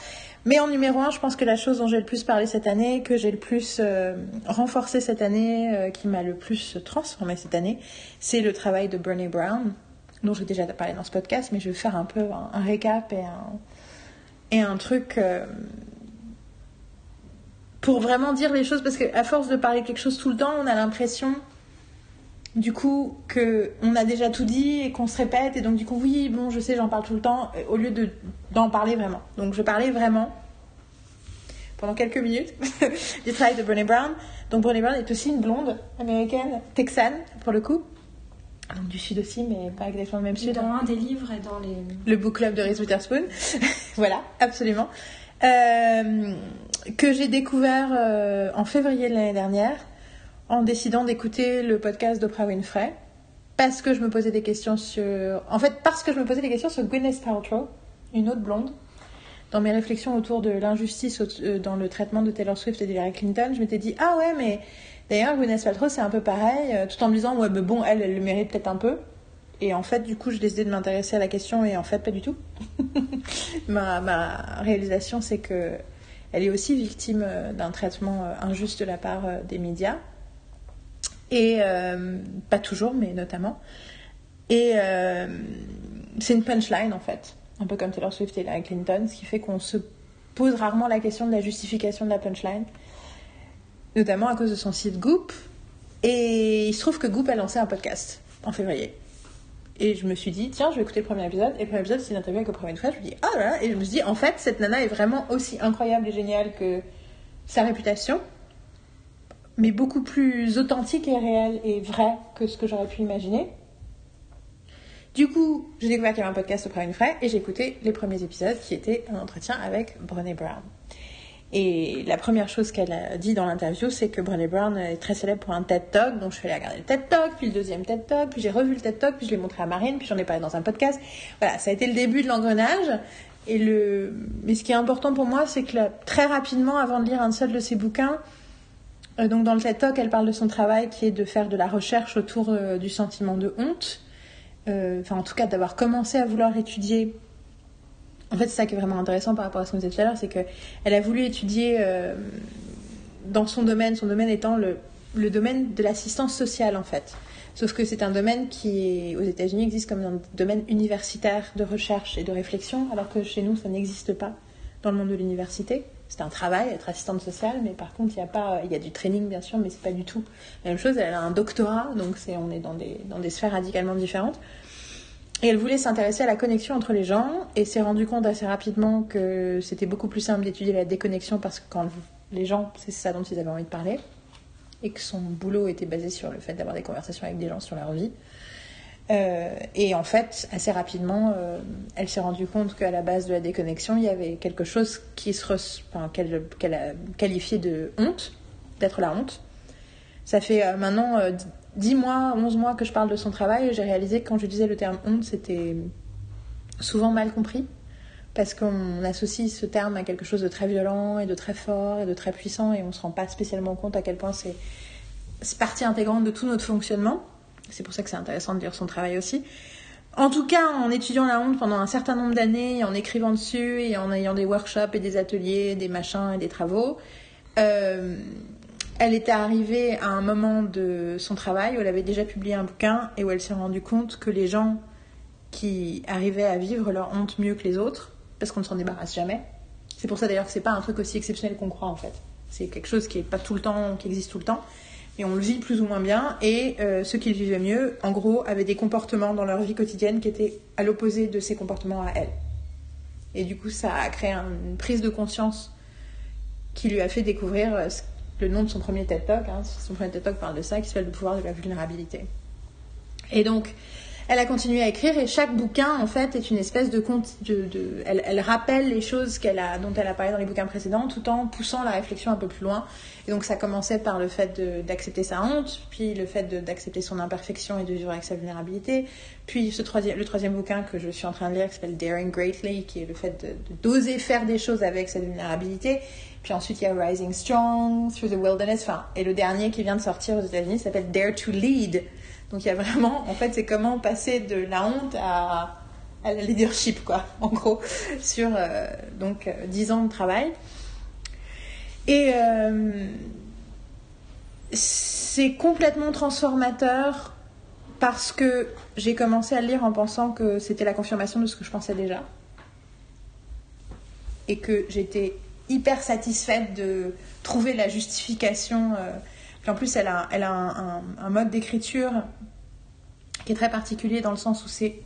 Mais en numéro 1, je pense que la chose dont j'ai le plus parlé cette année, que j'ai le plus euh, renforcé cette année, euh, qui m'a le plus transformé cette année, c'est le travail de Brené Brown, dont j'ai déjà parlé dans ce podcast, mais je vais faire un peu un, récap et un, et un truc pour vraiment dire les choses, parce qu'à force de parler quelque chose tout le temps, on a l'impression du coup que on a déjà tout dit et qu'on se répète et donc du coup oui bon je sais j'en parle tout le temps euh, au lieu de d'en parler vraiment donc je parlais vraiment pendant quelques minutes <laughs> du travail de Brené Brown donc Brené Brown est aussi une blonde américaine texane pour le coup donc du sud aussi mais pas exactement le même sud Dans un des livres et dans les. le book club de Reese Witherspoon. <laughs> voilà, absolument. Euh, que j'ai découvert euh, en février de l'année dernière en décidant d'écouter le podcast d'Oprah Winfrey parce que je me posais des questions sur... En fait, parce que je me posais des questions sur Gwyneth Paltrow, une autre blonde. Dans mes réflexions autour de l'injustice euh, dans le traitement de Taylor Swift et d'Hillary Clinton, je m'étais dit, ah ouais, mais d'ailleurs, Gwyneth Paltrow, c'est un peu pareil, euh, tout en me disant, ouais, mais bon, elle, elle le mérite peut-être un peu. Et en fait, du coup, j'ai décidé de m'intéresser à la question et en fait, pas du tout. <laughs> ma, ma réalisation, c'est que elle est aussi victime euh, d'un traitement injuste de la part des médias. Et euh, pas toujours, mais notamment. Et euh, c'est une punchline en fait, un peu comme Taylor Swift et Hillary Clinton, ce qui fait qu'on se pose rarement la question de la justification de la punchline, notamment à cause de son site Goop. Et il se trouve que Goop a lancé un podcast en février. Et je me suis dit, tiens, je vais écouter le premier épisode. Et le premier épisode, c'est une interview avec Oprah Winfrey. Je me dis, ah là là. Et je me suis dit, en fait, cette nana est vraiment aussi incroyable et géniale que sa réputation, mais beaucoup plus authentique et réelle et vraie que ce que j'aurais pu imaginer. Du coup, j'ai découvert qu'il y avait un podcast Oprah Winfrey et j'ai écouté les premiers épisodes qui étaient un entretien avec Brené Brown. Et la première chose qu'elle a dit dans l'interview, c'est que Brené Brown est très célèbre pour un TED Talk. Donc je suis allée regarder le TED Talk, puis le deuxième TED Talk, puis j'ai revu le TED Talk, puis je l'ai montré à Marine, puis j'en ai parlé dans un podcast. Voilà, ça a été le début de l'engrenage. Et le... Mais ce qui est important pour moi, c'est que très rapidement, avant de lire un seul de ses bouquins, donc dans le TED Talk, elle parle de son travail qui est de faire de la recherche autour euh, du sentiment de honte. Euh, Enfin, en tout cas, d'avoir commencé à vouloir étudier en fait, c'est ça qui est vraiment intéressant par rapport à ce qu'on disait tout à l'heure, c'est qu'elle a voulu étudier euh, dans son domaine, son domaine étant le, le domaine de l'assistance sociale en fait. Sauf que c'est un domaine qui, aux États-Unis, existe comme un domaine universitaire de recherche et de réflexion, alors que chez nous, ça n'existe pas dans le monde de l'université. C'est un travail, être assistante sociale, mais par contre, il y a pas, il y a du training bien sûr, mais c'est pas du tout la même chose. Elle a un doctorat, donc c'est, on est dans des, dans des sphères radicalement différentes. Et elle voulait s'intéresser à la connexion entre les gens et s'est rendue compte assez rapidement que c'était beaucoup plus simple d'étudier la déconnexion parce que quand les gens, c'est ça dont ils avaient envie de parler, et que son boulot était basé sur le fait d'avoir des conversations avec des gens sur leur vie. Euh, et en fait, assez rapidement, euh, elle s'est rendue compte qu'à la base de la déconnexion, il y avait quelque chose qui se qu'elle, a qualifié de honte, d'être la honte. Ça fait euh, maintenant 10 mois, 11 mois que je parle de son travail et j'ai réalisé que quand je disais le terme honte, c'était souvent mal compris parce qu'on associe ce terme à quelque chose de très violent et de très fort et de très puissant et on ne se rend pas spécialement compte à quel point c'est partie intégrante de tout notre fonctionnement. C'est pour ça que c'est intéressant de lire son travail aussi. En tout cas, en étudiant la honte pendant un certain nombre d'années, en écrivant dessus et en ayant des workshops et des ateliers, des machins et des travaux, euh, elle était arrivée à un moment de son travail où elle avait déjà publié un bouquin et où elle s'est rendue compte que les gens qui arrivaient à vivre leur honte mieux que les autres parce qu'on ne s'en débarrasse jamais. C'est pour ça d'ailleurs que c'est pas un truc aussi exceptionnel qu'on croit en fait. C'est quelque chose qui est pas tout le temps, qui existe tout le temps, mais on le vit plus ou moins bien. Et euh, ceux qui le vivaient mieux, en gros, avaient des comportements dans leur vie quotidienne qui étaient à l'opposé de ces comportements à elle. Et du coup, ça a créé une prise de conscience qui lui a fait découvrir euh, le nom de son premier TED Talk. Hein. son premier TED Talk parle de ça, qui s'appelle Le pouvoir de la vulnérabilité. Et donc, elle a continué à écrire et chaque bouquin en fait est une espèce de compte de, elle, rappelle les choses qu'elle a dont elle a parlé dans les bouquins précédents tout en poussant la réflexion un peu plus loin. Et donc ça commençait par le fait d'accepter sa honte puis le fait d'accepter son imperfection et de vivre avec sa vulnérabilité. Puis ce troisième, le troisième bouquin que je suis en train de lire qui s'appelle Daring Greatly qui est le fait d'oser faire des choses avec sa vulnérabilité. Puis ensuite il y a Rising Strong Through the Wilderness enfin et le dernier qui vient de sortir aux États-Unis s'appelle Dare to Lead donc il y a vraiment, en fait, c'est comment passer de la honte à, à la leadership, quoi, <laughs> en gros, sur euh, donc 10 euh, ans de travail. Et euh, c'est complètement transformateur parce que j'ai commencé à lire en pensant que c'était la confirmation de ce que je pensais déjà. Et que j'étais hyper satisfaite de trouver la justification en plus, elle a, elle a un, mode d'écriture qui est très particulier dans le sens où c'est.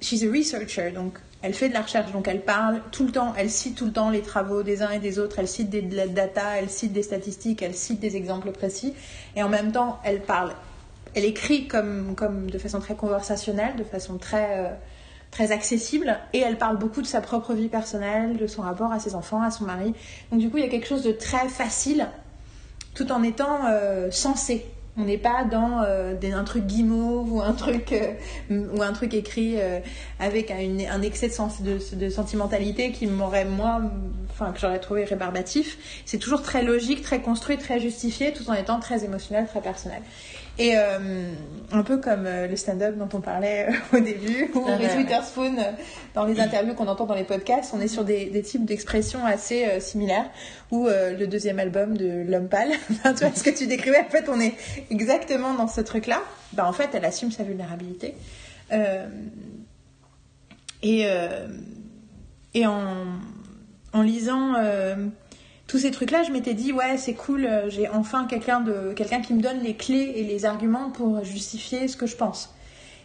She's a researcher, donc elle fait de la recherche, donc elle parle tout le temps, elle cite tout le temps les travaux des uns et des autres, elle cite des data, elle cite des statistiques, elle cite des exemples précis, et en même temps, elle parle, elle écrit comme, comme de façon très conversationnelle, de façon très, euh, très accessible, et elle parle beaucoup de sa propre vie personnelle, de son rapport à ses enfants, à son mari. Donc du coup, il y a quelque chose de très facile tout en étant euh, sensé. On n'est pas dans euh, un truc guimauve ou un truc, euh, écrit avec un, excès de, de, sentimentalité qui m'aurait, moi, enfin, que j'aurais trouvé rébarbatif. C'est toujours très logique, très construit, très justifié, tout en étant très émotionnel, très personnel. Et euh, un peu comme euh, le stand-up dont on parlait euh, <laughs> au début, ou les Witherspoon dans les interviews qu'on entend dans les podcasts, on est sur des, types d'expressions assez similaires. Ou le deuxième album de L'Homme Pâle, <laughs> tu vois ce que tu décrivais, en fait on est exactement dans ce truc-là. Bah, en fait elle assume sa vulnérabilité. et, et en, en lisant tous ces trucs-là, je m'étais dit ouais c'est cool, euh, j'ai enfin quelqu'un qui me donne les clés et les arguments pour justifier ce que je pense.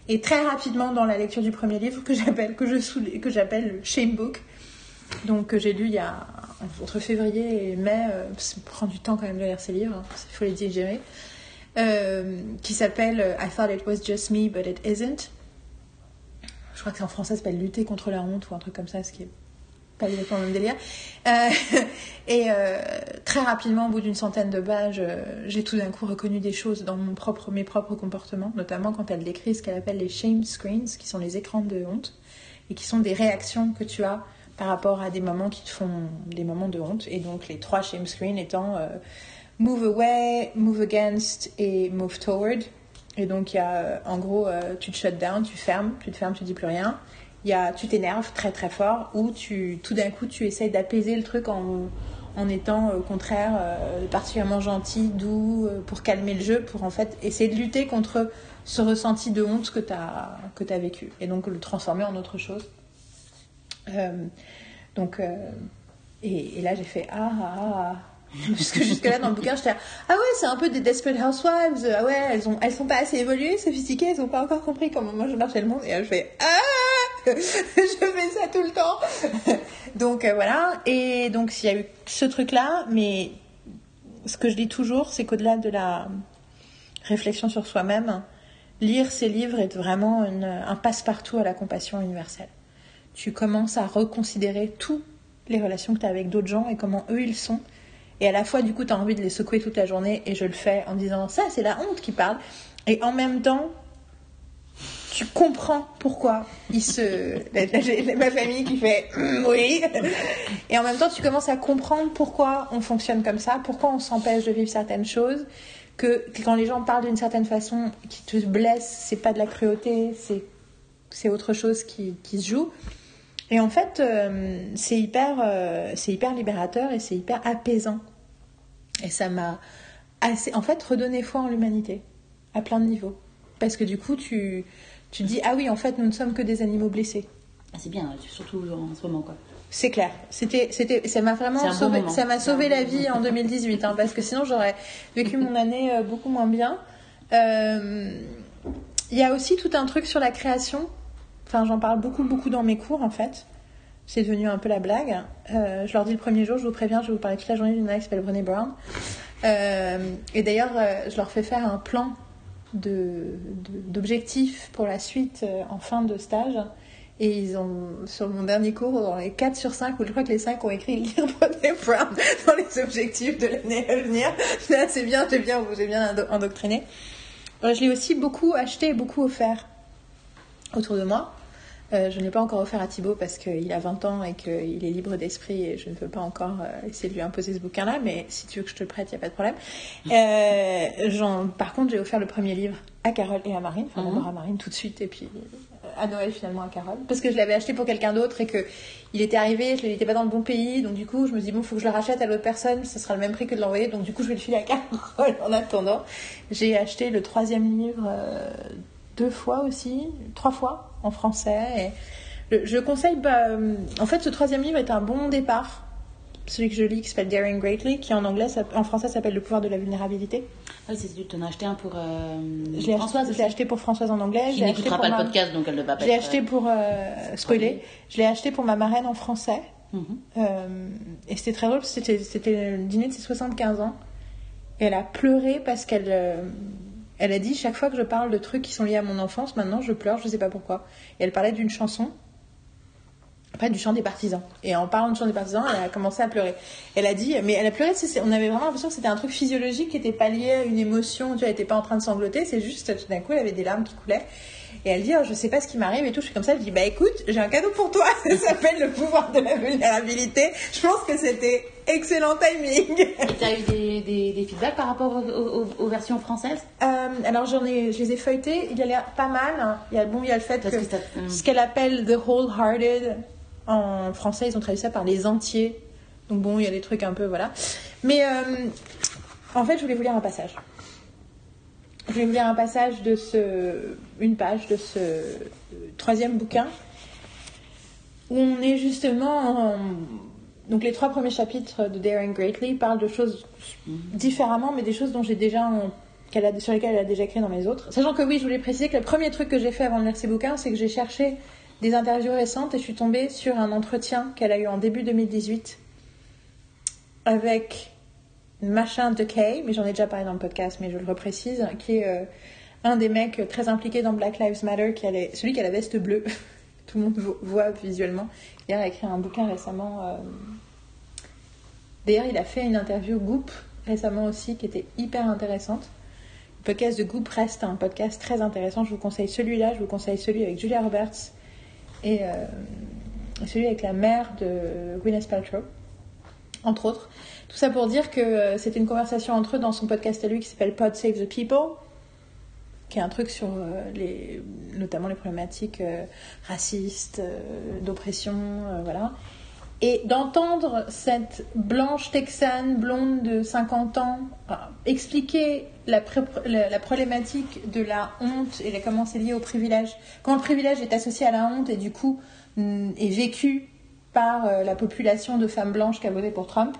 Et très rapidement dans la lecture du premier livre que j'appelle que je que j'appelle le Shame Book, donc que j'ai lu il y a entre février et mai, euh, ça prend du temps quand même de lire ces livres, il hein, faut les digérer, euh, qui s'appelle I thought it was just me but it isn't. Je crois que c'est en français ça s'appelle Lutter contre la honte ou un truc comme ça, ce qui est pas exactement le même délire. Euh, <laughs> et euh, très rapidement, au bout d'une centaine de pages, euh, j'ai tout d'un coup reconnu des choses dans mon propre, mes propres comportements, notamment quand elle décrit ce qu'elle appelle les shame screens, qui sont les écrans de honte, et qui sont des réactions que tu as par rapport à des moments qui te font des moments de honte. Et donc les trois shame screens étant move away, move against et move toward. Et donc il y a en gros, tu te shut down, tu fermes, tu te fermes, tu dis plus rien y a, tu t'énerves très très fort ou tu, tout d'un coup tu essayes d'apaiser le truc en, en étant au contraire euh, particulièrement gentil, doux, euh, pour calmer le jeu, pour en fait essayer de lutter contre ce ressenti de honte que tu as, que as vécu et donc le transformer en autre chose. Euh, donc, euh, et, là j'ai fait ah ah ah. <laughs> Parce que jusque-là dans le bouquin, j'étais ah ouais, c'est un peu des Desperate Housewives. Ah ouais, elles, ont, elles sont pas assez évoluées, sophistiquées, elles ont pas encore compris comment moi je marchais le monde. Et là, je fais ah, <laughs> je fais ça tout le temps. <laughs> donc euh, voilà. Et donc il y a eu ce truc-là, mais ce que je dis toujours, c'est qu'au-delà de la réflexion sur soi-même, lire ces livres est vraiment un passe-partout à la compassion universelle. Tu commences à reconsidérer toutes les relations que tu as avec d'autres gens et comment eux ils sont. Et à la fois, du coup, tu as envie de les secouer toute la journée et je le fais en disant ça, c'est la honte qui parle. Et en même temps, tu comprends pourquoi ils se. J'ai ma famille qui fait <clears throat> oui. Et en même temps, tu commences à comprendre pourquoi on fonctionne comme ça, pourquoi on s'empêche de vivre certaines choses. Que, que quand les gens parlent d'une certaine façon qui te blesse, c'est pas de la cruauté, c'est c'est autre chose qui, qui se joue. Et en fait, euh, c'est hyper, euh, c'est hyper libérateur et c'est hyper apaisant. Et ça m'a assez, en fait, redonné foi en l'humanité, à plein de niveaux. Parce que du coup, tu, tu te dis, ah oui, en fait, nous ne sommes que des animaux blessés. Ah, c'est bien, surtout en ce moment, quoi. C'est clair. C'était, c'était, ça m'a vraiment bon sauvé, ça m'a sauvé la vie moment. en 2018, hein, parce que sinon j'aurais vécu mon année euh, beaucoup moins bien. Euh, Il y a aussi tout un truc sur la création. Enfin, j'en parle beaucoup, beaucoup dans mes cours, en fait. C'est devenu un peu la blague. Euh, je leur dis le premier jour, je vous préviens, je vais vous parler toute la journée d'une nana qui s'appelle Brené Brown. Euh, et d'ailleurs, je leur fais faire un plan d'objectifs pour la suite euh, en fin de stage. Et ils ont, sur mon dernier cours, dans les 4 sur 5, ou je crois que les 5 ont écrit lire Brené Brown dans les objectifs de l'année à venir. C'est bien, j'ai bien, j'ai bien endoctriné. Euh, Je l'ai aussi beaucoup acheté et beaucoup offert autour de moi. Euh, je ne l'ai pas encore offert à Thibaut parce qu'il a 20 ans et qu'il est libre d'esprit et je ne veux pas encore euh, essayer de lui imposer ce bouquin-là, mais si tu veux que je te le prête, il n'y a pas de problème. Euh, par contre, j'ai offert le premier livre à Carole et à Marine, enfin Mhm. d'abord à Marine tout de suite et puis à Noël finalement à Carole, parce que je l'avais acheté pour quelqu'un d'autre et que il était arrivé, je n'étais pas dans le bon pays, donc du coup je me dis bon, faut que je le rachète à l'autre personne, ce sera le même prix que de l'envoyer, donc du coup je vais le filer à <laughs> Carole en attendant. J'ai acheté le troisième livre deux fois aussi, trois fois en français. Et je conseille, bah, euh, en fait, ce troisième livre est un bon départ. Celui que je lis qui s'appelle Daring Greatly, qui en anglais, en français s'appelle Le pouvoir de la vulnérabilité. Ah, oui, c'est tu t'en as acheté un pour euh, Je l'ai Françoise. acheté, je l'ai acheté pour Françoise en anglais. Qui n'écoutera pas le podcast, donc elle ne va pas Je l'ai acheté pour euh, spoiler. Je l'ai acheté pour ma marraine en français. euh, mhm. Euh, et c'était très drôle, parce que c'était, le dîner de ses 75 ans. Et elle a pleuré parce qu'elle euh, elle a dit chaque fois que je parle de trucs qui sont liés à mon enfance, maintenant je pleure, je sais pas pourquoi. Et elle parlait d'une chanson, pas du chant des partisans. Et en parlant du chant des partisans, elle a commencé à pleurer. Elle a dit, mais elle a pleuré, on avait vraiment l'impression que c'était un truc physiologique qui était pas lié à une émotion, tu vois, elle était pas en train de sangloter, c'est juste tout d'un coup elle avait des larmes qui coulaient. Et elle dit, oh, je sais pas ce qui m'arrive et tout. Je suis comme ça, je dis, bah écoute, j'ai un cadeau pour toi. <laughs> Ça s'appelle le pouvoir de la vulnérabilité. Je pense que c'était excellent timing. Et t'as eu des, des, des feedbacks par rapport aux, aux- aux versions françaises? Euh, alors j'en ai, je les ai feuilletés. Il y a l'air pas mal. Il y a bon, il y a le fait Parce que, que hum. ce qu'elle appelle the wholehearted en français, ils ont traduit ça par les entiers. Donc bon, il y a des trucs un peu voilà. Mais euh, en fait, je voulais vous lire un passage. Je voulais vous lire un passage de ce, une page de ce troisième bouquin où on est justement en- donc les trois premiers chapitres de Daring Greatly parlent de choses différemment, mais des choses dont j'ai déjà a, sur lesquelles elle a déjà écrit dans mes autres. Sachant que oui, je voulais préciser que le premier truc que j'ai fait avant de lire ces bouquins, c'est que j'ai cherché des interviews récentes et je suis tombée sur un entretien qu'elle a eu en début 2018 avec Machin de Kay, mais j'en ai déjà parlé dans le podcast, mais je le reprécise, qui est euh, un des mecs très impliqués dans Black Lives Matter, qui a celui qui a la veste bleue. <laughs> Tout le monde vo- voit visuellement. Il a écrit un bouquin récemment. euh, D'ailleurs, il a fait une interview Goop récemment aussi, qui était hyper intéressante. Le podcast de Goop reste un podcast très intéressant. Je vous conseille celui-là, je vous conseille celui avec Julia Roberts et euh, celui avec la mère de Gwyneth Paltrow, entre autres. Tout ça pour dire que euh, c'était une conversation entre eux dans son podcast à lui qui s'appelle Pod Save the People, qui est un truc sur euh, les, notamment les problématiques euh, racistes, d'oppression, voilà. Et d'entendre cette blanche texane, blonde de 50 ans, expliquer la, la, problématique de la honte et comment c'est lié au privilège, comment le privilège est associé à la honte et du coup mm, est vécu par la population de femmes blanches qui a voté pour Trump.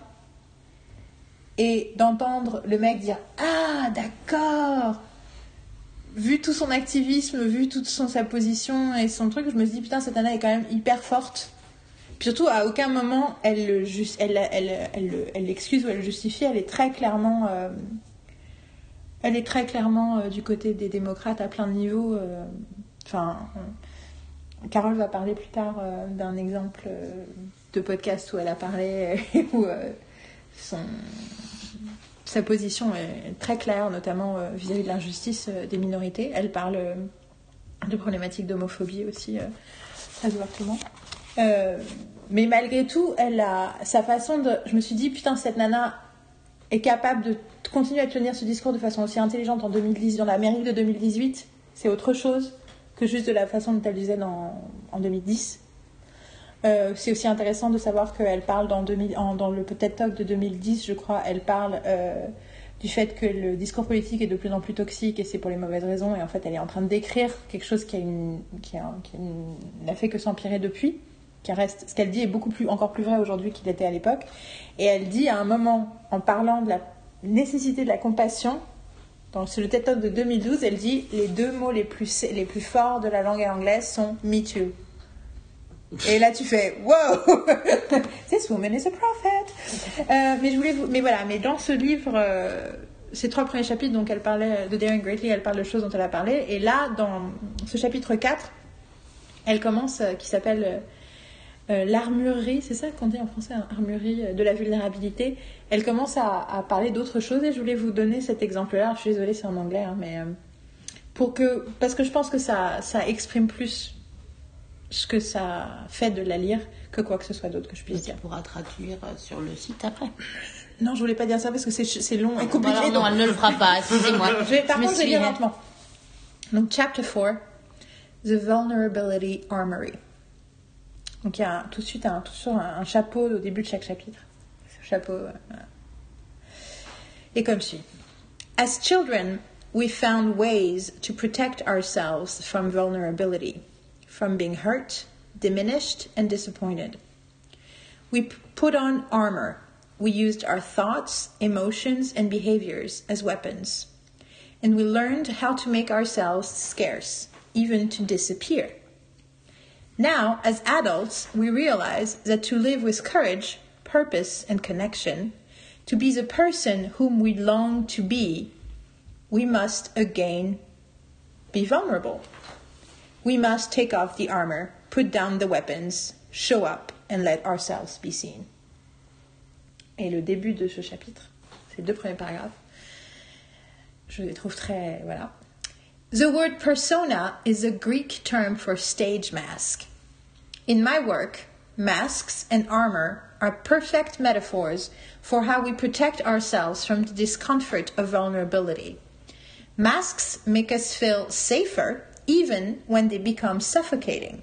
Et d'entendre le mec dire Ah, d'accord Vu tout son activisme, vu toute son, sa position et son truc, je me dis Putain, cette nana est quand même hyper forte surtout, à aucun moment, elle l'excuse elle, elle, elle, elle, ou elle le justifie. Elle est très clairement, euh, elle est très clairement euh, du côté des démocrates à plein de niveaux. Euh, enfin, Carole va parler plus tard d'un exemple de podcast où elle a parlé <laughs> où son, sa position est très claire, notamment vis-à-vis de l'injustice des minorités. Elle parle de problématiques d'homophobie aussi très ouvertement. Euh, mais malgré tout, elle a sa façon de. Je me suis dit, putain, cette nana est capable de continuer à tenir ce discours de façon aussi intelligente en 2010, dans l'Amérique de 2018. C'est autre chose que juste de la façon dont elle disait dans, en 2010. Euh, c'est aussi intéressant de savoir qu'elle parle dans, 2000, dans le peut-être talk de 2010, je crois, elle parle euh, du fait que le discours politique est de plus en plus toxique et c'est pour les mauvaises raisons. Et en fait, elle est en train de décrire quelque chose qui n'a fait que s'empirer depuis reste, ce qu'elle dit est beaucoup plus, encore plus vrai aujourd'hui qu'il était à l'époque. Et elle dit à un moment, en parlant de la nécessité de la compassion, dans le TED Talk de 2012, elle dit les deux mots les plus, les plus forts de la langue anglaise sont Me Too. Et là, tu fais wow, <laughs> this woman is a prophet. Euh, mais je voulais, mais voilà, mais dans ce livre, euh, ces trois premiers chapitres, donc elle parlait de Daring Greatly, elle parle de choses dont elle a parlé, et là, dans ce chapitre 4, elle commence, euh, qui s'appelle l'armurerie, c'est ça qu'on dit en français, hein, armurerie de la vulnérabilité, elle commence à, parler d'autres choses et je voulais vous donner cet exemple-là. Je suis désolée, c'est en anglais, hein, mais pour que, parce que je pense que ça, ça exprime plus ce que ça fait de la lire que quoi que ce soit d'autre que je puisse dire. Tu pourras traduire sur le site après. Non, je voulais pas dire ça parce que c'est long et compliqué. non, non, elle ne le fera pas, excusez-moi. par contre, je vais lire lentement. Donc, chapter 4, The Vulnerability Armory. Donc il y a tout de suite un, toujours un, chapeau au début de chaque chapitre. Ce chapeau. Euh, Et comme suit. As children, we found ways to protect ourselves from vulnerability, from being hurt, diminished, and disappointed. We put on armor. We used our thoughts, emotions, and behaviors as weapons. And we learned how to make ourselves scarce, even to disappear. Now, as adults, we realize that to live with courage, purpose, and connection, to be the person whom we long to be, we must again be vulnerable. We must take off the armor, put down the weapons, show up, and let ourselves be seen. Et le début de ce chapitre, ces deux premiers paragraphes, je les trouve très. Voilà. The word persona is a Greek term for stage mask. In my work, masks and armor are perfect metaphors for how we protect ourselves from the discomfort of vulnerability. Masks make us feel safer even when they become suffocating.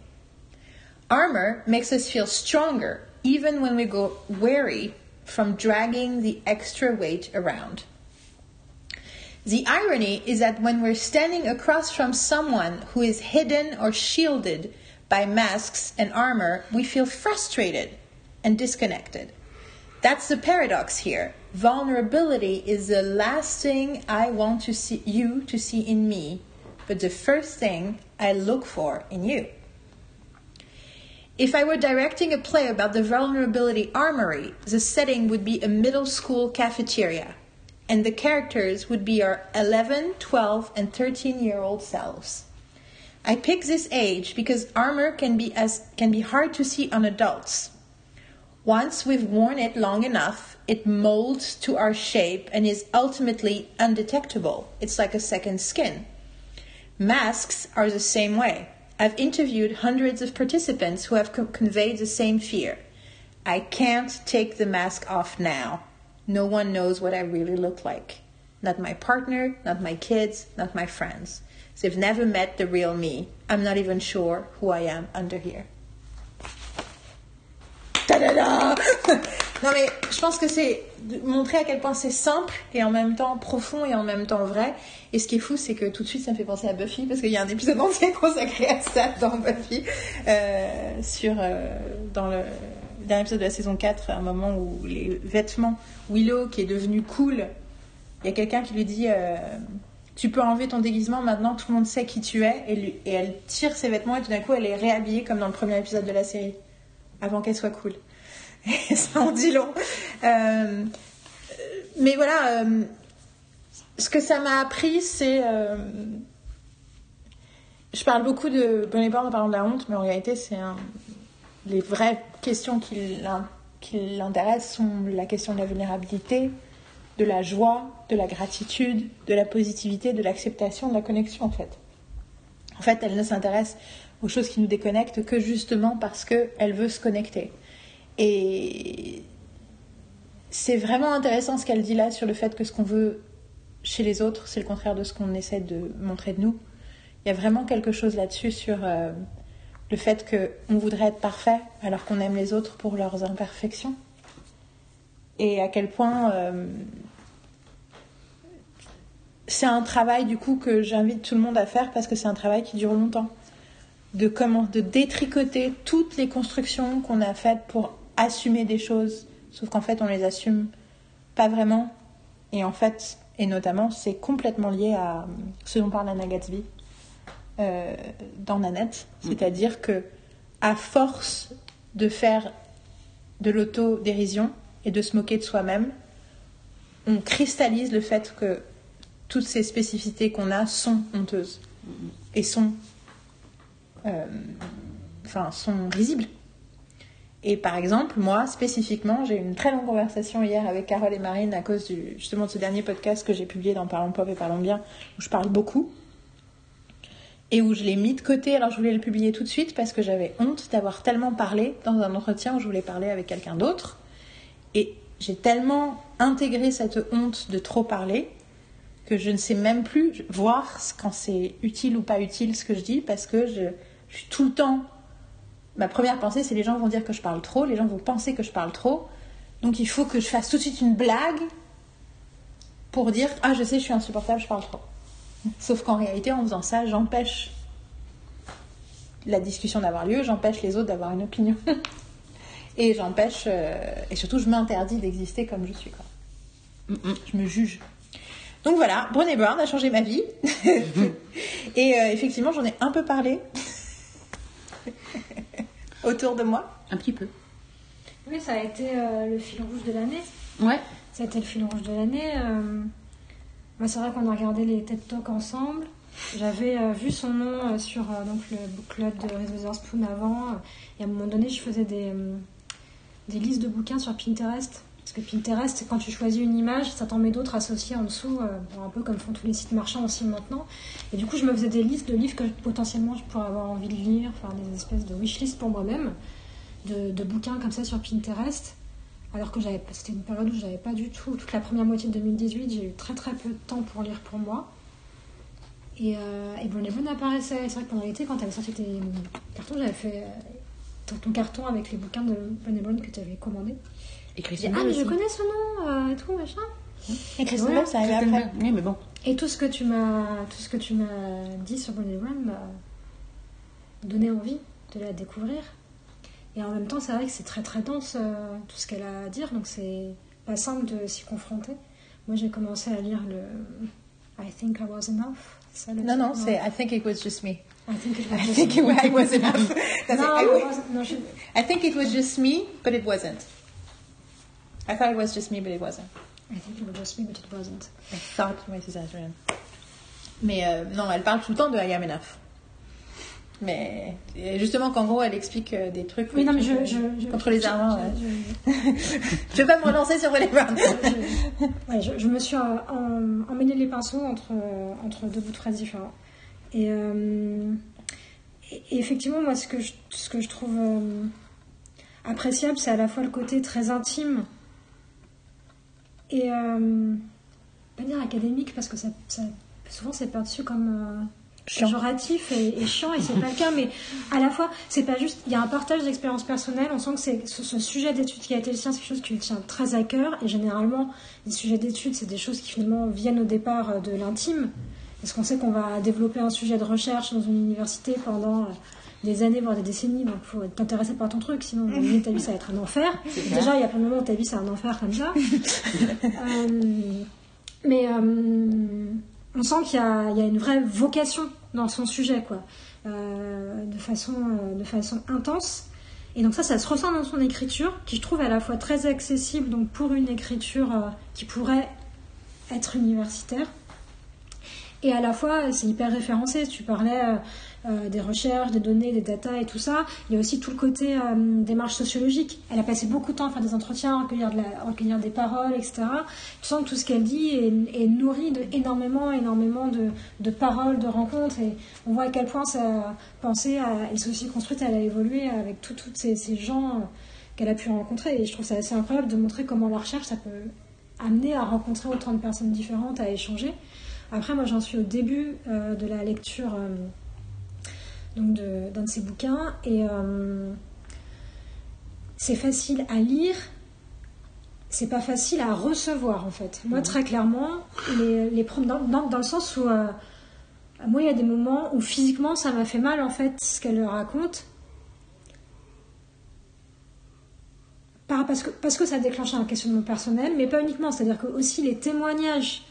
Armor makes us feel stronger even when we go weary from dragging the extra weight around. The irony is that when we're standing across from someone who is hidden or shielded by masks and armor, we feel frustrated and disconnected. That's the paradox here. Vulnerability is the last thing I want to see you to see in me, but the first thing I look for in you. If I were directing a play about the vulnerability armory, the setting would be a middle school cafeteria and the characters would be our 11, 12, and 13 year old selves. I pick this age because armor can be as can be hard to see on adults. Once we've worn it long enough, it molds to our shape and is ultimately undetectable. It's like a second skin. Masks are the same way. I've interviewed hundreds of participants who have co- conveyed the same fear. I can't take the mask off now. No one knows what I really look like. Not my partner, not my kids, not my friends. They've never met the real me. I'm not even sure who I am under here. Ta-da-da <laughs> non mais je pense que c'est montrer à quel point c'est simple et en même temps profond et en même temps vrai. Et ce qui est fou, c'est que tout de suite ça me fait penser à Buffy parce qu'il y a un épisode entier <laughs> consacré à ça dans Buffy euh, sur euh, dans le dernier épisode de la saison 4, un moment où les vêtements Willow qui est devenu cool, il y a quelqu'un qui lui dit euh, tu peux enlever ton déguisement maintenant, tout le monde sait qui tu es et, et elle tire ses vêtements et tout d'un coup elle est réhabillée comme dans le premier épisode de la série avant qu'elle soit cool. <laughs> Ça en dit long. Euh, mais voilà, euh, ce que ça m'a appris, c'est. euh, je parle beaucoup de Bonnie en parlant de la honte, mais en réalité, c'est les vraies questions qui l'intéressent sont la question de la vulnérabilité, de la joie, de la gratitude, de la positivité, de l'acceptation, de la connexion, en fait. En fait, elle ne s'intéresse aux choses qui nous déconnectent que justement parce qu'elle veut se connecter. Et c'est vraiment intéressant ce qu'elle dit là sur le fait que ce qu'on veut chez les autres, c'est le contraire de ce qu'on essaie de montrer de nous. Il y a vraiment quelque chose là-dessus sur euh, le fait qu'on voudrait être parfait alors qu'on aime les autres pour leurs imperfections. Et à quel point euh, c'est un travail du coup que j'invite tout le monde à faire parce que c'est un travail qui dure longtemps. De comment de détricoter toutes les constructions qu'on a faites pour assumer des choses, sauf qu'en fait on les assume pas vraiment. Et en fait, et notamment, c'est complètement lié à ce dont parle Anna Gatsby euh, dans Nanette. C'est-à-dire que à force de faire de l'autodérision et de se moquer de soi-même, on cristallise le fait que toutes ces spécificités qu'on a sont honteuses et sont, euh, enfin, sont risibles. Et par exemple, moi, spécifiquement, j'ai eu une très longue conversation hier avec Carole et Marine à cause du, justement de ce dernier podcast que j'ai publié dans Parlons Pop et Parlons Bien, où je parle beaucoup. Et où je l'ai mis de côté, alors je voulais le publier tout de suite parce que j'avais honte d'avoir tellement parlé dans un entretien où je voulais parler avec quelqu'un d'autre. Et j'ai tellement intégré cette honte de trop parler que je ne sais même plus voir quand c'est utile ou pas utile ce que je dis parce que je, je suis tout le temps ma première pensée, c'est les gens vont dire que je parle trop, les gens vont penser que je parle trop. Donc il faut que je fasse tout de suite une blague pour dire Ah, je sais, je suis insupportable, je parle trop. Sauf qu'en réalité, en faisant ça, j'empêche la discussion d'avoir lieu, j'empêche les autres d'avoir une opinion. <laughs> et j'empêche, euh, et surtout, je m'interdis d'exister comme je suis. Quoi. Je me juge. Donc voilà, Brené Brown a changé ma vie. <laughs> et euh, effectivement, j'en ai un peu parlé <laughs> autour de moi. Un petit peu. Oui, ça a été euh, le fil rouge de l'année. Ouais. Ça a été le fil rouge de l'année. euh, moi, c'est vrai qu'on a regardé les TED Talks ensemble. J'avais euh, vu son nom euh, sur euh, donc, le book club de Reese Witherspoon avant. et à un moment donné, je faisais des, euh, des listes de bouquins sur Pinterest. Parce que Pinterest, quand tu choisis une image, ça t'en met d'autres associées en dessous, euh, un peu comme font tous les sites marchands aussi maintenant. Et du coup, je me faisais des listes de livres que potentiellement je pourrais avoir envie de lire, faire des espèces de wishlist pour moi-même, de, bouquins comme ça sur Pinterest. Alors que c'était une période où j'avais pas du tout, toute la première moitié de 2018, j'ai eu très très peu de temps pour lire pour moi. Et, euh, et apparaissait. C'est vrai que pendant l'été, quand tu avais sorti tes cartons, j'avais fait euh, ton, ton carton avec les bouquins de Brené que tu avais commandé. Et Christian ah, mais je connais ce nom euh, et tout, machin. Et Ouais, Bell, ça arrive Christian après. Oui, mais bon. Et tout ce que tu m'as, tout ce que tu m'as dit sur Brené Brown m'a donné envie de la découvrir. Et en même temps, c'est vrai que c'est très très dense euh, tout ce qu'elle a à dire, donc c'est pas simple de s'y confronter. Moi, j'ai commencé à lire le I Think I Was Enough. ça, Non, non, c'est I think it was just me. I Think It Was I think it was enough. <laughs> That's Non, it. I, non, non, je- I think it was just me, but it wasn't. I thought it was just me, but it wasn't. I Think It Was Just Me, but it wasn't. I thought, je viens. Mais euh, non, elle parle tout le temps de I am enough. Mais justement, qu'en gros, elle explique euh, des trucs Oui, non, mais je, contre, je, je- contre les je- ouais. <laughs> je- vais pas me relancer sur Brené Brown. <laughs> je, ouais, je, me suis euh, emmêlé les pinceaux entre, euh, entre deux bouts de phrases différents. Et, euh, et- et effectivement, moi, ce que je, ce que je trouve euh, appréciable, c'est à la fois le côté très intime et euh, pas dire académique, parce que ça, ça- souvent c'est perçu comme, euh, péjoratif et, et chiant et c'est pas le cas mais à la fois c'est pas juste il y a un partage d'expérience personnelle on sent que c'est ce, ce sujet d'étude qui a été le sien c'est quelque chose qui lui tient très à cœur et généralement les sujets d'études c'est des choses qui finalement viennent au départ euh, de l'intime. Parce qu'on sait qu'on va développer un sujet de recherche dans une université pendant euh, des années voire des décennies donc faut être intéressé par ton truc sinon ta vie ça va être un enfer. Déjà il y a plein de moments où ta vie c'est un enfer comme ça. <laughs> Euh, mais euh, on sent qu'il y, a il y a une vraie vocation dans son sujet, quoi, euh, de, façon, de façon intense. Et donc ça, ça se ressent dans son écriture, qui je trouve à la fois très accessible donc pour une écriture qui pourrait être universitaire, et à la fois c'est hyper référencé. Tu parlais euh, des recherches, des données, des data et tout ça. Il y a aussi tout le côté euh, démarche sociologique. Elle a passé beaucoup de temps à faire des entretiens, à recueillir, des paroles, etc. Tu sens que tout ce qu'elle dit est, nourri de énormément, énormément de, paroles, de rencontres. Et on voit à quel point sa pensée, elle s'est aussi construite, elle a évolué avec toutes ces, gens euh, qu'elle a pu rencontrer. Et je trouve ça assez incroyable de montrer comment la recherche, ça peut amener à rencontrer autant de personnes différentes, à échanger. Après, moi, j'en suis au début de la lecture donc d'un de, ses bouquins et euh, c'est facile à lire. C'est pas facile à recevoir en fait. Moi, très clairement, les, les dans, dans- dans le sens où euh, moi, il y a des moments où physiquement ça m'a fait mal en fait ce qu'elle raconte. Par- Parce que, parce que ça déclenche un questionnement personnel, mais pas uniquement. C'est-à-dire que aussi les témoignages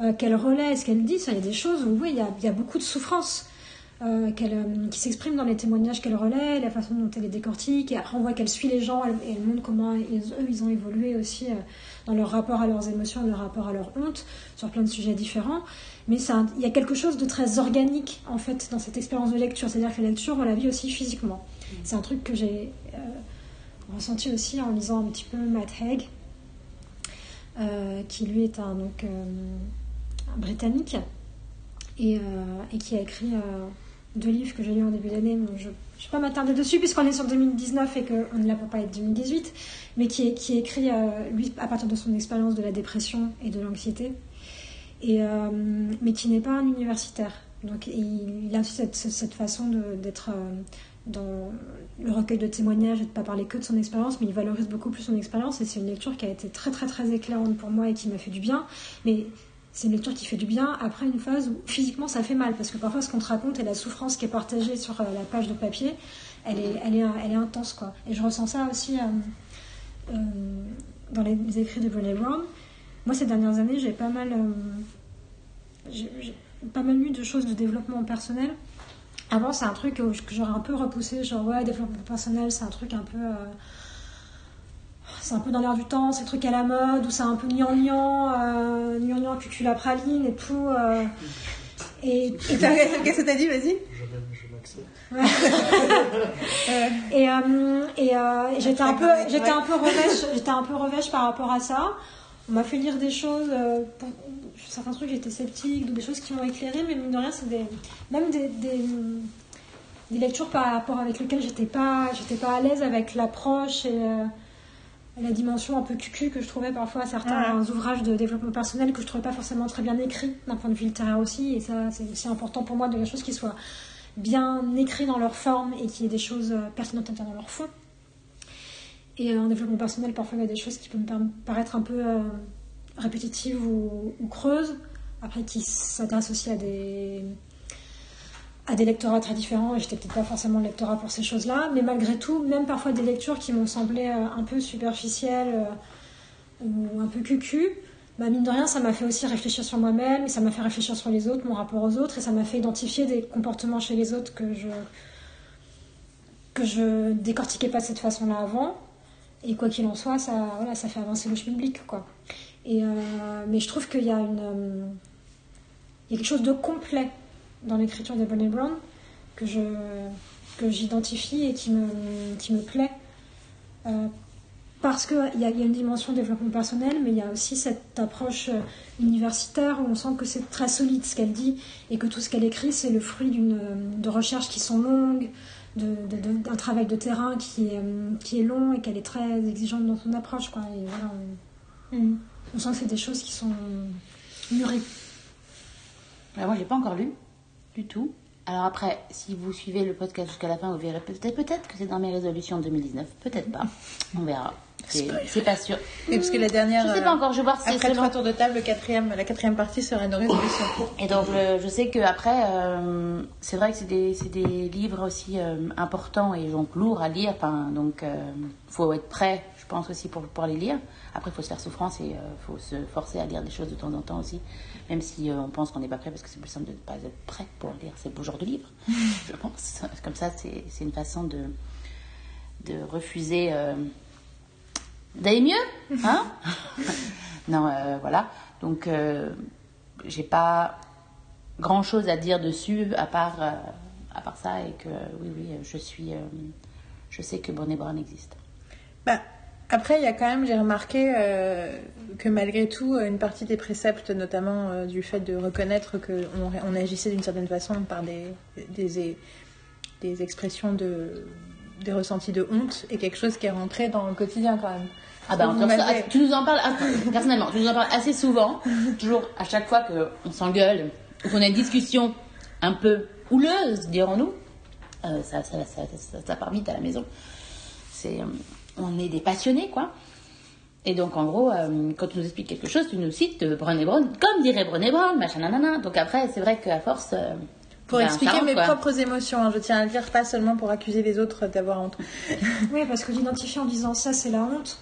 euh, qu'elle relaie, ce qu'elle dit, ça, il y a des choses où oui, il y a, il y a beaucoup de souffrance euh, qu'elle, euh, qui s'exprime dans les témoignages qu'elle relaie, la façon dont elle les décortique, et après on voit qu'elle suit les gens, elle, et elle montre comment ils- eux, ils ont évolué aussi euh, dans leur rapport à leurs émotions, leur rapport à leur honte, sur plein de sujets différents. Mais il y a quelque chose de très organique, en fait, dans cette expérience de lecture. C'est-à-dire que la lecture, on la vit aussi physiquement. C'est un truc que j'ai euh, ressenti aussi en lisant un petit peu Matt Haig, qui lui est un, donc, un britannique et, et qui a écrit deux livres que j'ai lus en début d'année. Je ne vais pas m'attarder dessus puisqu'on est sur 2019 et qu'on ne l'a pas parlé de 2018, mais qui, est, qui écrit, euh, lui, à partir de son expérience de la dépression et de l'anxiété, euh, mais qui n'est pas un universitaire. Donc il, a cette, cette façon d'être euh, dans le recueil de témoignages et de ne pas parler que de son expérience, mais il valorise beaucoup plus son expérience et c'est une lecture qui a été très très très éclairante pour moi et qui m'a fait du bien. Mais c'est une lecture qui fait du bien après une phase où physiquement ça fait mal parce que parfois ce qu'on te raconte et la souffrance qui est partagée sur euh, la page de papier, elle est, elle est, intense quoi. Et je ressens ça aussi euh, euh, dans les, écrits de Brené Brown. Moi ces dernières années j'ai pas mal, euh, j'ai pas mal lu de choses de développement personnel. Avant c'est un truc que j'aurais un peu repoussé, genre ouais développement personnel c'est un truc un peu c'est un peu dans l'air du temps, c'est le truc à la mode, ou c'est un peu gnangnan, euh, gnangnan cucul la praline et tout. euh, et, et, Qu'est-ce que t'as dit Vas-y? <laughs> Et, euh, et, euh, et j'étais un peu, j'étais un peu revêche, j'étais un peu revêche par rapport à ça. On m'a fait lire des choses, euh, pour- certains trucs j'étais sceptique, donc des choses qui m'ont éclairé, mais mine de rien c'est des, même des, des, des lectures par rapport avec lesquelles j'étais pas, j'étais pas à l'aise avec l'approche et euh, la dimension un peu cucu que je trouvais parfois à certains ouvrages de développement personnel que je trouvais pas forcément très bien écrits d'un point de vue littéraire aussi, et ça c'est aussi important pour moi de la chose qui soit bien écrits dans leur forme et qu'il y ait des choses euh, pertinentes dans leur fond. Et euh, en développement personnel, parfois il y a des choses qui peuvent me par- paraître un peu euh, répétitives ou, ou creuses, après qui s'adressent aussi à des, à des lectorats très différents, et j'étais peut-être pas forcément le lectorat pour ces choses-là, mais malgré tout, même parfois des lectures qui m'ont semblé euh, un peu superficielles euh, ou un peu cucu, bah, mine de rien, ça m'a fait aussi réfléchir sur moi-même, ça m'a fait réfléchir sur les autres, mon rapport aux autres, et ça m'a fait identifier des comportements chez les autres que je que je décortiquais pas de cette façon-là avant. Et quoi qu'il en soit, ça, voilà, ça fait avancer le public, quoi. Et, euh, mais je trouve qu'il y a une, il y a quelque chose de complet dans l'écriture de Brené Brown que je que j'identifie et qui me qui me plaît. Euh, parce qu'il y, y a une dimension développement personnel, mais il y a aussi cette approche euh, universitaire où on sent que c'est très solide ce qu'elle dit et que tout ce qu'elle écrit, c'est le fruit d'une, de recherches qui sont longues, de, de- de- d'un travail de terrain qui est, euh, qui est long et qu'elle est très exigeante dans son approche. Quoi. Et voilà, on, Mm. on sent que c'est des choses qui sont mûries. Alors moi, je l'ai pas encore lu. Du tout. Alors après, si vous suivez le podcast jusqu'à la fin, vous verrez peut-être que c'est dans mes résolutions de 2019. Peut-être pas. <laughs> On verra. C'est pas sûr. Et parce que la dernière. Je sais pas euh, encore, je vais voir si c'est Après trois tours de table, le quatrième, la quatrième partie sera nos résolutions. Et donc, le- je sais qu'après, euh, c'est vrai que c'est des, livres aussi euh, importants et donc lourds à lire. Enfin, donc, il faut être prêt, je pense aussi, pour, pour les lire. Après, il faut se faire souffrance et il faut se forcer à lire des choses de temps en temps aussi. Même si euh, on pense qu'on n'est pas prêt, parce que c'est plus simple de ne pas être prêt pour lire ces beaux genres de livres, <laughs> je pense. Comme ça, c'est une façon de, de refuser euh, d'aller mieux. Hein <laughs> non, euh, voilà. Donc, euh, j'ai pas grand chose à dire dessus à part, à part ça et que oui, oui, je suis. je sais que Brené Brown existe. Bah, après, il y a quand même, j'ai remarqué euh, que malgré tout, une partie des préceptes, notamment euh, du fait de reconnaître qu'on on agissait d'une certaine façon par des, des, des expressions de des ressentis de honte, est quelque chose qui est rentré dans le quotidien quand même. Ah bah, on m'avez- tu nous en parles, ah, personnellement, tu nous en parles assez souvent, toujours à chaque fois qu'on s'engueule ou qu'on a une discussion un peu houleuse, dirons-nous, euh, ça, ça, ça, part vite à la maison. C'est, on est des passionnés, quoi. Et donc, en gros, euh, quand tu nous expliques quelque chose, tu nous cites euh, Brené Brown, comme dirait Brené Brown, machin, nanana. Donc après, c'est vrai qu'à force... euh, Pour ben, expliquer mes quoi. propres émotions, hein, je tiens à le dire, pas seulement pour accuser les autres d'avoir honte. Oui, parce que d'identifier en disant ça, c'est la honte.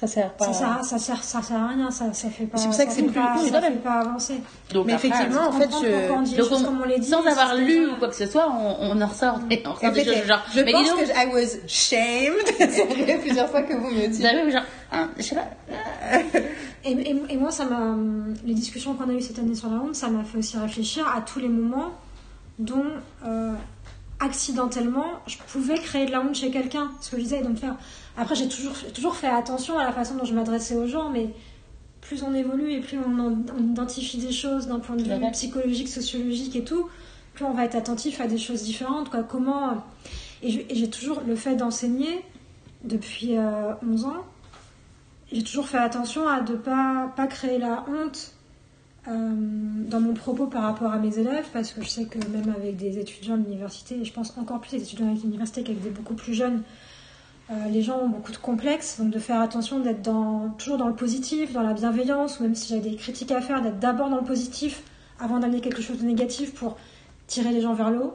Ça sert pas. Ça sert, à- ça sert, ça sert à rien, ça, ça fait pas. C'est pour ça que c'est plus- pas, oui, ça fait même. pas avancer. Donc Mais après, effectivement, en fait, je, dit Donc on- comme on dit. sans avoir lu ou quoi que ce soit, on, on en ressort, des- on ressort des choses genre. je mais pense dis donc, que je- I was shamed. <laughs> C'est plusieurs fois que vous me dites. genre, hein, je sais pas. <laughs> Et, et- et moi, ça m'a, les discussions qu'on a eues cette année sur la honte, ça m'a fait aussi réfléchir à tous les moments dont euh, accidentellement je pouvais créer de la honte chez quelqu'un. Ce que je disais, donc faire. Après, j'ai toujours, toujours fait attention à la façon dont je m'adressais aux gens, mais plus on évolue et plus on, en- on identifie des choses d'un point de vue psychologique, sociologique et tout, plus on va être attentif à des choses différentes. Quoi. Comment et j'ai toujours le fait d'enseigner depuis euh, 11 ans j'ai toujours fait attention à ne pas, pas créer la honte euh, dans mon propos par rapport à mes élèves, parce que je sais que même avec des étudiants de l'université, et je pense encore plus des étudiants de l'université qu'avec des beaucoup plus jeunes, euh, les gens ont beaucoup de complexes, donc de faire attention d'être dans, toujours dans le positif, dans la bienveillance, ou même si j'ai des critiques à faire, d'être d'abord dans le positif avant d'amener quelque chose de négatif pour tirer les gens vers le haut.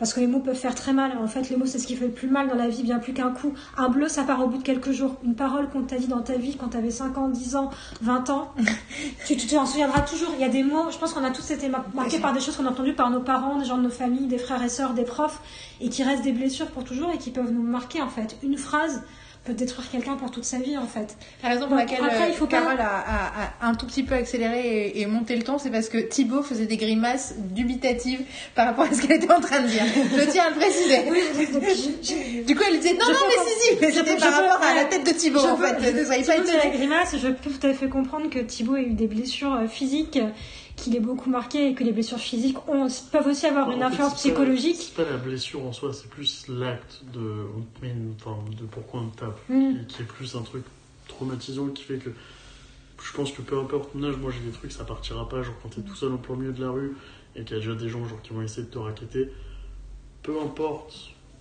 Parce que les mots peuvent faire très mal. En fait, les mots, c'est ce qui fait le plus mal dans la vie, bien plus qu'un coup. Un bleu, ça part au bout de quelques jours. Une parole qu'on t'a dit dans ta vie quand t'avais 5 ans, 10 ans, 20 ans, <laughs> tu t'en souviendras toujours. Il y a des mots, je pense qu'on a tous été mar- marqués par des choses qu'on a entendues par nos parents, des gens de nos familles, des frères et sœurs, des profs, et qui restent des blessures pour toujours et qui peuvent nous marquer, en fait. Une phrase peut détruire quelqu'un pour toute sa vie, en fait. La raison pour Donc, laquelle après, il euh, faut pas- Carole a, a- a un tout petit peu accéléré et, et monté le ton, c'est parce que Thibaut faisait des grimaces dubitatives par rapport à ce qu'elle était en train de dire. Je tiens à le préciser. Oui, donc, je- je- Du coup, elle disait non, Je non, mais pas- si, si, mais je c'était par je rapport à la tête de Thibaut, Je en fait. Ne soyez pas la grimace, je peux tout à fait comprendre que Thibaut ait eu des blessures euh, physiques, qu'il est beaucoup marqué et que les blessures physiques ont- peuvent aussi avoir une influence psychologique. C'est pas la blessure en soi, c'est plus l'acte de, enfin, de pourquoi on te tape, Mm. et qui est plus un truc traumatisant qui fait que je pense que peu importe mon âge, moi j'ai des trucs, ça partira pas. Genre quand t'es tout seul en plein milieu de la rue et qu'il y a déjà des gens genre, qui vont essayer de te raqueter, peu importe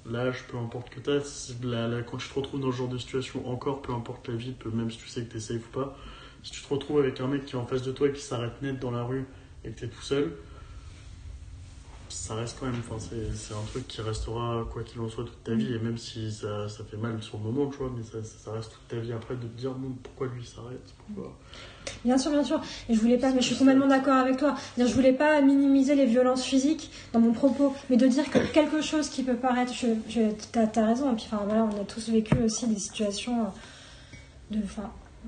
l'âge, peu importe que t'as, la- la- quand tu te retrouves dans ce genre de situation, encore peu importe la vie, peu- même si tu sais que t'es safe ou pas, si tu te retrouves avec un mec qui est en face de toi et qui s'arrête net dans la rue et que t'es tout seul, ça reste quand même, enfin, c'est, un truc qui restera quoi qu'il en soit toute ta vie, et même si ça, ça fait mal sur le moment, tu vois, mais ça, ça, reste toute ta vie après de te dire pourquoi lui s'arrête. Bien sûr, bien sûr. Et je voulais pas, mais je suis complètement d'accord avec toi. Je voulais pas minimiser les violences physiques dans mon propos, mais de dire que quelque chose qui peut paraître, je, t'as, t'as raison. Et puis, enfin, voilà, on a tous vécu aussi des situations euh, de,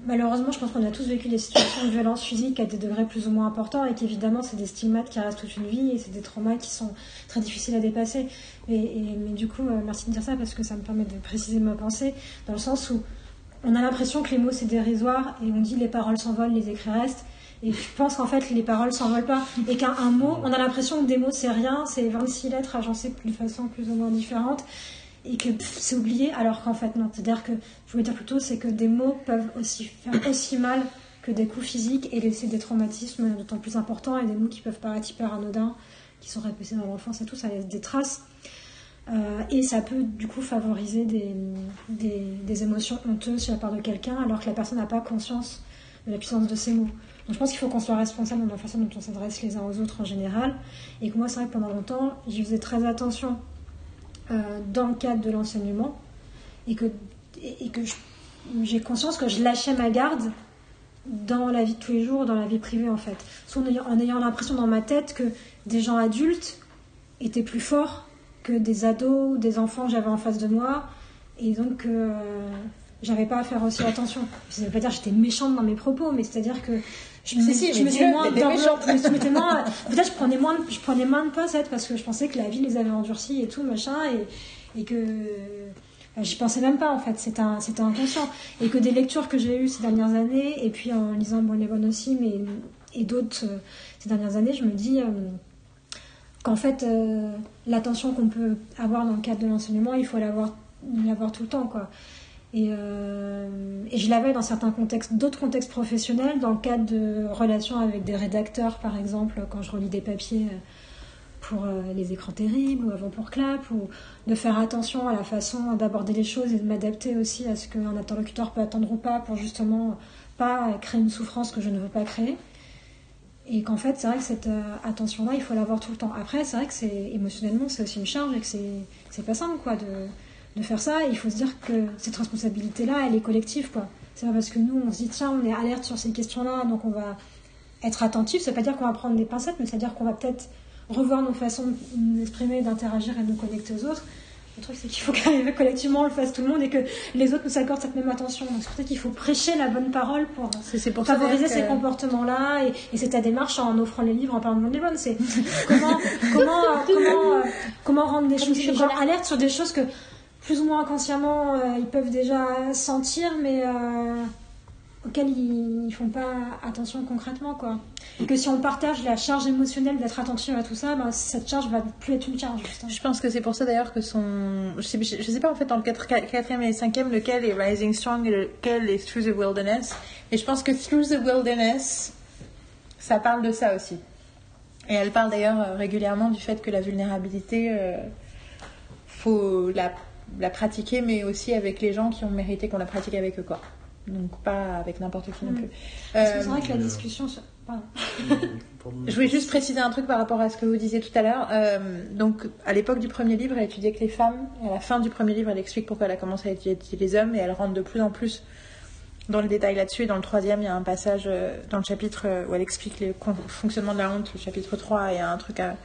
malheureusement, je pense qu'on a tous vécu des situations de violence physique à des degrés plus ou moins importants, et qu'évidemment, c'est des stigmates qui restent toute une vie, et c'est des traumas qui sont très difficiles à dépasser. Et, mais du coup, euh, merci de dire ça parce que ça me permet de préciser ma pensée, dans le sens où on a l'impression que les mots c'est dérisoire et on dit les paroles s'envolent, les écrits restent. Et je pense qu'en fait les paroles s'envolent pas et qu'un un mot, on a l'impression que des mots c'est rien, c'est 26 lettres agencées de façon plus ou moins différente et que c'est oublié alors qu'en fait non. C'est-à-dire que je voulais dire plutôt c'est que des mots peuvent aussi faire aussi mal que des coups physiques et laisser des traumatismes d'autant plus importants et des mots qui peuvent paraître hyper anodins qui sont répétées dans l'enfance et tout, ça laisse des traces. Euh, et ça peut du coup favoriser des, des, émotions honteuses chez la part de quelqu'un alors que la personne n'a pas conscience de la puissance de ses mots. Donc je pense qu'il faut qu'on soit responsable de la façon dont on s'adresse les uns aux autres en général. Et que moi, c'est vrai que pendant longtemps, j'y faisais très attention euh, dans le cadre de l'enseignement. Et que, et, que j'ai conscience que je lâchais ma garde dans la vie de tous les jours, dans la vie privée en fait. En ayant, ayant l'impression dans ma tête que des gens adultes étaient plus forts que des ados ou des enfants que j'avais en face de moi. Et donc, euh, j'avais pas à faire aussi attention. Ça veut pas dire que j'étais méchante dans mes propos, mais c'est-à-dire que je me, Si, si, je me suis moins peut-être je prenais <laughs> moins je prenais moins de pincettes parce que je pensais que la vie les avait endurcis et tout machin et, et que j'y pensais même pas en fait. C'était inconscient. Et que des lectures que j'ai eues ces dernières années et puis en lisant Bon les Bonnes aussi mais et d'autres euh, ces dernières années je me dis euh, qu'en fait euh, l'attention qu'on peut avoir dans le cadre de l'enseignement il faut l'avoir l'avoir tout le temps quoi. Et, et je l'avais dans certains contextes, d'autres contextes professionnels, dans le cadre de relations avec des rédacteurs, par exemple, quand je relis des papiers euh, pour euh, les écrans terribles ou avant pour Clap, ou de faire attention à la façon d'aborder les choses et de m'adapter aussi à ce qu'un interlocuteur peut attendre ou pas pour justement pas créer une souffrance que je ne veux pas créer. Et qu'en fait, c'est vrai que cette euh, attention-là, il faut l'avoir tout le temps. Après, c'est vrai que c'est émotionnellement, c'est aussi une charge et que c'est pas simple, quoi, de, de faire ça. Il faut se dire que cette responsabilité-là, elle est collective, quoi. C'est pas parce que nous, on se dit, tiens, on est alerte sur ces questions-là, donc on va être attentif. Ça veut pas dire qu'on va prendre des pincettes, mais ça veut dire qu'on va peut-être revoir nos façons de nous exprimer, d'interagir et de nous connecter aux autres. Le truc, c'est qu'il faut <laughs> que collectivement on le fasse tout le monde et que les autres nous accordent cette même attention. Donc c'est pour ça qu'il faut prêcher la bonne parole pour C'est favoriser ces comportements-là et, et c'est ta démarche en offrant les livres en parlant de les bonnes. C'est <laughs> comment, comment, comment, euh, comment rendre des choses, chocolat. alertes sur des choses que plus ou moins inconsciemment euh, ils peuvent déjà sentir, mais euh, auxquelles ils, ils font pas attention concrètement, quoi. Et que si on partage la charge émotionnelle d'être attentif à tout ça, ben, cette charge va plus être une charge. Je pense que c'est pour ça d'ailleurs que son. Je sais, sais pas en fait dans le 4 quatrième et le cinquième lequel est Rising Strong et lequel est Through the Wilderness. Et je pense que Through the Wilderness, ça parle de ça aussi. Et elle parle d'ailleurs euh, régulièrement du fait que la vulnérabilité, euh, faut la, la pratiquer, mais aussi avec les gens qui ont mérité qu'on la pratique avec eux, quoi. Donc pas avec n'importe qui non Mm. plus. Parce que Euh, c'est vrai que la euh, discussion. sur- <laughs> je voulais juste préciser un truc par rapport à ce que vous disiez tout à l'heure. Euh, donc, à l'époque du premier livre, elle étudiait que les femmes. Et à la fin du premier livre, elle explique pourquoi elle a commencé à étudier les hommes. Et elle rentre de plus en plus dans le détail là-dessus. Et dans le troisième, il y a un passage dans le chapitre où elle explique le fonctionnement de la honte. Le chapitre 3, il y a un truc à-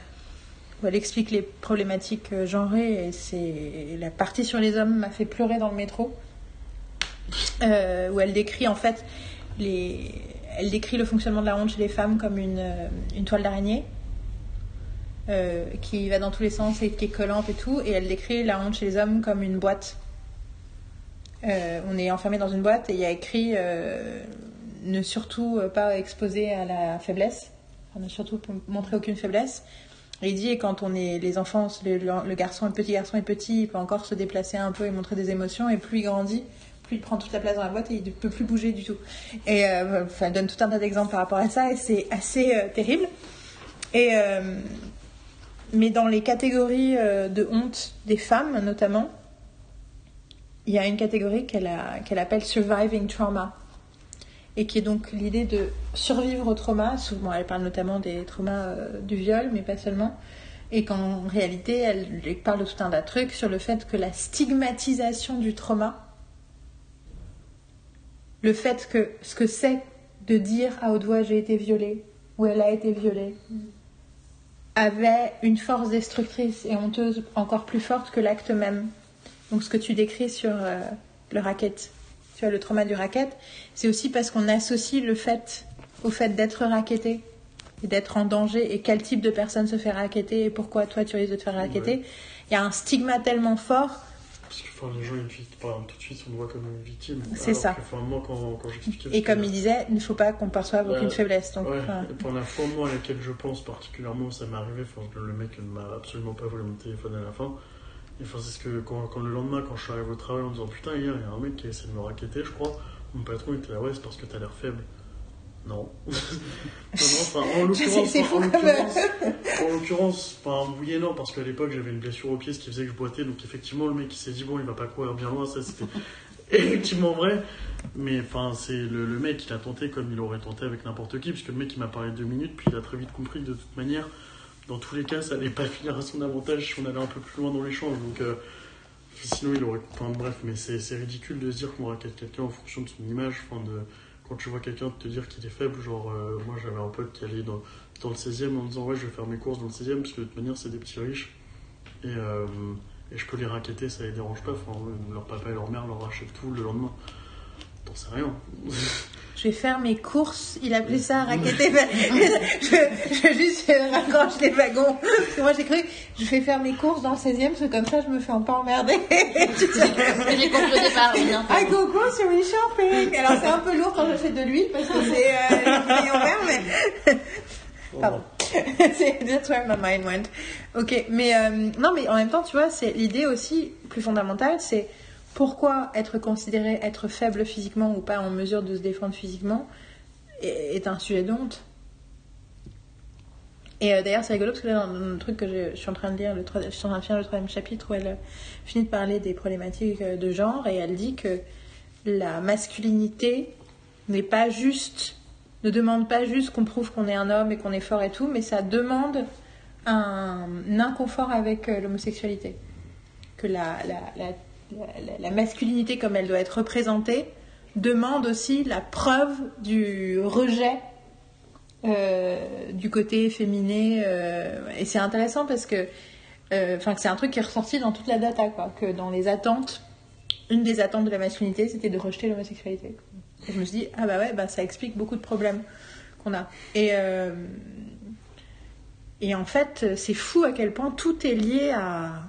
où elle explique les problématiques euh, genrées. Et c'est la partie sur les hommes m'a fait pleurer dans le métro. Euh, où elle décrit en fait le fonctionnement de la honte chez les femmes comme une, euh, toile d'araignée qui va dans tous les sens et qui est collante et tout, et elle décrit la honte chez les hommes comme une boîte. On est enfermé dans une boîte et il y a écrit ne surtout pas exposer à la faiblesse, ne surtout montrer aucune faiblesse. Il dit et quand on est les enfants, le, le- garçon, le petit garçon est petit, il peut encore se déplacer un peu et montrer des émotions, et plus il grandit, plus il prend toute la place dans la boîte et il ne peut plus bouger du tout. Et euh, enfin, elle donne tout un tas d'exemples par rapport à ça et c'est assez euh, terrible. Et euh, mais dans les catégories de honte des femmes notamment, il y a une catégorie qu'elle qu'elle appelle surviving trauma et qui est donc l'idée de survivre au trauma. Souvent, elle parle notamment des traumas euh, du viol, mais pas seulement. Et qu'en réalité, elle, parle de tout un tas de trucs sur le fait que la stigmatisation du trauma le fait que ce que c'est de dire à haute voix j'ai été violée ou elle a été violée avait une force destructrice et honteuse encore plus forte que l'acte même. Donc ce que tu décris sur euh, le racket, tu vois le trauma du racket, c'est aussi parce qu'on associe le fait au fait d'être racketté et d'être en danger et quel type de personne se fait racketter et pourquoi toi tu risques de te faire racketter. Il y a un stigma tellement fort Parce que enfin, les gens, ils, enfin, tout de suite, on le voit comme une victime. C'est ça. que, enfin, moi, quand, quand j'expliquais. et comme il disait, il ne faut pas qu'on perçoive aucune faiblesse. Donc, Ouais, enfin, pour la fois moi à laquelle je pense particulièrement, ça m'est arrivé, le mec ne m'a absolument pas volé mon téléphone à la fin. Et enfin, c'est ce que quand, quand le lendemain, quand je suis arrivé au travail en me disant putain, hier il y a un mec qui a essayé de me racketter, je crois, mon patron était là, ouais, c'est parce que t'as l'air faible. Non. <laughs> non, enfin, en l'occurrence, <laughs> en l'occurrence, enfin, oui et non, parce qu'à l'époque, j'avais une blessure au pied, ce qui faisait que je boitais, donc effectivement, le mec, il s'est dit, bon, il va pas courir bien loin, ça, c'était <laughs> effectivement vrai. Mais, enfin, c'est le, le mec, il a tenté comme il aurait tenté avec n'importe qui, puisque le mec, il m'a parlé deux minutes, puis il a très vite compris que de toute manière, dans tous les cas, ça allait pas <laughs> finir à son avantage si on allait un peu plus loin dans l'échange, donc, euh, sinon, il aurait, enfin, bref, mais c'est ridicule de se dire qu'on raquette quelqu'un en fonction de son image, enfin, de quand tu vois quelqu'un te dire qu'il est faible, genre euh, moi j'avais un pote qui allait dans, dans le 16e en me disant ouais je vais faire mes courses dans le 16e parce que de toute manière c'est des petits riches et, euh, et je peux les raqueter, ça les dérange pas, leur papa et leur mère leur rachètent tout le lendemain. T'en sais rien. Je vais faire mes courses. Il appelait ça raqueter. <laughs> je, je juste raccroche les wagons. Parce que moi j'ai cru, je vais faire mes courses dans le 16e parce que comme ça je me fais un peu emmerder. J'ai compris au départ. I go grocery shopping. Alors c'est un peu lourd quand j'achète de l'huile parce que c'est euh, les bouteilles en verre, mais Pardon. <laughs> C'est- That's where my mind went. Ok, mais euh, non, mais en même temps, tu vois, c'est l'idée aussi plus fondamentale, c'est pourquoi être considéré être faible physiquement ou pas en mesure de se défendre physiquement est, un sujet de honte. Et euh, d'ailleurs, c'est rigolo parce que là, dans le truc que je, suis en train de lire, je suis en train de finir le troisième chapitre où elle euh, finit de parler des problématiques euh, de genre et elle dit que la masculinité n'est pas juste ne demande pas juste qu'on prouve qu'on est un homme et qu'on est fort et tout, mais ça demande un inconfort avec l'homosexualité. Que la, la- masculinité, comme elle doit être représentée, demande aussi la preuve du rejet euh, du côté féminin. euh, et c'est intéressant parce que euh, enfin, c'est un truc qui est ressorti dans toute la data, quoi, que dans les attentes, une des attentes de la masculinité, c'était de rejeter l'homosexualité. Et je me suis dit, ah bah ouais, bah ça explique beaucoup de problèmes qu'on a. Et, et en fait, c'est fou à quel point tout est lié à.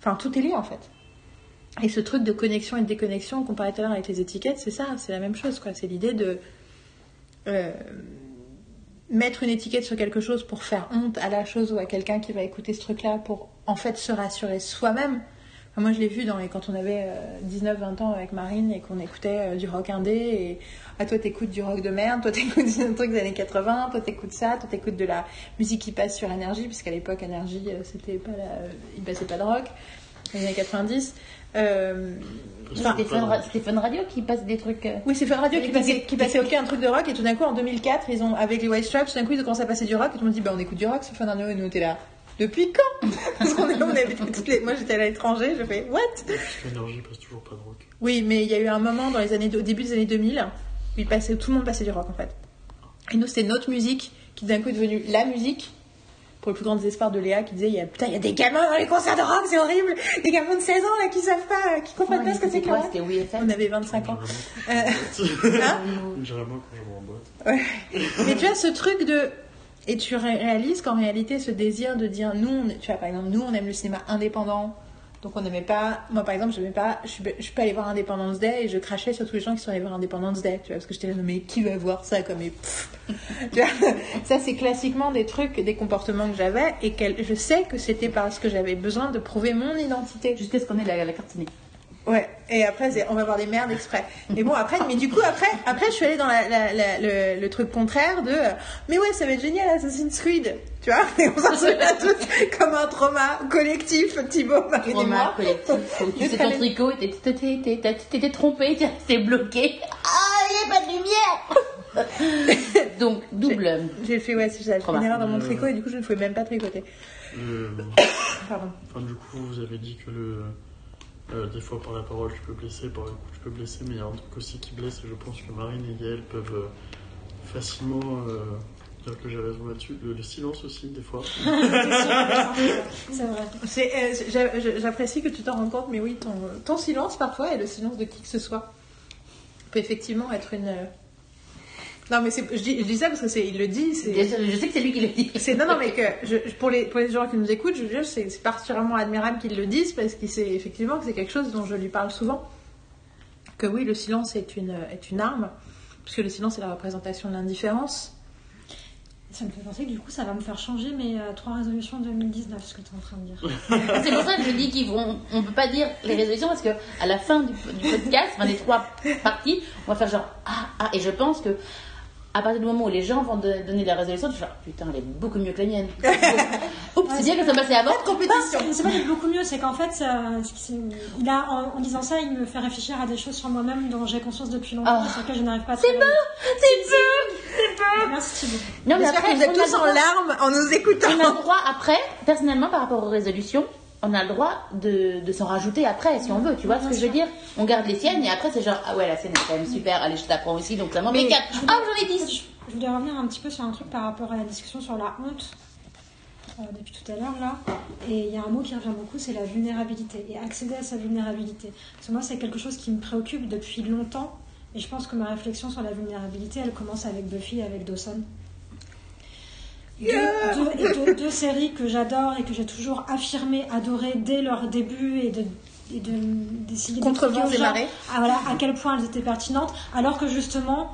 Enfin, tout est lié en fait. Et ce truc de connexion et de déconnexion qu'on parlait tout à l'heure avec les étiquettes, c'est ça, c'est la même chose, quoi. C'est l'idée de. euh, mettre une étiquette sur quelque chose pour faire honte à la chose ou à quelqu'un qui va écouter ce truc-là pour en fait se rassurer soi-même. Moi, je l'ai vu quand on avait 19-20 ans avec Marine et qu'on écoutait euh, du rock indé et ah, toi t'écoutes du rock de merde, toi t'écoutes <laughs> un truc des années 80, toi t'écoutes ça, toi t'écoutes de la musique qui passe sur énergie, puisqu'à l'époque énergie euh, c'était pas il passait pas de rock, les années 90. Euh, enfin, Ra- Radio qui passe des trucs. euh, oui, c'est Fun Radio qui passait, des- qui passait aucun truc de rock et tout d'un coup en 2004 ils ont avec les White Stripes tout d'un coup ils ont commencé à passer du rock et tout le monde dit bah on écoute du rock Fun Radio et nous on était là. Depuis quand? <laughs> Parce qu'on est- on avait toutes les- moi j'étais à l'étranger, je fais what? L'énergie passe toujours pas de rock. Oui, mais il y a eu un moment dans les années au début des années 2000 où il passait, tout le monde passait du rock en fait. Et nous c'était notre musique qui d'un coup est devenue la musique. Pour le plus grand désespoir de Léa qui disait il y a, putain il y a des gamins dans les concerts de rock c'est horrible des gamins de 16 ans là qui savent pas qui comprennent pas ce que c'est que le rock oui on avait 25 ans <laughs> Euh, hein quand je vais en boîte. Mais tu as ce truc de. Et tu ré- réalises qu'en réalité, ce désir de dire, nous, on tu vois, par exemple, nous, on aime le cinéma indépendant. Donc, on n'aimait pas. Moi, par exemple, je n'aimais pas. Je suis, je suis pas allée voir Independence Day et je crachais sur tous les gens qui sont allés voir Independence Day. Tu vois, parce que j'étais là, mais qui va voir ça comme. et pff. <laughs> Tu vois, ça, c'est classiquement des trucs, des comportements que j'avais et quel- je sais que c'était parce que j'avais besoin de prouver mon identité. Jusqu'à ce qu'on ait la, la carte. Ouais, et après, on va voir des merdes exprès. Mais bon, après, mais du coup, après, après je suis allée dans la, la- la- le, le truc contraire de euh, mais ouais, ça va être génial, Assassin's Creed. Tu vois, et on s'en souvient tous comme un trauma collectif, Thibaut, Marine et Trauma collectif. Tu sais ton tricot t'étais trompé, t'es bloqué. Ah, il n'y a pas de lumière <laughs> Donc, double. J'ai fait, ouais, c'est ça, j'ai une erreur dans mon Euh. tricot et du coup, je ne pouvais même pas tricoter. Le- <coughs> Pardon. Enfin, du coup, vous avez dit que le, euh, des fois par la parole tu peux blesser, par le coup tu peux blesser, mais il y a un truc aussi qui blesse et je pense que Marine et Yael peuvent euh, facilement euh, dire que j'ai raison là-dessus. Le, le silence aussi, des fois. <laughs> C'est vrai. Euh, J'apprécie que tu t'en rends compte, mais oui, ton, ton silence parfois et le silence de qui que ce soit peut effectivement être une. Non, mais je dis, je dis ça parce que c'est, il le dit. c'est- Bien sûr, Je sais que c'est lui qui l'a dit. C'est non non mais que je, je- pour les pour les gens qui nous écoutent, je c'est particulièrement admirable qu'ils le disent parce que c'est effectivement que c'est quelque chose dont je lui parle souvent. Que oui, le silence est une est une arme puisque le silence est la représentation de l'indifférence. Ça me fait penser que du coup, ça va me faire changer mes euh, trois résolutions 2019, ce que tu es en train de dire. <laughs> C'est pour ça que je dis qu'ils vont. On peut pas dire les résolutions parce que à la fin du, du podcast, enfin des trois parties, on va faire genre ah ah et je pense que à partir du moment où les gens vont de- donner la résolution, tu fais genre, putain, elle est beaucoup mieux que la mienne. <laughs> Oups, c'est bien que ça passait avant. Pas de compétition. C'est pas beaucoup mieux, c'est qu'en fait, ça- il a, en, en disant ça, il me fait réfléchir à des choses sur moi-même dont j'ai conscience depuis longtemps, Ah. sur lesquelles je n'arrive pas à C'est beau, c'est beau, c'est beau. Merci Thibaut. Non, mais après, que vous êtes tous en larmes en nous écoutant. On a le droit après, personnellement, par rapport aux résolutions, on a le droit de, de s'en rajouter après, si on veut. Tu vois ce que je veux dire? On garde les siennes et après, c'est genre, ah ouais, la sienne est quand même super, allez, je t'apprends aussi, donc ça m'en fait Mais 4. Ah, j'en ai 10. Je voulais revenir un petit peu sur un truc par rapport à la discussion sur la honte euh, depuis tout à l'heure là. Et il y a un mot qui revient beaucoup, c'est la vulnérabilité et accéder à sa vulnérabilité. Parce que moi, c'est quelque chose qui me préoccupe depuis longtemps. Et je pense que ma réflexion sur la vulnérabilité, elle commence avec Buffy et avec Dawson. Deux, deux- et deux- deux séries que j'adore et que j'ai toujours affirmé, adoré dès leur début et de et de Contre vents et marées. à, voilà, à quel point elles étaient pertinentes, alors que justement,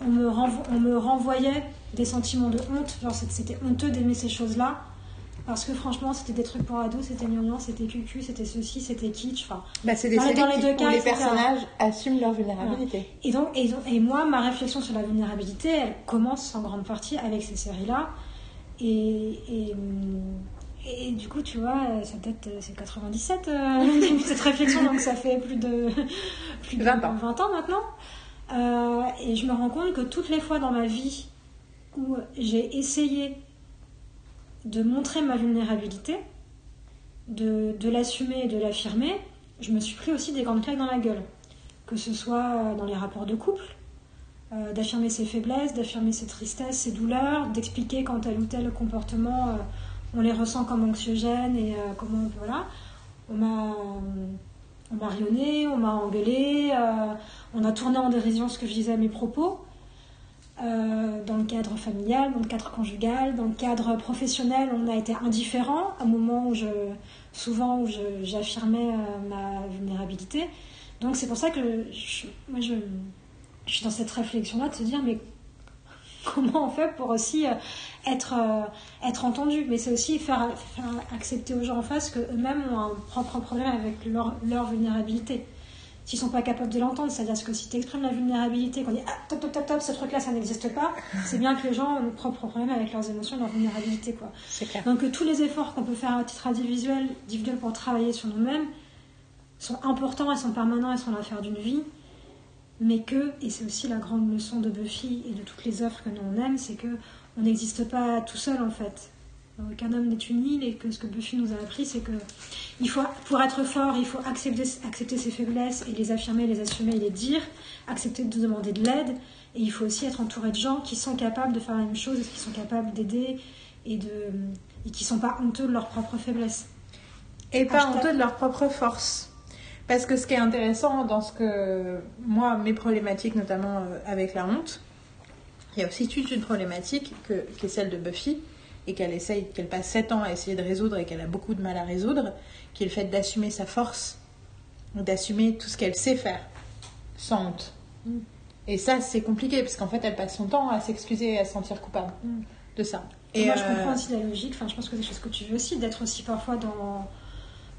on me, renvo- on me renvoyait des sentiments de honte, genre c'était- honteux d'aimer ces choses-là, parce que franchement, c'était des trucs pour ados, c'était gnangnan, c'était cucu, c'était ceci, c'était kitsch, enfin... Bah, c'est des Dans les- dans les deux où cas, les etc. personnages assument leur vulnérabilité. Et donc, et, donc- et moi, ma réflexion sur la vulnérabilité, elle commence en grande partie avec ces séries-là, et... et et du coup, tu vois, ça date, euh, c'est 97, euh, <laughs> cette réflexion, donc ça fait plus de, <laughs> plus de 20 ans. 20 ans maintenant. Euh, et je me rends compte que toutes les fois dans ma vie où j'ai essayé de montrer ma vulnérabilité, de, de l'assumer et de l'affirmer, je me suis pris aussi des grandes claques dans la gueule. Que ce soit dans les rapports de couple, euh, d'affirmer ses faiblesses, d'affirmer ses tristesses, ses douleurs, d'expliquer quand tel ou tel comportement, euh, on les ressent comme anxiogènes et euh, comment voilà. On m'a on m'a on m'a engueulé, on a tourné en dérision ce que je disais à mes propos. Dans le cadre familial, dans le cadre conjugal, dans le cadre professionnel, on a été indifférent à un moment où je, souvent où j'affirmais ma vulnérabilité. Donc c'est pour ça que moi je, je suis dans cette réflexion-là de se dire mais comment on fait pour aussi euh, être, euh, être entendu? Mais c'est aussi faire, faire accepter aux gens en face qu'eux-mêmes ont un propre problème avec leur, leur vulnérabilité. S'ils sont pas capables de l'entendre, c'est-à-dire que si tu exprimes la vulnérabilité, qu'on dit ah, top, top, top, top, ce truc-là, ça n'existe pas, <laughs> c'est bien que les gens ont un propre problème avec leurs émotions et leur vulnérabilité. Quoi. Clair. Donc euh, tous les efforts qu'on peut faire à titre individuel, individuel pour travailler sur nous-mêmes sont importants, ils sont permanents, ils sont l'affaire d'une vie. Mais que, et c'est aussi la grande leçon de Buffy et de toutes les œuvres que nous on aime, c'est que on n'existe pas tout seul en fait. Aucun homme n'est une île et que ce que Buffy nous a appris, c'est que il faut, pour être fort, il faut accepter, accepter ses faiblesses et les affirmer, les assumer et les dire, accepter de demander de l'aide. Et il faut aussi être entouré de gens qui sont capables de faire la même chose, qui sont capables d'aider et, de, et qui sont pas honteux de leurs propres faiblesses. Et pas honteux de leur propre force. Parce que ce qui est intéressant dans ce que moi, mes problématiques, notamment euh, avec la honte, il y a aussi toute une problématique que, qui est celle de Buffy et qu'elle essaye, qu'elle passe 7 ans à essayer de résoudre et qu'elle a beaucoup de mal à résoudre, qui est le fait d'assumer sa force, d'assumer tout ce qu'elle sait faire, sans honte. Mm. Et ça, c'est compliqué parce qu'en fait, elle passe son temps à s'excuser et à se sentir coupable Mm. de ça. Et moi, je euh, comprends aussi la logique. Enfin, je pense que c'est ce que tu veux aussi, d'être aussi parfois dans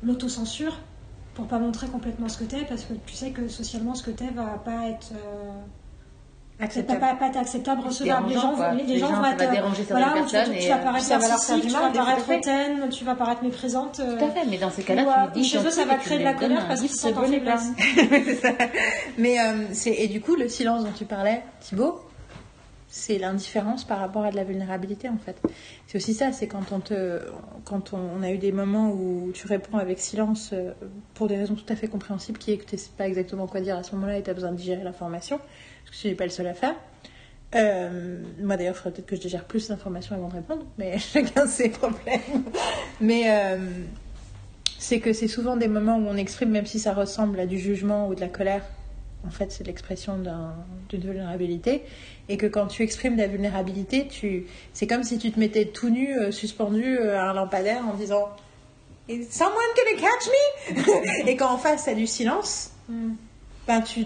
l'autocensure pour pas montrer complètement ce que t'es, parce que tu sais que socialement, ce que t'es va pas être. euh, va acceptable. pas, pas être acceptable, recevable. Les gens, les, les gens gens, vont être. va déranger voilà, tu- vas euh, paraître narcissique, tu vas paraître hautaine, tu vas paraître méprisante. euh, Tout à fait, mais dans ces cas-là, tu dis. chez eux, ça va créer de la colère parce qu'ils se sentent en faiblesse. <laughs> Mais euh, c'est et du coup le silence dont tu parlais, Thibaut, c'est l'indifférence par rapport à de la vulnérabilité en fait. C'est aussi ça, c'est quand on a eu des moments où tu réponds avec silence euh, pour des raisons tout à fait compréhensibles, qui est que tu sais pas exactement quoi dire à ce moment-là et tu as besoin de digérer l'information, parce que tu n'es pas le seul à faire. Euh, moi d'ailleurs, il faudrait peut-être que je digère plus d'informations avant de répondre, mais <laughs> chacun ses problèmes. Mais euh, c'est que c'est souvent des moments où on exprime, même si ça ressemble à du jugement ou de la colère, en fait, c'est l'expression d'un- d'une vulnérabilité. Et que quand tu exprimes de la vulnérabilité, tu... c'est comme si tu te mettais tout nu, euh, suspendu euh, à un lampadaire en disant Is someone gonna catch me? <laughs> Et quand en face, t'as du silence, Mm. ben, tu,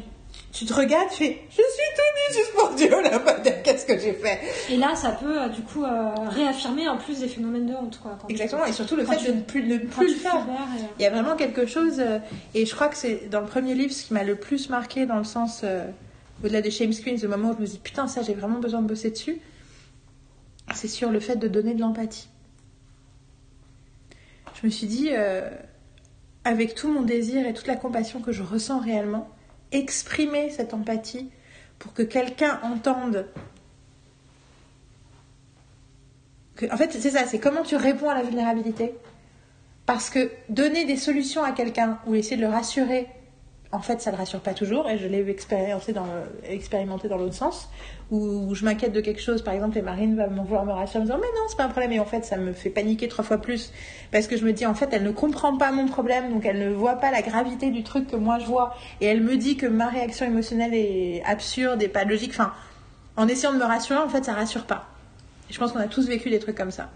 tu te regardes, tu fais Je suis tout nu, suspendu au lampadaire, qu'est-ce que j'ai fait? Et là, ça peut euh, du coup euh, réaffirmer en plus des phénomènes de honte. Quoi, quand tu- Exactement, et surtout le Quand fait tu- de ne plus, de plus le faire. et- Il y a vraiment quelque chose, euh, et je crois que c'est dans le premier livre ce qui m'a le plus marqué dans le sens euh, au-delà des shame screens, le moment où je me dis putain, ça j'ai vraiment besoin de bosser dessus, c'est sur le fait de donner de l'empathie. Je me suis dit, euh, avec tout mon désir et toute la compassion que je ressens réellement, exprimer cette empathie pour que quelqu'un entende. En fait, c'est ça, c'est comment tu réponds à la vulnérabilité. Parce que donner des solutions à quelqu'un ou essayer de le rassurer en fait, ça ne rassure pas toujours, et je l'ai expérimenté dans, l'autre sens, où, je m'inquiète de quelque chose, par exemple, et Marine va vouloir me rassurer en me disant Mais non, c'est pas un problème, et en fait, ça me fait paniquer trois fois plus, parce que je me dis, en fait, elle ne comprend pas mon problème, donc elle ne voit pas la gravité du truc que moi je vois, et elle me dit que ma réaction émotionnelle est absurde et pas logique. Enfin, en essayant de me rassurer, en fait, ça rassure pas. Je pense qu'on a tous vécu des trucs comme ça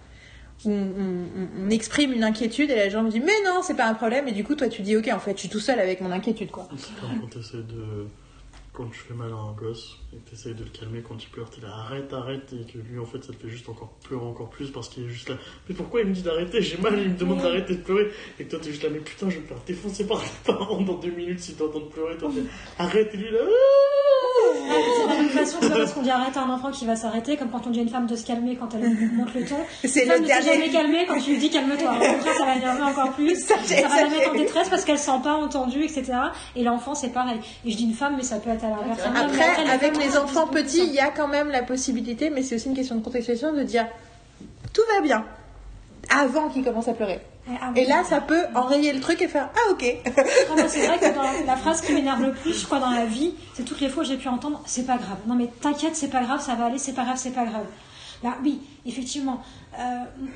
où on, exprime une inquiétude et la gens me disent mais non c'est pas un problème. Et du coup toi tu dis ok en fait je suis tout seul avec mon inquiétude quoi. C'est quand t'essaies de quand je fais mal à un gosse et que t'essayes de le calmer quand il pleure t'es là arrête arrête et que lui en fait ça te fait juste encore pleurer encore plus parce qu'il est juste là. Mais pourquoi il me dit d'arrêter? J'ai mal il me demande d'arrêter de pleurer. Et que toi t'es juste là mais putain je vais me faire défoncer par tes parents dans deux minutes si t'entends pleurer toi arrête et lui là <laughs> c'est que parce qu'on dit arrête à un enfant qui va s'arrêter, comme quand on dit à une femme de se calmer quand elle monte le ton. <laughs> C'est le ne s'est jamais calmer quand tu lui dis calme-toi. Au <laughs> contraire, ça va l'énerver encore plus. Ça, ça va la mettre en détresse parce qu'elle ne sent pas entendue, etc. Et l'enfant, c'est pareil. Et je dis une femme, mais ça peut être à l'inverse. Après, avec les enfants petits, il y a quand même la possibilité, mais c'est aussi une question de contextualisation, de dire tout va bien avant qu'il commence à pleurer. Ah et là, ça peut enrayer le truc et faire Ah, ok. c'est vrai que dans <laughs> la phrase qui m'énerve le plus, je crois, dans la vie, c'est toutes les fois que j'ai pu entendre C'est pas grave. Non, mais t'inquiète, c'est pas grave, ça va aller, c'est pas grave, c'est pas grave. Là, oui, effectivement. Euh,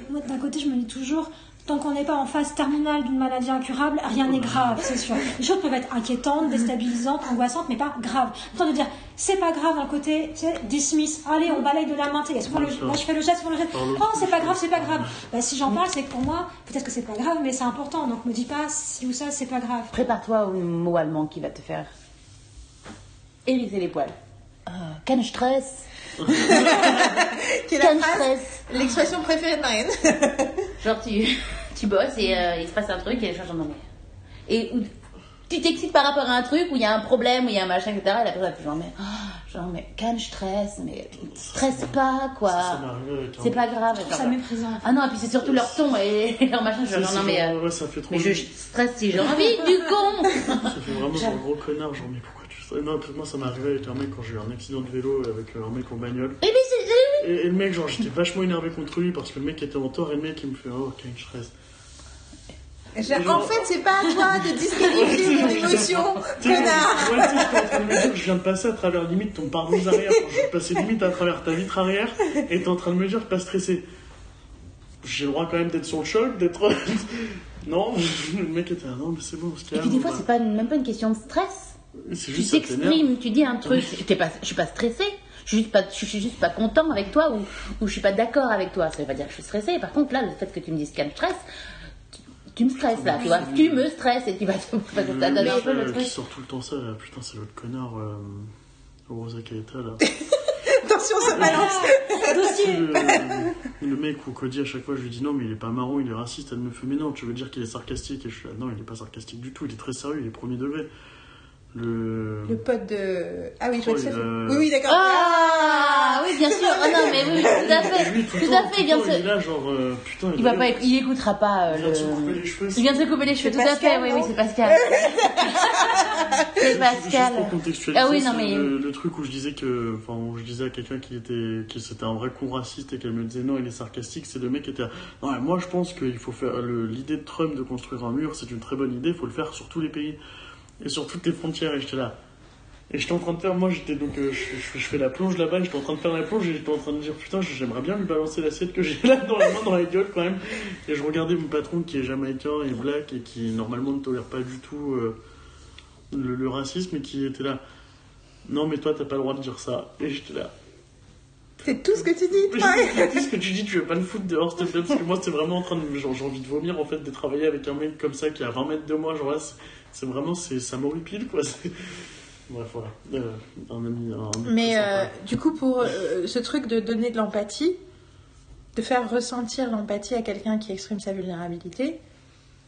moi, d'un côté, je me dis toujours Tant qu'on n'est pas en phase terminale d'une maladie incurable, rien n'est grave, c'est sûr. Les choses peuvent être inquiétantes, déstabilisantes, angoissantes, mais pas graves. Le de dire, c'est pas grave d'un côté, c'est dismiss. Allez, on balaye de la main. Moi, je fais le geste, je le geste. Oh, c'est pas grave, c'est pas grave. Bah, si j'en parle, c'est que pour moi, peut-être que c'est pas grave, mais c'est important. Donc, me dis pas si ou ça, c'est pas grave. Prépare-toi au mot allemand qui va te faire hérisser les poils. Euh, Stress. <laughs> qui est l'expression préférée de Marianne. <laughs> genre, tu, tu bosses et euh, il se passe un truc et les gens non mais. Et tu t'excites par rapport à un truc où il y a un problème, où il y a un machin, etc. Et la personne genre, mais, oh, genre, mais calme, stress, mais stresse pas, quoi. C'est pas grave. ça méprisant. Ah non, et puis c'est surtout leur ton et, <laughs> leur machin. Genre, non, mais, euh, ouais, ça fait trop mais je stresse si j'ai envie, du con. Ça fait vraiment un gros connard, genre, mais pourquoi non, moi ça m'est arrivé avec un mec quand j'ai eu un accident de vélo avec un mec en bagnole. Et, et, et le mec, genre, j'étais vachement énervé contre lui parce que le mec était en tort et le mec il me fait Oh, quel stress. En fait, c'est pas à toi de disqualifier mon <laughs> émotion, connard! Ouais, tu sais, je viens de passer à travers limite ton pare arrière, je suis passé limite à travers ta vitre arrière, et t'es en train de me dire de pas stresser. J'ai le droit quand même d'être sur le choc, d'être. <laughs> non, <laughs> le mec était là, non, mais c'est bon, on se calme. Et puis des fois, c'est pas, même pas une question de stress tu t'exprimes, tu dis un truc, je je suis pas stressée, je suis juste pas, je suis juste pas content avec toi ou, ou je suis pas d'accord avec toi. Ça veut pas dire que je suis stressée. Par contre, là, le fait que tu me dises qu'elle me stresse, tu, me stresses là, tu vois, tu me stresses et tu vas te ça donne un peu le truc. Qui sort tout le temps ça, là. putain, c'est l'autre connard, euh, Rosa Caeta là. <laughs> Attention, ça balance le, le, mec ou Cody, à chaque fois, je lui dis non, mais il est pas marrant, il est raciste. Elle me fait, mais non, tu veux dire qu'il est sarcastique Et je suis là, non, il est pas sarcastique du tout, il est très sérieux, il est premier degré. Le... le pote de. Ah oui, je vois oh, Oui, oui, d'accord. Ah, oui, bien sûr. Ah non, mais oui, <laughs> tout à fait. tout, à fait, bien sûr. Il est là, genre, euh, putain. Il, va pas, il écoutera pas. Euh, il vient de se couper les cheveux. Il vient de se couper les cheveux, tout à fait. Oui, oui, c'est Pascal. <laughs> c'est Pascal. ah oui, non, mais... le, truc où je disais que, enfin, où je disais à quelqu'un qui était, qui c'était un vrai con raciste et qu'elle me disait non, il est sarcastique, c'est le mec qui était. Non, moi, je pense qu'il faut faire l'idée de Trump de construire un mur, c'est une très bonne idée. Il faut le faire sur tous les pays et sur toutes les frontières. Et j'étais là. Et j'étais en train de faire, moi j'étais donc, euh, je, je, fais la plonge là-bas, j'étais en train de faire la plonge et j'étais en train de dire putain, j'aimerais bien lui balancer l'assiette que j'ai là dans la main, dans la gueule quand même. Et je regardais mon patron qui est jamaïcain et black et qui normalement ne tolère pas du tout euh, le, racisme et qui était là. Non, mais toi t'as pas le droit de dire ça. Et j'étais là. C'est tout ce que tu dis, toi <laughs> Tout ce que tu dis, tu veux pas le foutre dehors, s'il te plaît, parce que moi c'est vraiment en train de. J'ai envie de vomir en fait, de travailler avec un mec comme ça qui est à 20 mètres de moi, genre là, c'est vraiment, ça m'horripile quoi. Bref, voilà. Euh, un ami, Mais euh, du coup, pour euh, ce truc de donner de l'empathie, de faire ressentir l'empathie à quelqu'un qui exprime sa vulnérabilité,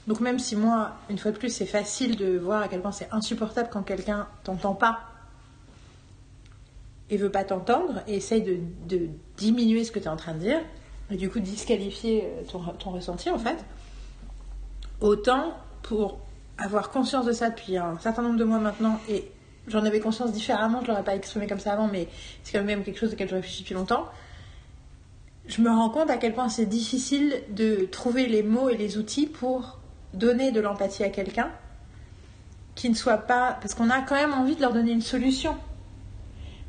donc même si moi, une fois de plus, c'est facile de voir à quel point c'est insupportable quand quelqu'un t'entend pas et veut pas t'entendre et essaye de, de diminuer ce que tu es en train de dire et du coup disqualifier euh, ton, ton ressenti en fait, autant pour avoir conscience de ça depuis un certain nombre de mois maintenant et j'en avais conscience différemment, je l'aurais pas exprimé comme ça avant, mais c'est quand même quelque chose auquel je réfléchis depuis longtemps. Je me rends compte à quel point c'est difficile de trouver les mots et les outils pour donner de l'empathie à quelqu'un qui ne soit pas. Parce qu'on a quand même envie de leur donner une solution.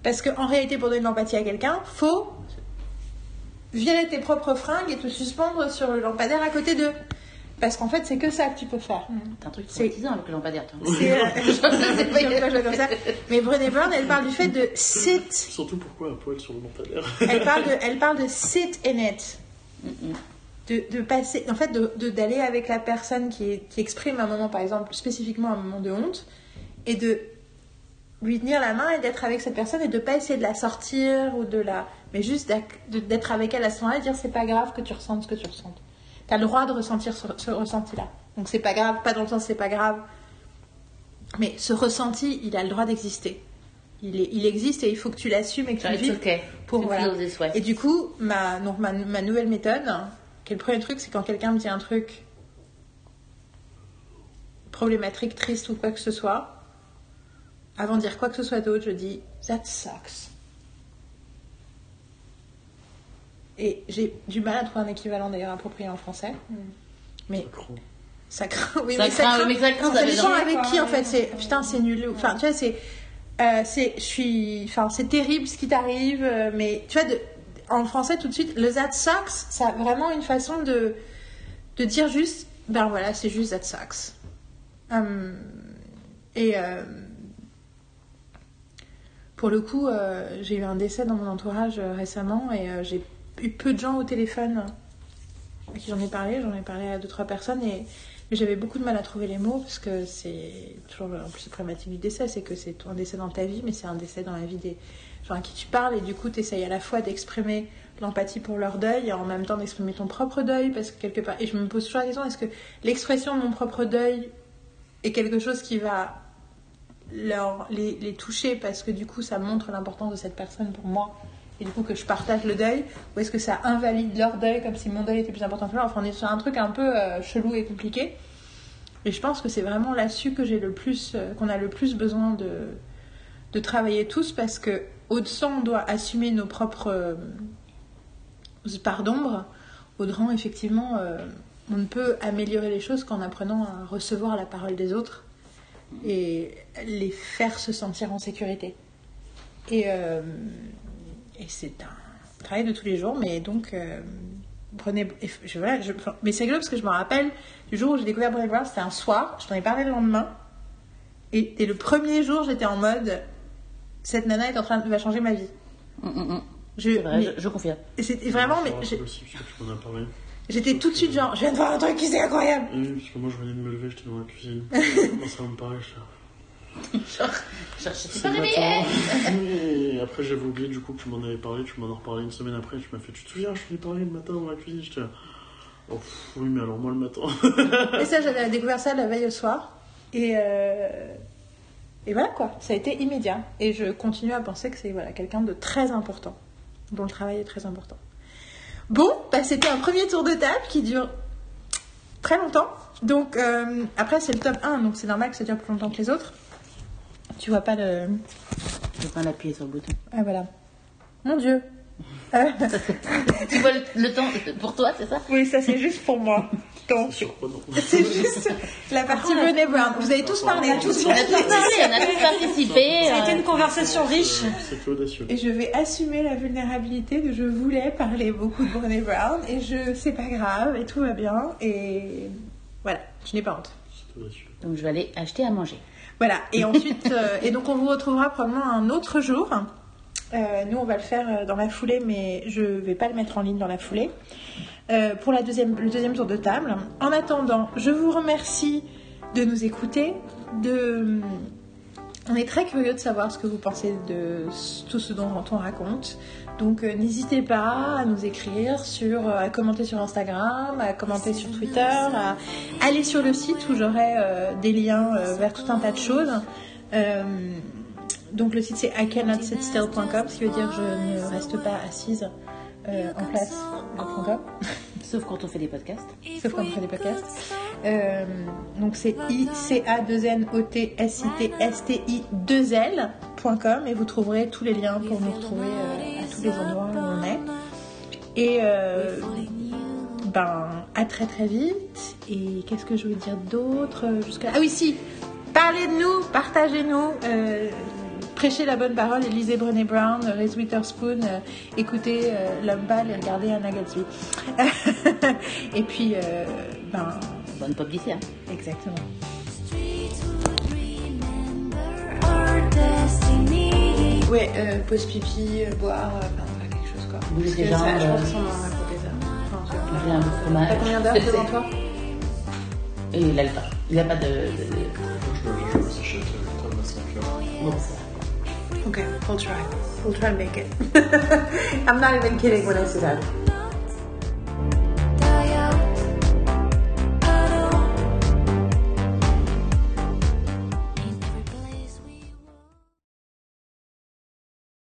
Parce qu'en réalité, pour donner de l'empathie à quelqu'un, faut virer tes propres fringues et te suspendre sur le lampadaire à côté d'eux. Parce qu'en fait, c'est que ça que tu peux faire. T'as un truc C'est- traumatisant avec le lampadaire. C'est, <laughs> euh. <laughs> Mais Brené Brown, elle parle du fait de sit. Surtout pourquoi à poil sur le lampadaire Elle parle de, elle parle de sit in it. De, de passer, en fait, de, de- d'aller avec la personne qui, est- qui exprime un moment, par exemple, spécifiquement un moment de honte, et de lui tenir la main et d'être avec cette personne et de pas essayer de la sortir ou de la. Mais juste de- d'être avec elle à ce moment-là et dire c'est pas grave que tu ressentes ce que tu T'as le droit de ressentir ce, ce ressenti-là. Donc c'est pas grave, pas dans le sens c'est pas grave. Mais ce ressenti, il a le droit d'exister. Il, est- il existe et il faut que tu l'assumes et que tu le vives okay. pour voilà. Et du coup, ma, donc ma, ma nouvelle méthode, qui est le premier truc, c'est quand quelqu'un me dit un truc problématique, triste ou quoi que ce soit, avant de dire quoi que ce soit d'autre, je dis That sucks. Et j'ai du mal à trouver un équivalent d'ailleurs approprié en français. Mais ça craint. Oui, Ça mais craint, oui, mais ça craint, ça dépend dire- avec qui en fait. C'est putain, c'est nul. Enfin, tu vois, c'est. euh, c'est je suis enfin c'est terrible ce qui t'arrive euh, mais tu vois de- en français tout de suite le that sucks ça a vraiment une façon de de dire juste ben voilà c'est juste that sucks Hum, et euh, pour le coup euh, j'ai eu un décès dans mon entourage euh, récemment et euh, j'ai eu peu de gens au téléphone à qui j'en ai parlé. J'en ai parlé à deux trois personnes et j'avais beaucoup de mal à trouver les mots parce que c'est toujours en plus problématique du décès, c'est que c'est un décès dans ta vie, mais c'est un décès dans la vie des gens à qui tu parles et du coup tu essayes à la fois d'exprimer l'empathie pour leur deuil et en même temps d'exprimer ton propre deuil parce que quelque part et je me pose toujours la question est-ce que l'expression de mon propre deuil est quelque chose qui va leur, les, les toucher parce que du coup ça montre l'importance de cette personne pour moi? Et du coup que je partage le deuil ou est-ce que ça invalide leur deuil comme si mon deuil était plus important que leur? Enfin on est sur un truc un peu euh, chelou et compliqué. Et je pense que c'est vraiment là-dessus que j'ai le plus euh, qu'on a le plus besoin de de travailler tous parce que au-dessus on doit assumer nos propres euh, parts d'ombre. Au-dedans effectivement euh, on ne peut améliorer les choses qu'en apprenant à recevoir la parole des autres et les faire se sentir en sécurité. Et et c'est un travail de tous les jours, mais donc euh, je, voilà, je- enfin, mais c'est rigolo parce que je me rappelle du jour où j'ai découvert Brené Brown, c'était un soir, je t'en ai parlé le lendemain, et, et le premier jour j'étais en mode, cette nana est en train de va changer ma vie. Mm, mm, mm. Je, C'est vrai, mais- je, je confirme. et c'était vraiment, mais j'étais tout de suite genre, je viens de voir un truc qui c'est incroyable. Et oui, parce que moi je venais de me lever, j'étais dans la cuisine. <laughs> Ça me paraît cher. Genre, je suis pas réveillée. Et après j'avais oublié du coup que tu m'en avais parlé, tu m'en as reparlé une semaine après, tu m'as fait, tu te souviens, je t'en ai parlé le matin dans la cuisine, j'étais là. Oh, pff, oui, mais alors moi le matin. Et ça, j'avais découvert ça la veille au soir. Et, euh, et voilà quoi, ça a été immédiat. Et je continue à penser que c'est voilà, quelqu'un de très important, dont le travail est très important. Bon, bah, c'était un premier tour de table qui dure très longtemps. Donc euh, après, c'est le top 1, donc c'est normal que ça dure plus longtemps que les autres. Tu vois pas le. Je vais pas l'appuyer sur le bouton. Ah voilà. Mon Dieu. <laughs> Tu vois le, le temps pour toi, c'est ça? Oui, ça c'est juste pour moi. <laughs> Surprenant. c'est juste la partie Après, on a- Brené Brown. Vous avez tous parlé, on a tous On a tous parlé, on a tous participé. A été euh, une conversation riche. C'était audacieux. Et je vais assumer la vulnérabilité de je voulais parler beaucoup de Brené Brown et je c'est pas grave et tout va bien et voilà, je n'ai pas honte. C'était audacieux. Donc je vais aller acheter à manger. Voilà, et ensuite, euh, et donc on vous retrouvera probablement un autre jour. Euh, nous, on va le faire euh, dans la foulée, mais je vais pas le mettre en ligne dans la foulée. Pour la deuxième, le deuxième tour de table. En attendant, je vous remercie de nous écouter. De... On est très curieux de savoir ce que vous pensez de tout ce dont on raconte. Donc euh, n'hésitez pas à nous écrire, sur, euh, à commenter sur Instagram, à commenter sur Twitter, à aller sur le site où j'aurai euh, des liens vers tout un tas de choses. Donc le site c'est icannotsitstill.com, ce qui veut dire je ne reste pas assise en place.com. <laughs> Sauf quand on fait des podcasts. Sauf quand on fait des podcasts. Euh, donc c'est i c a 2 n o t s i t s t i 2 l.com et vous trouverez tous les liens pour nous retrouver euh, à tous les endroits où on est. Et euh, ben à très très vite. Et qu'est-ce que je voulais dire d'autre jusqu'à Ah oui si, parlez de nous, partagez-nous. Prêchez la bonne parole et lisez Brené Brown, Reese Witherspoon, euh, écoutez euh, L'homme pâle et regardez Anna Gatsby. <laughs> et puis, euh, ben, Bonne pop d'ici, hein. exactement. Ouais, euh, pause pipi, euh, boire, euh, enfin, quelque chose quoi. Bouger Parce que ça, je pense qu'on en a raconté ça. Enfin. T'as combien d'heures devant toi? Et il a le temps. Il n'y a pas de. de- de- Je me, je me s'achète euh, toi, ma snacker. Bon, ça. Okay, we'll try. We'll try and make it. <laughs> I'm not even kidding when I say that.